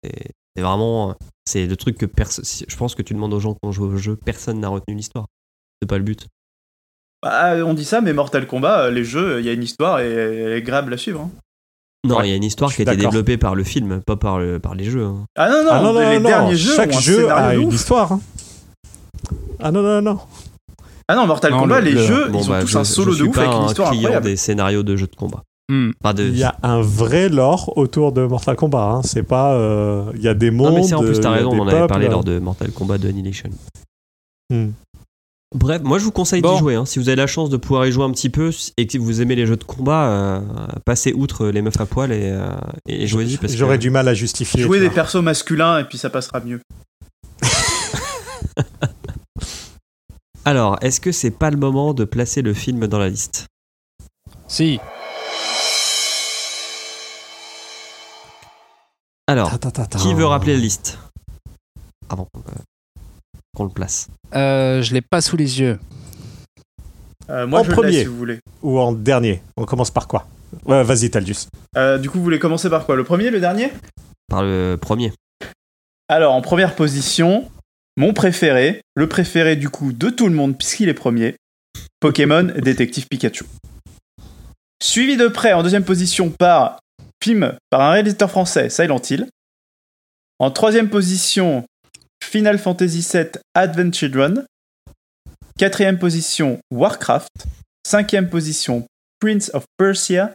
c'est c'est vraiment. C'est le truc que personne. Je pense que tu demandes aux gens qui ont joué au jeu, personne n'a retenu l'histoire. C'est pas le but. Bah, on dit ça, mais Mortal Kombat, euh, les jeux, il y a une histoire et elle est agréable à suivre. hein. Non, il Ouais, y a une histoire qui a été développée par le film, pas par, le, par les jeux. hein. Ah non, non, ah non, non, les non, derniers non. jeux Chaque ont un jeu a une ouf. histoire. hein. Ah non, non, non. Ah non, Mortal Non, Kombat, le- les le- jeux, Bon, ils ont bah, tous je, un solo je de ouf pas avec une un histoire incroyable. des scénarios de jeux de combat. Hmm. Il y a un vrai lore autour de Mortal Kombat. hein. C'est pas. euh, Il y a des mondes. Non, mais c'est en plus, t'as raison, on en avait parlé lors de Mortal Kombat de Annihilation. Hmm. Bref, moi je vous conseille Bon. d'y jouer. hein. Si vous avez la chance de pouvoir y jouer un petit peu et que vous aimez les jeux de combat, euh, passez outre les meufs à poil et, euh, et jouez-y. que- J'aurais du mal à justifier. Jouer tu des persos masculins et puis ça passera mieux. Alors, est-ce que c'est pas le moment de placer le film dans la liste? Si. Alors, Ta, ta, ta, ta. qui veut rappeler la liste? Avant qu'on euh, qu'on le place. Euh, je l'ai pas sous les yeux. Euh, moi, En je premier. si vous voulez. Ou en dernier On commence par quoi Ouais, Vas-y, Taldus. Euh, du coup, vous voulez commencer par quoi? Le premier, le dernier? Par le premier. Alors, en première position, mon préféré, le préféré du coup de tout le monde puisqu'il est premier, Pokémon Détective Pikachu. Suivi de près en deuxième position par film par un réalisateur français, Silent Hill. En troisième position, Final Fantasy VII Advent Children. Quatrième position, Warcraft. Cinquième position, Prince of Persia.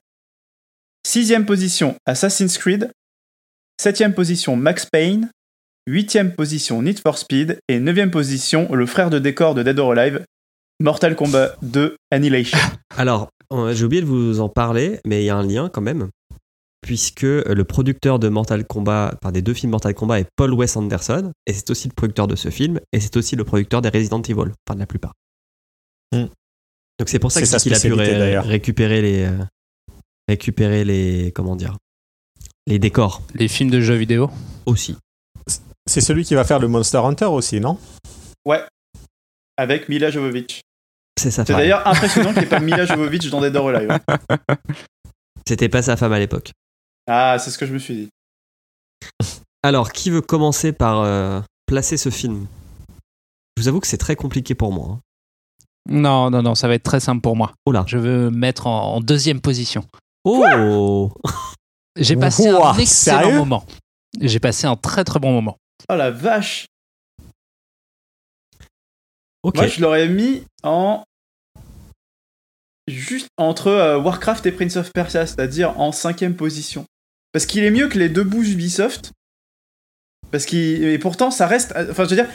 Sixième position, Assassin's Creed. Septième position, Max Payne. Huitième position, Need for Speed. Et neuvième position, le frère de décor de Dead or Alive, Mortal Kombat 2 Annihilation. Alors, euh, j'ai oublié de vous en parler, mais il y a un lien quand même. Puisque le producteur de Mortal Kombat, enfin des deux films Mortal Kombat, est Paul Wes Anderson, et c'est aussi le producteur de ce film, et c'est aussi le producteur des Resident Evil, enfin de la plupart. Hmm. Donc c'est pour ça qu'il a pu ré- récupérer les, euh, récupérer les, comment dire, les décors Les films de jeux vidéo. aussi. C'est celui qui va faire le Monster Hunter aussi, non? Ouais. Avec Mila Jovovich. C'est sa C'est d'ailleurs impressionnant qu'il n'y ait pas Mila Jovovich dans Dead or Alive. C'était pas sa femme à l'époque. Ah, c'est ce que je me suis dit. Alors, qui veut commencer par euh, placer ce film? Je vous avoue que c'est très compliqué pour moi. hein. Non, non, non, ça va être très simple pour moi. Oh là. Je veux mettre en, en deuxième position. Oh J'ai passé Ouah, un excellent moment. J'ai passé un très très bon moment. Oh la vache Ok. Moi, je l'aurais mis en. Juste entre euh, Warcraft et Prince of Persia, c'est-à-dire en cinquième position. Parce qu'il est mieux que les deux bouts Ubisoft. Parce qu'il. Et pourtant, ça reste. Enfin, je veux dire.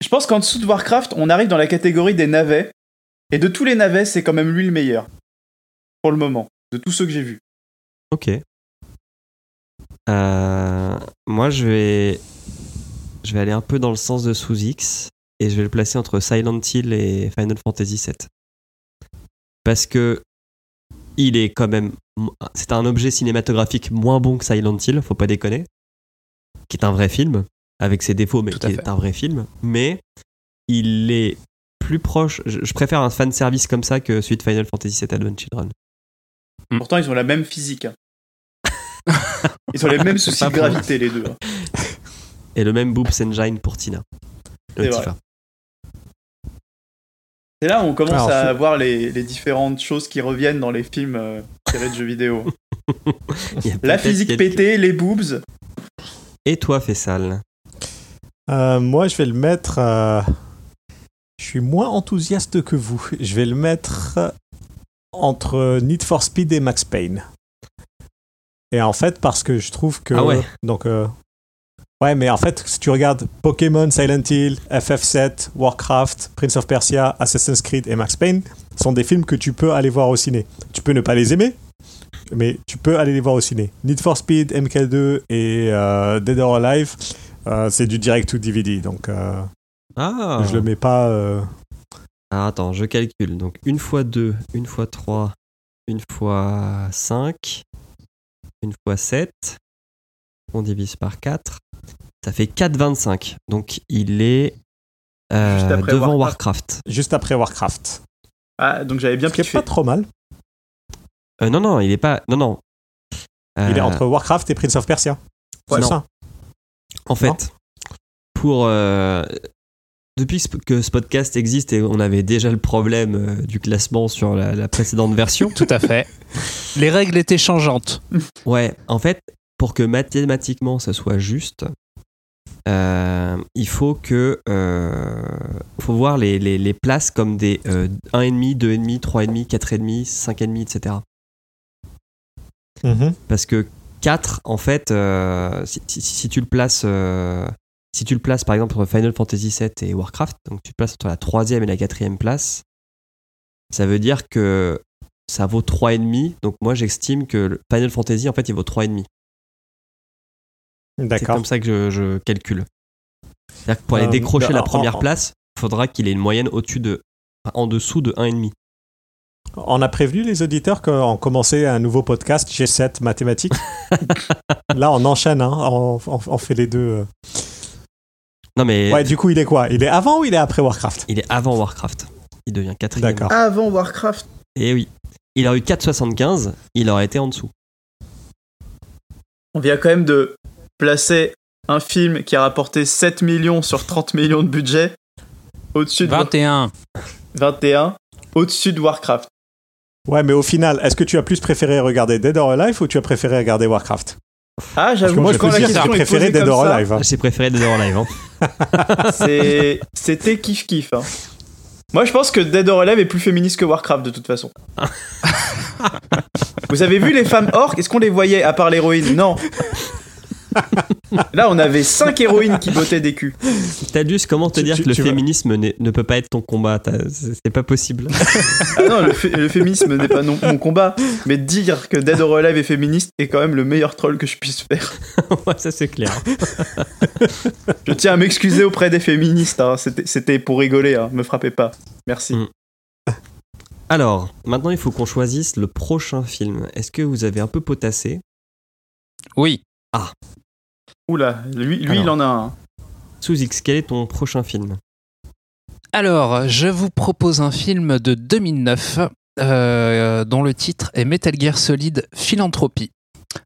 Je pense qu'en dessous de Warcraft, on arrive dans la catégorie des navets. Et de tous les navets, c'est quand même lui le meilleur. Pour le moment. De tous ceux que j'ai vus. Ok. Euh, moi, je vais, je vais aller un peu dans le sens de sous X et je vais le placer entre Silent Hill et Final Fantasy VII. Parce que il est quand même. C'est un objet cinématographique moins bon que Silent Hill, faut pas déconner. Qui est un vrai film, avec ses défauts, mais Tout qui est un vrai film. Mais il est plus proche. Je, je préfère un fan service comme ça que celui de Final Fantasy VII Advent Children. Pourtant, ils ont la même physique. hein. Ils ont les mêmes soucis de gravité, les deux. hein. Et le même Boobs Engine pour Tina. Le. Tifa. C'est là où on commence Alors, à faut- voir les, les différentes choses qui reviennent dans les films euh, tirés de jeux vidéo. La physique quelques- pétée, les boobs. Et toi, Fessal Euh, moi, je vais le mettre. euh, Je suis moins enthousiaste que vous. Je vais le mettre entre Need for Speed et Max Payne. Et en fait, parce que je trouve que. Ah ouais. Donc. Ouais, mais en fait, si tu regardes Pokémon, Silent Hill, FF7, Warcraft, Prince of Persia, Assassin's Creed et Max Payne sont des films que tu peux aller voir au ciné. Tu peux ne pas les aimer, mais tu peux aller les voir au ciné. Need for Speed, MK2 et euh, Dead or Alive, euh, c'est du direct to DVD, donc euh, Ah je le mets pas. euh, Alors attends, je calcule. Donc une fois 2, une fois 3, une fois 5, une fois 7. On divise par 4. Ça fait 4,25. Donc il est euh, devant Warcraft. Warcraft. juste après Warcraft. Ah, donc j'avais bien Ce qui est kiffé. pas trop mal. Euh, non, non, il est pas. Non, non. Il est Euh, entre Warcraft et Prince of Persia. Ouais, non. ça. En fait, pour. euh, depuis que ce podcast existe et on avait déjà le problème du classement sur la, la précédente version, Tout à fait. Les règles étaient changeantes. Ouais, en fait, pour que mathématiquement ça soit juste, euh, il faut que euh, faut voir les, les, les places comme des euh, 1,5, 2,5, 3,5, 4,5, 5,5, etc. Mhm. Parce que 4, en fait, euh, si, si- si tu le places, euh, si tu le places par exemple entre Final Fantasy VII et Warcraft, donc tu le places entre la troisième et la quatrième place, ça veut dire que ça vaut 3,5. Donc moi j'estime que Final Fantasy en fait il vaut 3,5. C'est comme ça que je, je calcule. C'est-à-dire que pour aller Euh, décrocher bah, la première en- place, il faudra qu'il ait une moyenne au-dessus de, en dessous de 1,5. On a prévenu les auditeurs qu'on commençait un nouveau podcast G7 mathématiques. Là, on enchaîne, hein. on, on- on fait les deux. euh. Non mais Ouais, du coup, il est quoi? Il est avant ou il est après Warcraft? Il est avant Warcraft. Il devient quatrième. D'accord. Avant Warcraft. Et oui. Il aurait eu 4,75, il aurait été en dessous. On vient quand même de placer un film qui a rapporté 7 millions sur 30 millions de budget au-dessus de 21. 21, au-dessus de Warcraft. Ouais, mais au final, est-ce que tu as plus préféré regarder Dead or Alive ou tu as préféré regarder Warcraft? Ah, j'avoue moi, que je peux quand la dire que j'ai préféré posée Dead or Alive. hein. J'ai préféré Dead or Alive. hein. c'est- c'était kiff kiff. hein. Moi, je pense que Dead or Alive est plus féministe que Warcraft de toute façon. Vous avez vu les femmes orques? Est-ce qu'on les voyait à part l'héroïne? Non. Là, on avait 5 héroïnes qui bottaient des culs. Tadus, comment te Tu- dire tu- que le féminisme ne peut pas être ton combat? C'est pas possible. Ah non, le, fé- le féminisme n'est pas non, mon combat, mais dire que Dead or Alive est féministe est quand même le meilleur troll que je puisse faire. ouais, ça c'est clair. Je tiens à m'excuser auprès des féministes, hein. c'était pour rigoler, hein. me frappez pas. Merci. Mm. Alors, maintenant il faut qu'on choisisse le prochain film. Est-ce que vous avez un peu potassé? Oui. Oula, lui, lui Alors. il en a un. Sous X, quel est ton prochain film Alors, je vous propose un film de 2009 euh, dont le titre est Metal Gear Solid Philanthropie.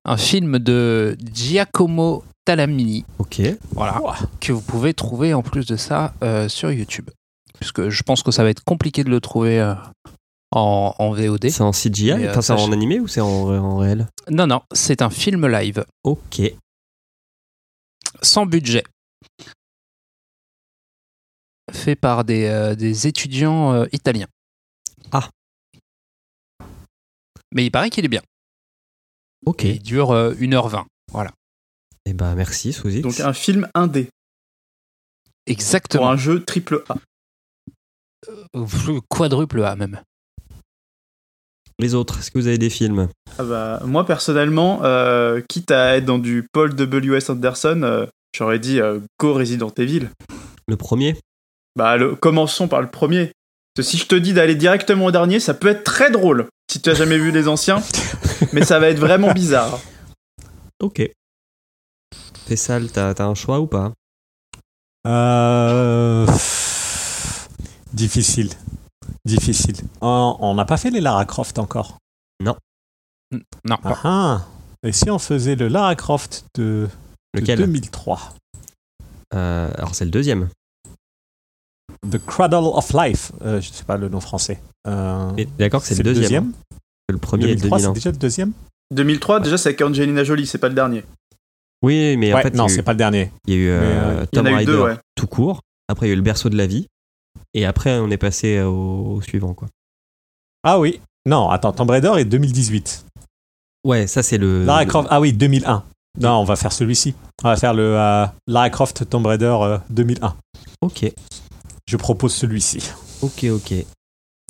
Un film de Giacomo Talamini, Ok. voilà, que vous pouvez trouver en plus de ça euh, sur YouTube. Puisque je pense que ça va être compliqué de le trouver euh, en, en VOD. C'est en CGI euh, Enfin, c'est en animé ou c'est en, en réel? Non, non, c'est un film live, Ok. Sans budget. Fait par des, euh, des étudiants euh, italiens. Ah. Mais il paraît qu'il est bien. Ok. Et il dure euh, 1h20. Eh ben merci, X. Donc un film indé pour Exactement. un jeu triple A. Euh, Quadruple A même. Les autres, est-ce que vous avez des films Ah bah, moi personnellement, euh, quitte à être dans du Paul W.S. Anderson, euh, j'aurais dit euh, Go Resident Evil. Le premier Bah le- commençons par le premier. Parce que si je te dis d'aller directement au dernier, ça peut être très drôle. si tu as jamais vu les anciens, mais ça va être vraiment bizarre. Ok. Fessal, t'as t'as un choix ou pas? Euh, Difficile. Difficile. Oh, on n'a pas fait les Lara Croft encore. Non. Ah ah. Et si on faisait le Lara Croft de, de Lequel 2003 Euh, Alors c'est le deuxième. The Cradle of Life. Euh, je ne sais pas le nom français. Euh, D'accord que c'est le deuxième. Le premier est 2003, c'est 2001. déjà le deuxième? 2003, déjà, c'est avec Angelina Jolie, c'est pas le dernier. Oui, mais en Ouais, fait, non, c'est pas le dernier. il y a eu euh, euh, ouais. tout court. Après, il y a eu le berceau de la vie. Et après, on est passé au, au suivant, quoi. Ah oui. Non, attends, Tomb Raider est 2018. Ouais, ça c'est le. Lara Croft, ah oui, 2001. Non, on va faire celui-ci. On va faire le euh, Lara Croft Tomb Raider euh, 2001. Ok, Je propose celui-ci. ok, ok.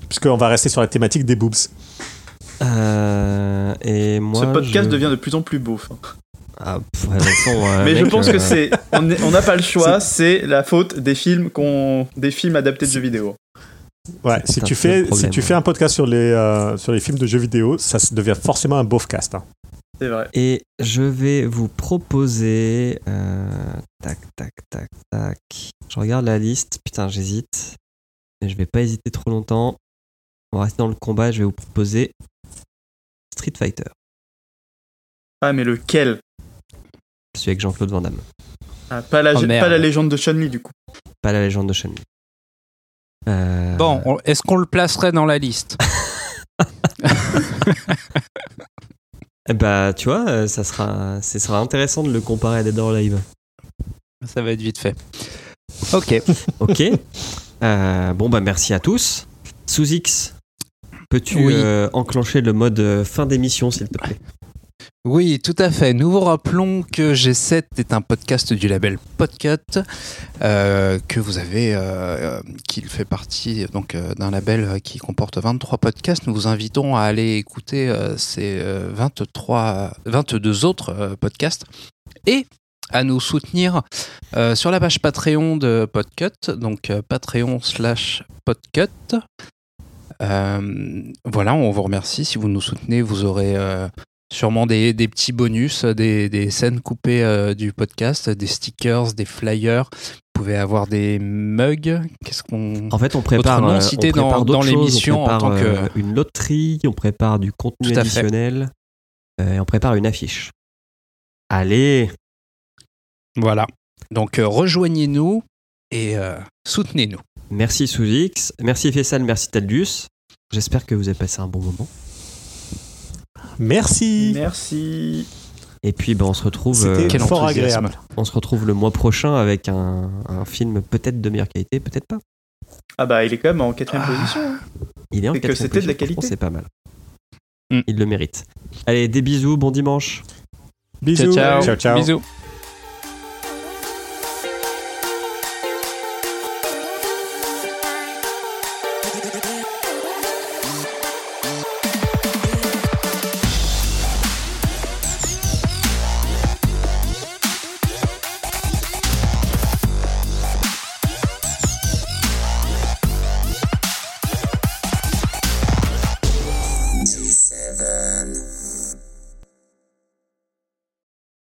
Puisqu'on va rester sur la thématique des boobs. Euh, et moi, Ce podcast je- devient de plus en plus beau. Ah, pff, de toute façon, euh, Mais je pense euh, que c'est. On n'a pas le choix, c'est la faute des films, qu'on des films adaptés de jeux vidéo. Ouais, si tu, fais, problème, si tu ouais. fais un podcast sur les, euh, sur les films de jeux vidéo, ça devient forcément un beaufcast. Hein. C'est vrai. Et je vais vous proposer. euh, tac, tac, tac, tac. Je regarde la liste. Putain, j'hésite. Mais je vais pas hésiter trop longtemps. On va rester dans le combat. Je vais vous proposer Street Fighter. Ah, mais lequel? Celui avec Jean-Claude Van Damme. ah, pas, la, Oh, pas la légende de Chun-Li, du coup. Pas la légende de Chun-Li. Euh, Bon, on- est-ce qu'on le placerait dans la liste? Eh Bah, tu vois, euh, ça sera, ce sera intéressant de le comparer à Dead or Alive. Ça va être vite fait. Ok. Ok. Euh, bon, bah, merci à tous. Sous X, peux-tu Oui. euh, enclencher le mode fin d'émission, s'il te plaît? Oui, tout à fait. Nous vous rappelons que G7 est un podcast du label Podcut, euh, que vous avez, euh, euh, fait partie donc d'un label qui comporte 23 podcasts. Nous vous invitons à aller écouter ces euh, 23, 22 autres podcasts et à nous soutenir sur la page Patreon de Podcut, donc Patreon slash Podcut. Voilà, on vous remercie. Si vous nous soutenez, vous aurez sûrement des, des petits bonus, des, des scènes coupées euh, du podcast, des stickers, des flyers. Vous pouvez avoir des mugs. Qu'est-ce qu'on. En fait, on prépare, euh, cité on prépare dans- dans l'émission on en prépare, tant que- euh, une loterie, on prépare du contenu additionnel, euh, et on prépare une affiche. Allez, Voilà. Donc rejoignez-nous et soutenez-nous. merci Sous-X, merci Fessal, merci Taldus. J'espère que vous avez passé un bon moment. Merci. Merci. Et puis, ben, on se retrouve, C'était euh, Quel fort agréable. on se retrouve le mois prochain avec un, un film peut-être de meilleure qualité, peut-être pas. Ah bah, il est quand même en quatrième Ah. position. Il est en Et que quatrième c'était de la position, qualité. C'est pas mal. Mm. Il le mérite. Allez, des bisous, bon dimanche. Bisous. ciao, ciao. ciao. ciao. Bisous.